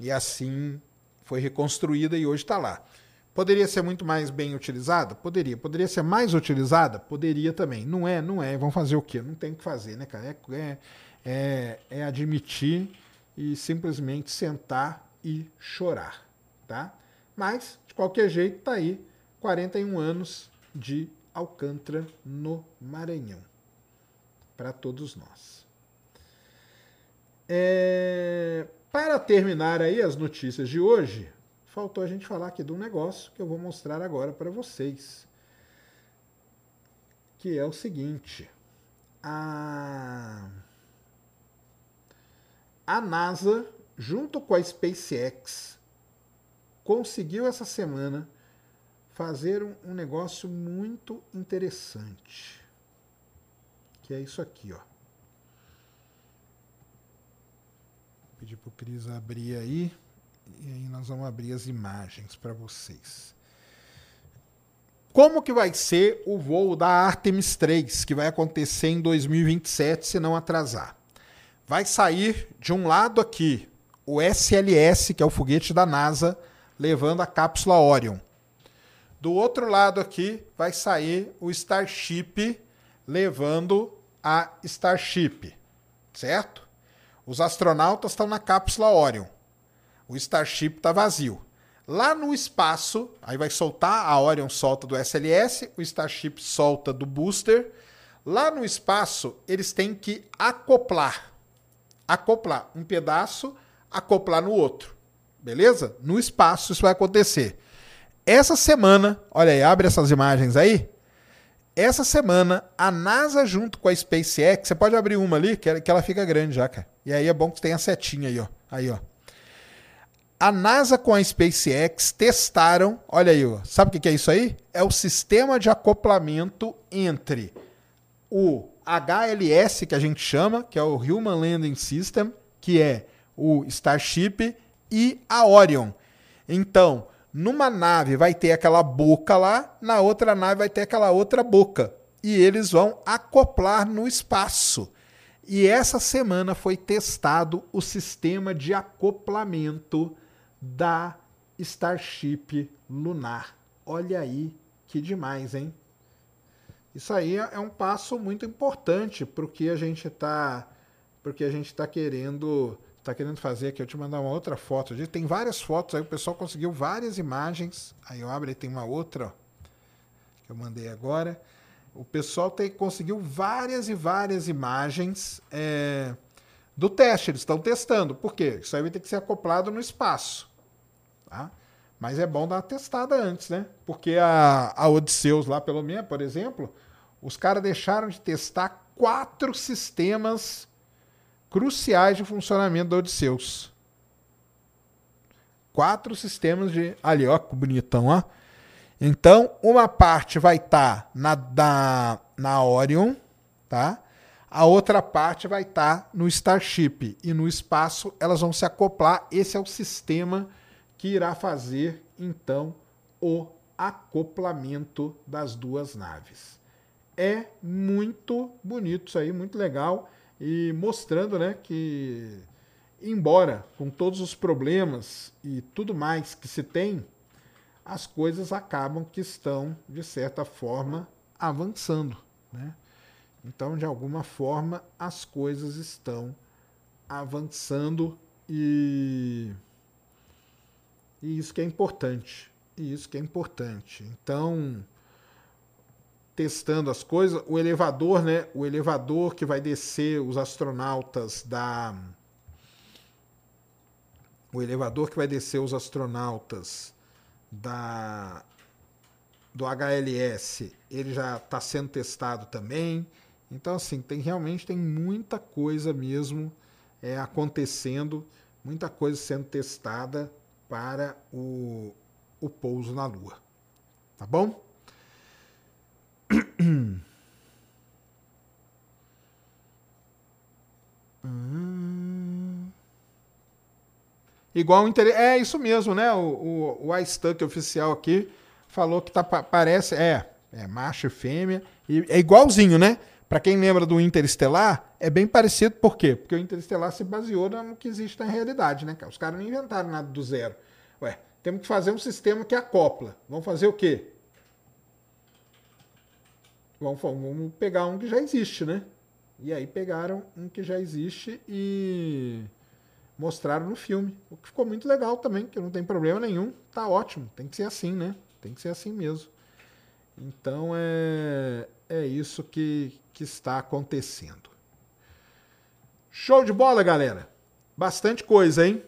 E assim foi reconstruída e hoje está lá. Poderia ser muito mais bem utilizada? Poderia. Poderia ser mais utilizada? Poderia também. Não é, não é. Vão fazer o quê? Não tem o que fazer, né, cara? É, é, é, é admitir e simplesmente sentar e chorar, tá? Mas, de qualquer jeito, tá aí 41 anos de Alcântara no Maranhão. Para todos nós. É, para terminar aí as notícias de hoje, faltou a gente falar aqui de um negócio que eu vou mostrar agora para vocês. Que é o seguinte: a, a NASA, junto com a SpaceX, conseguiu essa semana fazer um, negócio muito interessante. Que é isso aqui, ó. Pedir pro Cris abrir aí. E aí nós vamos abrir as imagens para vocês. Como que vai ser o voo da Artemis 3, que vai acontecer em 2027, se não atrasar? Vai sair de um lado aqui o SLS, que é o foguete da NASA, levando a cápsula Orion. Do outro lado aqui vai sair o Starship levando a Starship, certo? Os astronautas estão na cápsula Orion. O Starship está vazio. Lá no espaço, aí vai soltar, a Orion solta do SLS, o Starship solta do booster. Lá no espaço, eles têm que acoplar. Acoplar um pedaço, acoplar no outro. Beleza? No espaço isso vai acontecer. Essa semana, olha aí, abre essas imagens aí. Essa semana, a NASA junto com a SpaceX, você pode abrir uma ali, que ela fica grande já, cara. E aí é bom que tem a setinha aí, ó. Aí, ó. A NASA com a SpaceX testaram, olha aí, sabe o que é isso aí? É o sistema de acoplamento entre o HLS, que a gente chama, que é o Human Landing System, que é o Starship, e a Orion. Então, numa nave vai ter aquela boca lá, na outra nave vai ter aquela outra boca. E eles vão acoplar no espaço. E essa semana foi testado o sistema de acoplamento da Starship Lunar. Olha aí que demais, hein? Isso aí é um passo muito importante para o que a gente está porque a gente está querendo tá querendo fazer aqui, eu te mandar uma outra foto. Tem várias fotos aí, o pessoal conseguiu várias imagens. Aí eu abro e tem uma outra, ó, que eu mandei agora. O pessoal tem, conseguiu várias e várias imagens é, do teste. Eles estão testando. Por quê? Isso aí vai ter que ser acoplado no espaço. Tá? Mas é bom dar uma testada antes, né? Porque a, a Odisseus lá, pelo menos, por exemplo, os caras deixaram de testar quatro sistemas cruciais de funcionamento da Odisseus. Quatro sistemas de. Ali, ó, que bonitão, ó. Então, uma parte vai estar tá na, na, na Orion, tá? A outra parte vai estar tá no Starship. E no espaço elas vão se acoplar. Esse é o sistema que irá fazer, então, o acoplamento das duas naves. É muito bonito isso aí, muito legal e mostrando né, que, embora com todos os problemas e tudo mais que se tem, as coisas acabam que estão, de certa forma, avançando. Né? Então, de alguma forma, as coisas estão avançando e, e isso que é importante. E isso que é importante. Então, testando as coisas. O elevador, né? O elevador que vai descer os astronautas da. O elevador que vai descer os astronautas da do HLS, ele já está sendo testado também. Então, assim, tem realmente tem muita coisa mesmo é, acontecendo, muita coisa sendo testada para o, o pouso na Lua. Tá bom? Hum. Igual interesse. É isso mesmo, né? O, o, o iStuck oficial aqui falou que tá, parece. É, é macho e fêmea. E é igualzinho, né? Para quem lembra do Interestelar, é bem parecido. Por quê? Porque o Interestelar se baseou no que existe na realidade, né? Os caras não inventaram nada do zero. Ué, temos que fazer um sistema que acopla. Vamos fazer o quê? Vamos, vamos pegar um que já existe, né? E aí pegaram um que já existe e mostraram no filme. O que ficou muito legal também, que não tem problema nenhum. Tá ótimo. Tem que ser assim, né? Tem que ser assim mesmo. Então é, é isso que, que está acontecendo. Show de bola, galera. Bastante coisa, hein?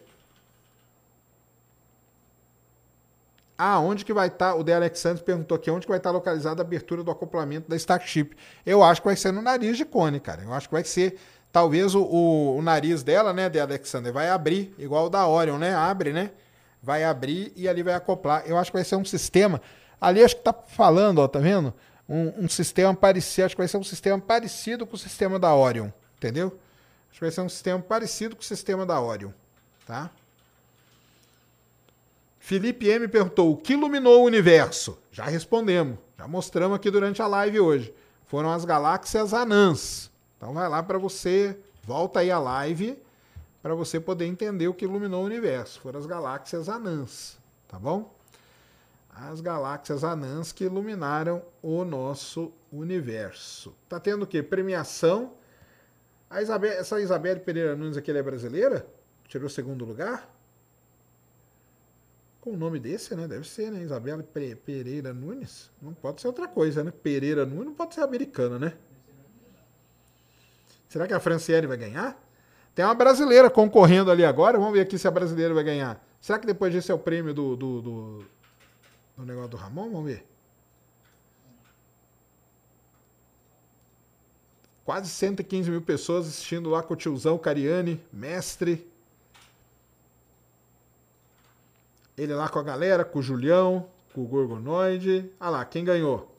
Ah, onde que vai estar? Tá, o De Alexandre perguntou aqui onde que vai estar tá localizada a abertura do acoplamento da Starship. Eu acho que vai ser no nariz de cone, cara. Eu acho que vai ser. Talvez o, o, o nariz dela, né, De Alexander, vai abrir, igual o da Orion, né? Abre, né? vai abrir e ali vai acoplar. Eu acho que vai ser um sistema. Ali acho que tá falando, ó, tá vendo? Um, um sistema parecido, acho que vai ser um sistema parecido com o sistema da Orion, entendeu? Acho que vai ser um sistema parecido com o sistema da Orion, tá? Felipe M perguntou: o que iluminou o universo? Já respondemos, já mostramos aqui durante a live hoje. Foram as galáxias anãs. Então vai lá para você, volta aí a live para você poder entender o que iluminou o universo. Foram as galáxias anãs, tá bom? As galáxias anãs que iluminaram o nosso universo. Tá tendo o quê? Premiação. A Isabel, essa Isabelle Pereira Nunes aqui ela é brasileira? Tirou segundo lugar? Com o nome desse, né? Deve ser, né? Isabela Pereira Nunes. Não pode ser outra coisa, né? Pereira Nunes não pode ser americana, né? Será que a Franciele vai ganhar? Tem uma brasileira concorrendo ali agora. Vamos ver aqui se a brasileira vai ganhar. Será que depois disso é o prêmio do, do, do, do negócio do Ramon? Vamos ver. Quase 115 mil pessoas assistindo lá com o tiozão Cariani, mestre. Ele lá com a galera, com o Julião, com o Gorgonoide. Ah lá, quem ganhou?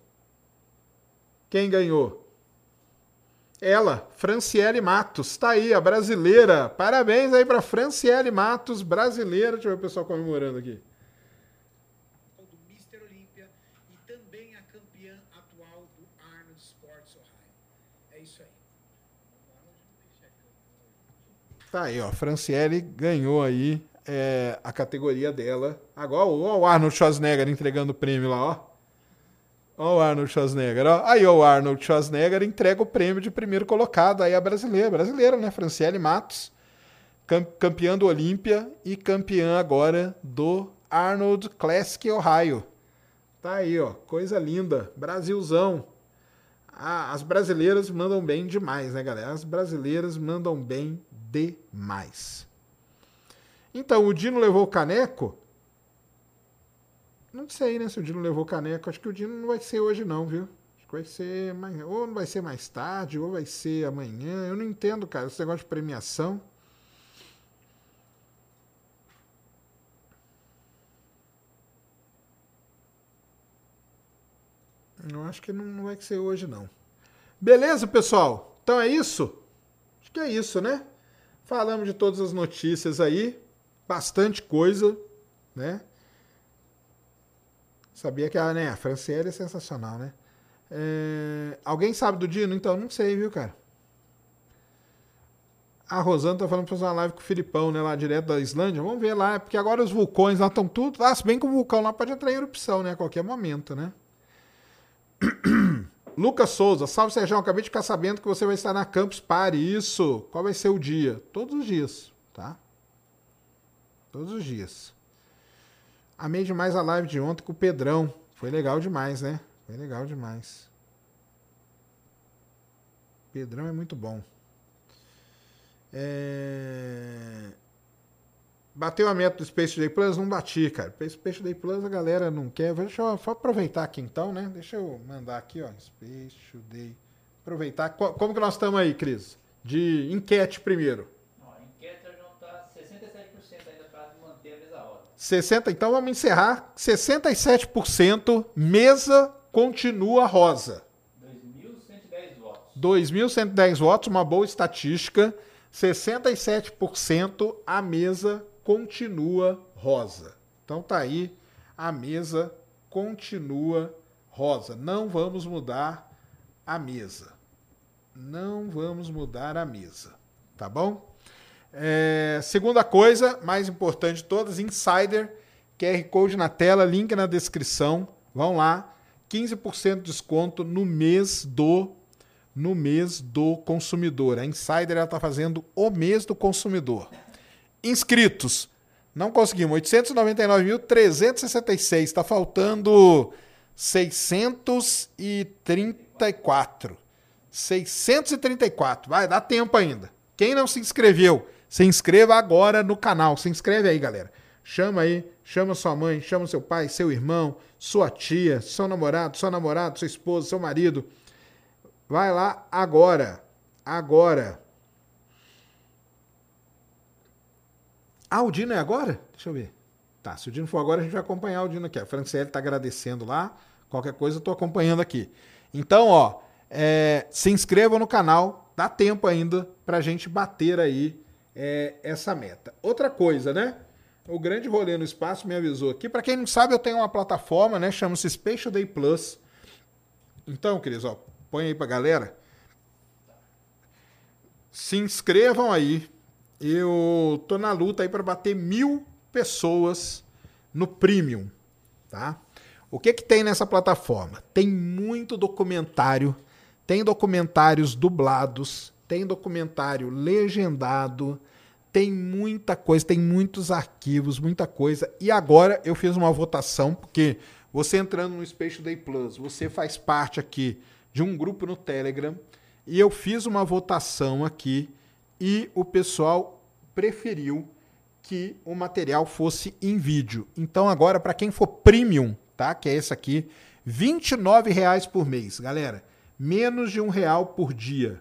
Quem ganhou? Ela, Franciele Matos, tá aí, a brasileira. Parabéns aí pra Franciele Matos, brasileira. Deixa eu ver o pessoal comemorando aqui. do Mr. Olímpia e também a campeã atual do Arnold Sports Ohio. É isso aí. Tá aí, ó. Franciele ganhou aí é, a categoria dela. Agora, ó, o Arnold Schwarzenegger entregando o prêmio lá, ó. Ó o Arnold Schwarzenegger, ó. Aí, ó, o Arnold Schwarzenegger entrega o prêmio de primeiro colocado aí a brasileira. Brasileira, né? Franciele Matos, cam campeã do Olímpia e campeã agora do Arnold Classic Ohio. Tá aí, ó. Coisa linda. Brasilzão. Ah, as brasileiras mandam bem demais, né, galera? As brasileiras mandam bem demais. Então, o Dino levou o caneco. Não sei, né, se o Dino levou o caneco. Acho que o Dino não vai ser hoje, não, viu? Acho que vai ser mais. Ou não vai ser mais tarde, ou vai ser amanhã. Eu não entendo, cara, esse negócio de premiação. Eu acho que não, não vai ser hoje, não. Beleza, pessoal? Então é isso? Acho que é isso, né? Falamos de todas as notícias aí. Bastante coisa, né? Sabia que a, né, a Franciele é sensacional, né? É, alguém sabe do Dino? Então, não sei, viu, cara? A Rosana tá falando pra fazer uma live com o Filipão, né? Lá direto da Islândia. Vamos ver lá, porque agora os vulcões lá estão tudo. Ah, se bem que o vulcão lá pode entrar em erupção, né? A qualquer momento, né? Lucas Souza, salve Sérgio, acabei de ficar sabendo que você vai estar na Campus Party. Isso. Qual vai ser o dia? Todos os dias, tá? Todos os dias. Amei demais a live de ontem com o Pedrão. Foi legal demais, né? Foi legal demais. Pedrão é muito bom. É... Bateu a meta do Space Day Plus? Não bati, cara. Space Day Plus a galera não quer. Deixa eu só aproveitar aqui então, né? Deixa eu mandar aqui, ó. Space Day. Aproveitar. Como que nós estamos aí, Cris? De enquete primeiro. Ó, a enquete já está 67% ainda para manter a mesa alta. 60, então vamos encerrar. 67% mesa continua rosa. 2.110 votos. 2.110 votos, uma boa estatística. 67% a mesa continua rosa. Então tá aí, a mesa continua rosa. Não vamos mudar a mesa. Não vamos mudar a mesa. Tá bom? É, segunda coisa, mais importante de todas, Insider, QR Code na tela, link na descrição. Vão lá, 15% de desconto no mês do no mês do consumidor. A Insider está fazendo o mês do consumidor. Inscritos, não conseguimos, 899.366, está faltando 634. 634, vai, dá tempo ainda. Quem não se inscreveu, se inscreva agora no canal. Se inscreve aí, galera. Chama aí, chama sua mãe, chama seu pai, seu irmão, sua tia, seu namorado, seu namorado, sua esposa, seu marido. Vai lá agora. Agora. Ah, o Dino é agora? Deixa eu ver. Tá, se o Dino for agora, a gente vai acompanhar o Dino aqui. A Franciele tá agradecendo lá. Qualquer coisa eu tô acompanhando aqui. Então, ó, é, se inscreva no canal, dá tempo ainda pra gente bater aí é, essa meta. Outra coisa, né? O grande rolê no espaço me avisou aqui. Para quem não sabe, eu tenho uma plataforma, né? Chama-se Special Day Plus. Então, queridos, ó, põe aí pra galera. Se inscrevam aí. Eu tô na luta aí para bater mil pessoas no Premium, tá? O que que tem nessa plataforma? Tem muito documentário, tem documentários dublados, tem documentário legendado, tem muita coisa, tem muitos arquivos, muita coisa. E agora eu fiz uma votação, porque você entrando no Space Day Plus, você faz parte aqui de um grupo no Telegram, e eu fiz uma votação aqui e o pessoal preferiu que o material fosse em vídeo. Então agora para quem for premium, tá? Que é esse aqui, R$ reais por mês, galera. Menos de um real por dia.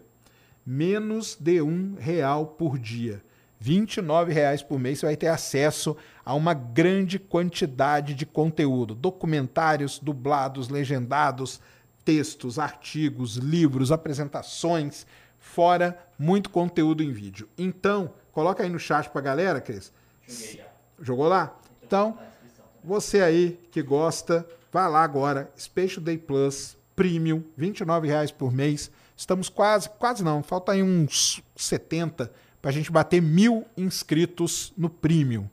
Menos de um real por dia. R$ reais por mês você vai ter acesso a uma grande quantidade de conteúdo, documentários dublados, legendados, textos, artigos, livros, apresentações, fora muito conteúdo em vídeo. Então, coloca aí no chat pra galera, Cris. Jogou lá? Então, você aí que gosta, vá lá agora, Special Day Plus Premium, R$ reais por mês. Estamos quase, quase não, falta aí uns 70 para a gente bater mil inscritos no Premium.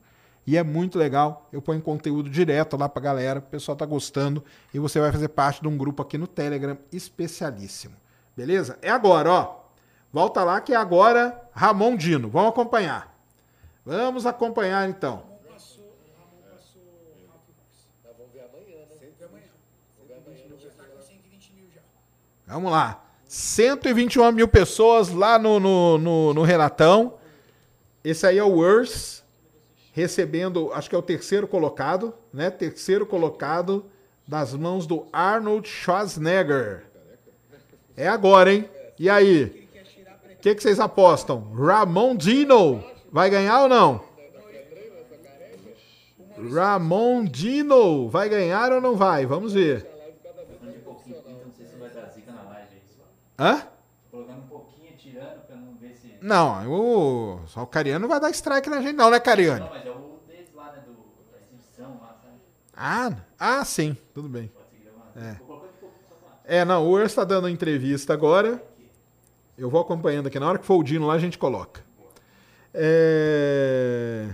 E é muito legal. Eu ponho conteúdo direto lá pra galera. O pessoal tá gostando. E você vai fazer parte de um grupo aqui no Telegram especialíssimo. Beleza? É agora, ó. Volta lá que é agora Ramon Dino. Vamos acompanhar. Vamos acompanhar então. Vamos lá. 121 mil pessoas lá no, no, no, no Renatão. Esse aí é o Worst, recebendo, acho que é o terceiro colocado, né? Terceiro colocado das mãos do Arnold Schwarzenegger. É agora, hein? E aí? O que, que vocês apostam? Ramon Dino vai ganhar ou não? Ramon Dino vai ganhar ou não vai? Vamos ver. Hã? Não o, só o Cariano vai dar strike na gente, não, né, Cariano? Não, mas é o deles lá, né? Do, da exibição lá, sabe? Ah, ah, sim, tudo bem. É. É, não, o Urs está dando entrevista agora. Eu vou acompanhando aqui. Na hora que for o Dino lá, a gente coloca. É...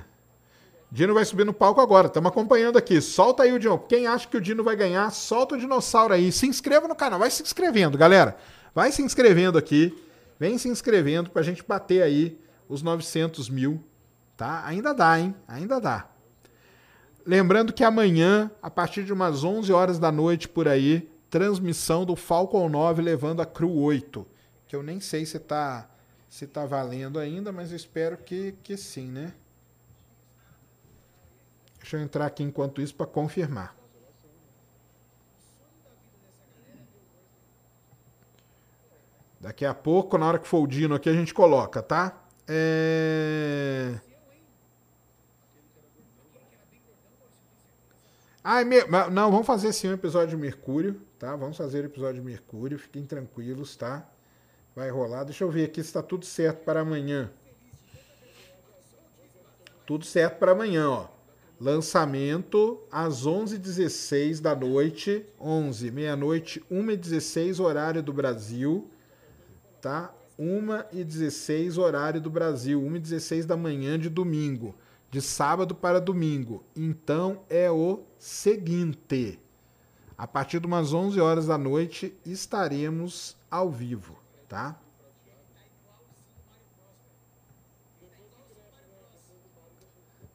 Dino vai subir no palco agora. Estamos acompanhando aqui. Solta aí o Dino. Quem acha que o Dino vai ganhar, solta o dinossauro aí. Se inscreva no canal. Vai se inscrevendo, galera. Vai se inscrevendo aqui. Vem se inscrevendo pra gente bater aí os 900 mil. Tá? Ainda dá, hein? Ainda dá. Lembrando que amanhã, a partir de umas 11 horas da noite por aí, transmissão do Falcon 9 levando a Crew 8. Que eu nem sei se tá, se tá valendo ainda, mas eu espero que, que sim, né? Deixa eu entrar aqui enquanto isso para confirmar. Daqui a pouco, na hora que for o Dino aqui, a gente coloca, tá? É... É me... não, vamos fazer sim um episódio de Mercúrio, tá? Vamos fazer o episódio de Mercúrio, fiquem tranquilos, tá? Vai rolar. Deixa eu ver aqui se está tudo certo para amanhã. Tudo certo para amanhã, ó. Lançamento às 11h16 da noite, 11, meia-noite, 1h16, horário do Brasil, tá? 1h16, horário do Brasil, 1h16 da manhã de domingo, de sábado para domingo. Então é o seguinte: a partir de umas 11 horas da noite estaremos ao vivo, tá?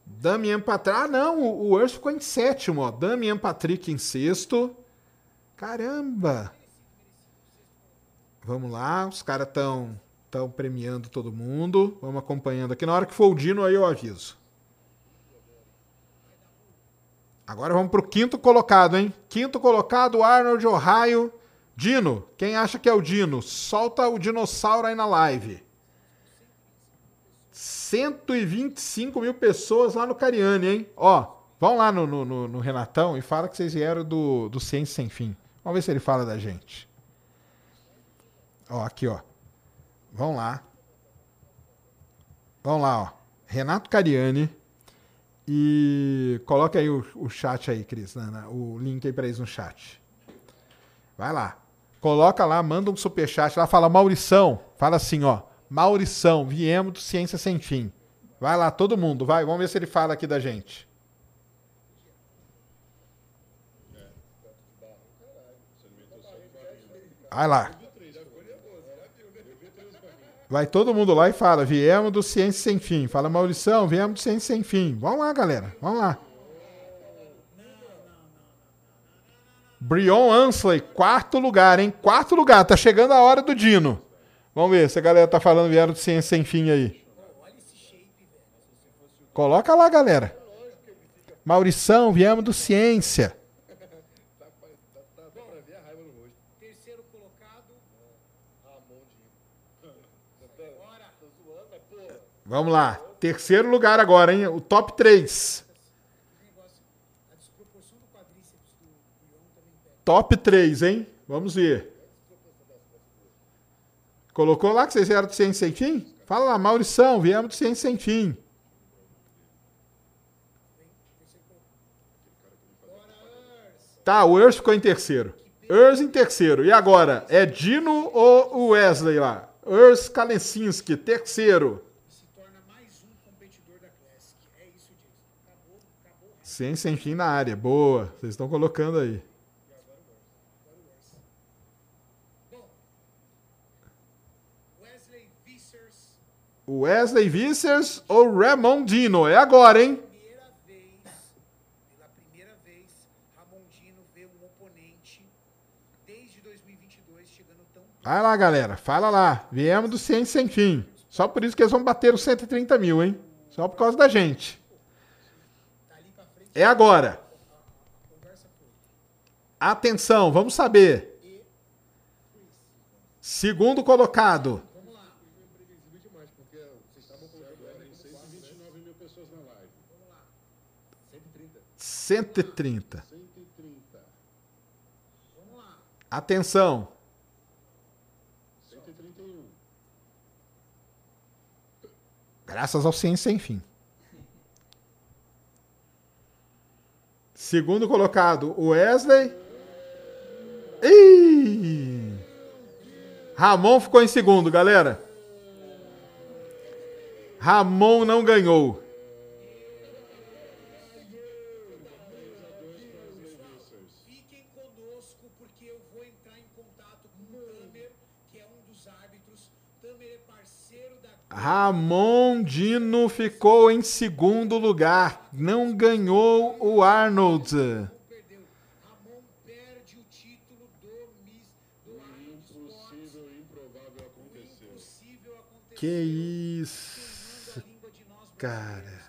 Damian Patrick. Ah, não, o, o Urso ficou em sétimo, ó. Damian Patrick em sexto. Caramba! Vamos lá, os caras estão tão premiando todo mundo. Vamos acompanhando aqui. Na hora que for o Dino, aí eu aviso. Agora vamos pro quinto colocado, hein? Quinto colocado, Arnold Ohio. Dino, quem acha que é o Dino? Solta o dinossauro aí na live. 125 mil pessoas lá no Cariani, hein? Ó, Vão lá no, no, no- Renatão e fala que vocês vieram do, do Ciência Sem Fim. Vamos ver se ele fala da gente. Ó, aqui, ó. Vão lá. Vão lá, ó. Renato Cariani. E coloca aí o, o chat aí, Cris. né, né, o link aí pra eles no chat. Vai lá. Coloca lá, manda um superchat lá, fala Maurição. Fala assim, ó. Maurição, viemos do Ciência Sem Fim. Vai lá, todo mundo, vai. Vamos ver se ele fala aqui da gente. Vai lá. Vai todo mundo lá e fala, viemos do Ciência Sem Fim. Fala, Maurição, viemos do Ciência Sem Fim. Vamos lá, galera. Vamos lá. Brion Ansley, quarto lugar, hein? Quarto lugar. Tá chegando a hora do Dino. Vamos ver se a galera tá falando vieram do Ciência Sem Fim aí. Coloca lá, galera. Maurição, viemos do Ciência. Vamos lá. Terceiro lugar agora, hein? O top 3. a desproporção do quadríceps do Bion também pega. Top 3, hein? Vamos ver. Colocou lá que vocês do Ciência Sem Fim? Fala lá, Maurição, viemos Ciência Sem Fim. Tá, o Urs ficou em terceiro. Urs em terceiro. E agora? É Dino ou o Wesley lá? Urs Kalensinski, terceiro. Se torna mais um competidor da Classic. É isso, Jason. Acabou, acabou. Ciência Sem Fim na área. Boa. Vocês estão colocando aí. Bom, Wesley Vissers, O Wesley Vissers ou Ramon Dino? É agora, hein? primeira vez, pela primeira vez, Ramondino vê um oponente desde 2022 chegando tão Vai lá, galera. Fala lá. Viemos do Ciência Sem Fim. Só por isso que eles vão bater os 130 mil, hein? Só por causa da gente. É agora. Atenção, vamos saber. Segundo colocado. demais, porque vocês estavam colocando ela com 129 mil pessoas na live. Vamos lá. 130. 130. 130. Atenção. 131. Graças ao Ciência Sem Fim. Segundo colocado, o Wesley. Ih! Ramon ficou em segundo, galera. Ramon não ganhou. Ramon Dino ficou em segundo lugar. Não ganhou o Arnold. Que isso, cara.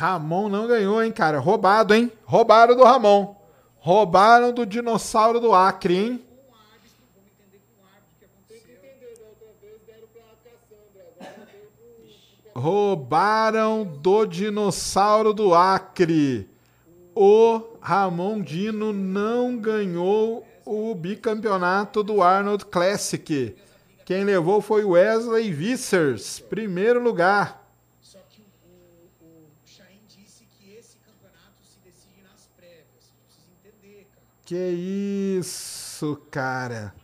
Ramon não ganhou, hein, cara. Roubado, hein? Roubaram do Ramon. Roubaram do dinossauro do Acre, hein? com o árbitro, vamos entender com o árbitro o que aconteceu. Entendeu? Da outra vez deram pra Cassandra, agora deu pro. pro Roubaram do dinossauro do Acre. O Ramon Dino não ganhou o bicampeonato do Arnold Classic. Quem levou foi Wesley Vissers, primeiro lugar. Só que o, o, o Chain disse que esse campeonato se decide nas prévias. Você precisa entender, cara. Que isso, cara.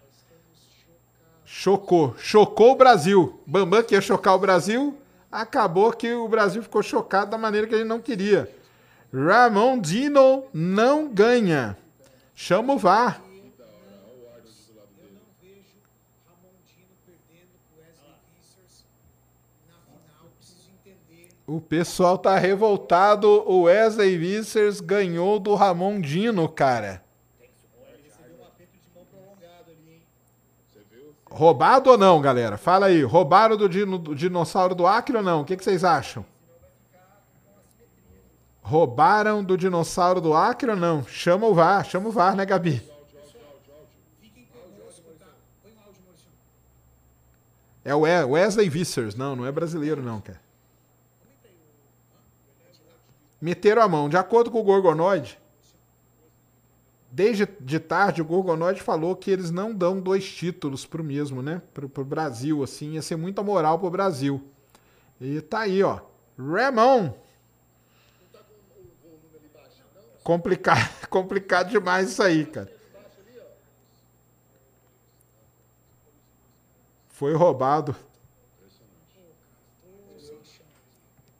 Chocou. Chocou o Brasil. Bambam que ia chocar o Brasil. Acabou que o Brasil ficou chocado da maneira que ele não queria. Ramon Dino não ganha. Chama o VAR. O pessoal tá revoltado. O Wesley Vissers ganhou do Ramon Dino, cara. Roubado ou não, galera? Fala aí. Roubaram do, do dinossauro do Acre ou não? O que, que vocês acham? Roubaram do dinossauro do Acre ou não? Chama o VAR, chama o VAR, né, Gabi? É o We- Wesley Vissers. Não, não é brasileiro, não, cara. Meteram a mão. De acordo com o Gorgonoid, desde de tarde o Gorgonoid falou que eles não dão dois títulos pro mesmo, né? Pro, pro Brasil, assim. Ia ser muita moral pro Brasil. E tá aí, ó. Ramon. Complicado, complicado demais isso aí, cara. Foi roubado.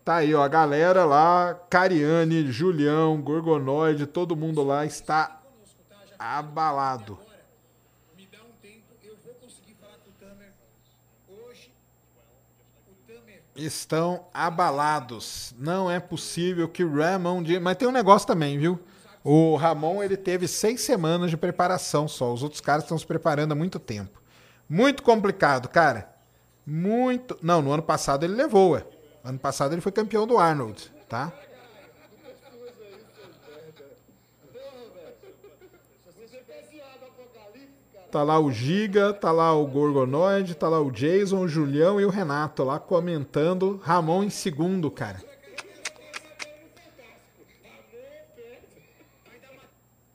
Tá aí, ó, a galera lá, Cariane, Julião, Gorgonoide, todo mundo lá está abalado. Me dá um tempo, eu vou conseguir falar com o Tamer hoje. Estão abalados. Não é possível que Ramon... Di- Mas tem um negócio também, viu? O Ramon, ele teve seis semanas de preparação só. Os outros caras estão se preparando há muito tempo. Muito complicado, cara. Muito... Não, no ano passado ele levou, ué. Ano passado ele foi campeão do Arnold, tá? Tá lá o Giga, tá lá o Gorgonoid, tá lá o Jason, o Julião e o Renato lá comentando. Ramon em segundo, cara.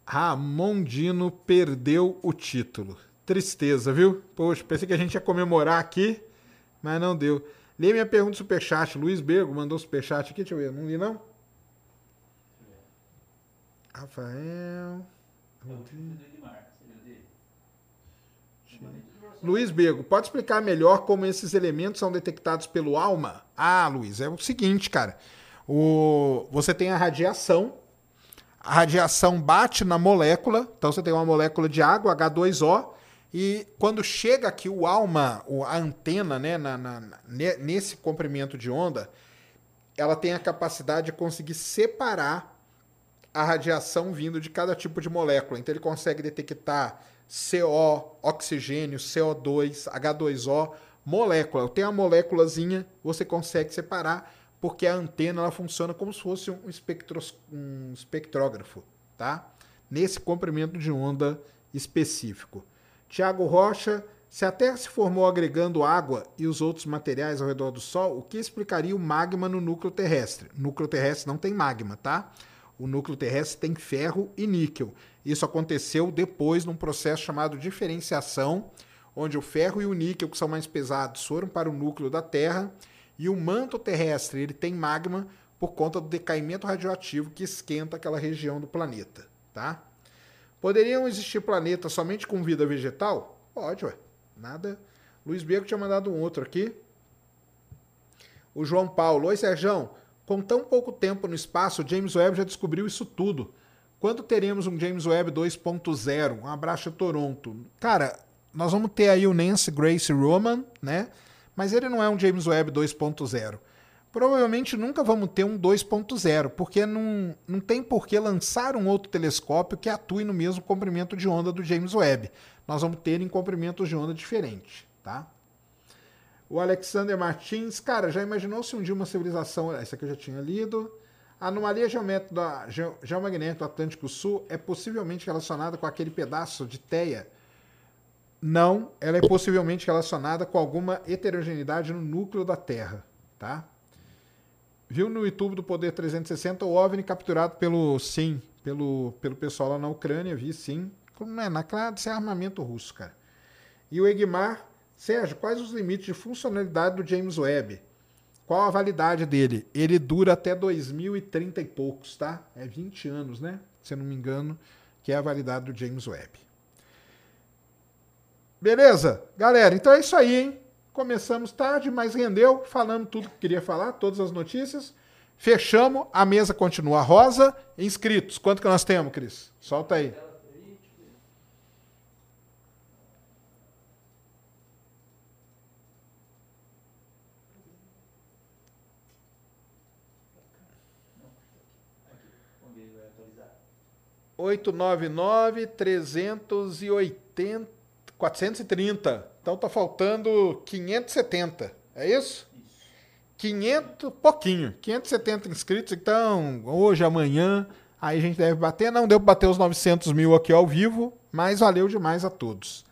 Ramon Dino perdeu o título. Tristeza, viu? Poxa, pensei que a gente ia comemorar aqui, mas não deu. Lê minha pergunta do superchat. Luiz Bergo mandou superchat aqui, deixa eu ver. Não li, não? Rafael. Luiz Bego, pode explicar melhor como esses elementos são detectados pelo alma? Ah, Luiz, é o seguinte, cara. O, você tem a radiação. A radiação bate na molécula. Então você tem uma molécula de água, H2O. E quando chega aqui o alma, a antena, né, na- na- na- ne- nesse comprimento de onda, ela tem a capacidade de conseguir separar a radiação vindo de cada tipo de molécula. Então ele consegue detectar CO, oxigênio, CO2, H2O, molécula. Tem a moléculazinha, você consegue separar, porque a antena ela funciona como se fosse um, espectros, um espectrógrafo, tá? Nesse comprimento de onda específico. Tiago Rocha, se a Terra se formou agregando água e os outros materiais ao redor do Sol, o que explicaria o magma no núcleo terrestre? Núcleo terrestre não tem magma, tá? O núcleo terrestre tem ferro e níquel. Isso aconteceu depois num processo chamado diferenciação, onde o ferro e o níquel, que são mais pesados, foram para o núcleo da Terra e o manto terrestre ele tem magma por conta do decaimento radioativo que esquenta aquela região do planeta, tá? Poderiam existir planetas somente com vida vegetal? Pode, ué. Nada. Luiz Bego tinha mandado um outro aqui. O João Paulo. Oi, Serjão. Com tão pouco tempo no espaço, James Webb já descobriu isso tudo. Quando teremos um James Webb 2.0? Um abraço a Toronto. Cara, nós vamos ter aí o Nancy Grace Roman, né? Mas ele não é um James Webb 2.0. Provavelmente nunca vamos ter um 2.0, porque não, não tem por que lançar um outro telescópio que atue no mesmo comprimento de onda do James Webb. Nós vamos ter em comprimentos de onda diferentes, tá? O Alexander Martins, cara, já imaginou se um dia uma civilização. Essa aqui eu já tinha lido. A anomalia geomagnética do Atlântico Sul é possivelmente relacionada com aquele pedaço de teia? Não, ela é possivelmente relacionada com alguma heterogeneidade no núcleo da Terra, tá? Viu no YouTube do Poder 360 o OVNI capturado pelo, sim, pelo, pelo pessoal lá na Ucrânia, vi sim. Não é, na claro, isso é armamento russo, cara. E o Egmar, Sérgio, quais os limites de funcionalidade do James Webb? Qual a validade dele? Ele dura até 2030 e poucos, tá? É 20 anos, né? Se eu não me engano, que é a validade do James Webb. Beleza? Galera, então é isso aí, hein? Começamos tarde, mas rendeu, falando tudo que queria falar, todas as notícias. Fechamos, a mesa continua rosa. Inscritos, quanto que nós temos, Cris? Solta aí. Vamos ver, vai atualizar. 899 380 430. Então tá faltando 570. É isso? 500, pouquinho. 570 inscritos. Então, hoje, amanhã, aí a gente deve bater. Não deu pra bater os 900 mil aqui ao vivo, mas valeu demais a todos.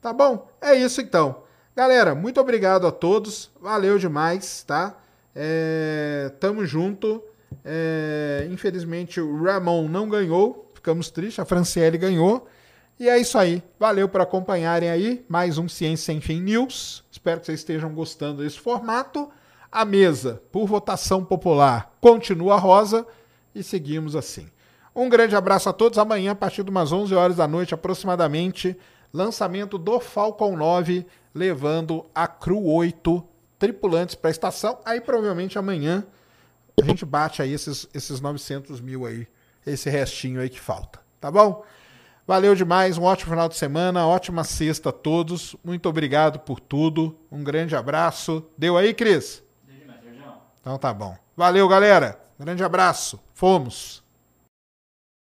Tá bom? É isso então. Galera, muito obrigado a todos. Valeu demais, tá? É, tamo junto. É, infelizmente o Ramon não ganhou. Ficamos tristes. A Franciele ganhou. E é isso aí. Valeu por acompanharem aí. Mais um Ciência Sem Fim News. Espero que vocês estejam gostando desse formato. A mesa, por votação popular, continua rosa e seguimos assim. Um grande abraço a todos. Amanhã, a partir de umas 11 horas da noite, aproximadamente, lançamento do Falcon 9, levando a Cru 8 tripulantes para a estação. Aí, provavelmente, amanhã, a gente bate aí esses, esses 900 mil aí, esse restinho aí que falta. Tá bom? Valeu demais, um ótimo final de semana, ótima sexta a todos. Muito obrigado por tudo. Um grande abraço. Deu aí, Cris? Deu demais. Então tá bom. Valeu, galera. Grande abraço. Fomos.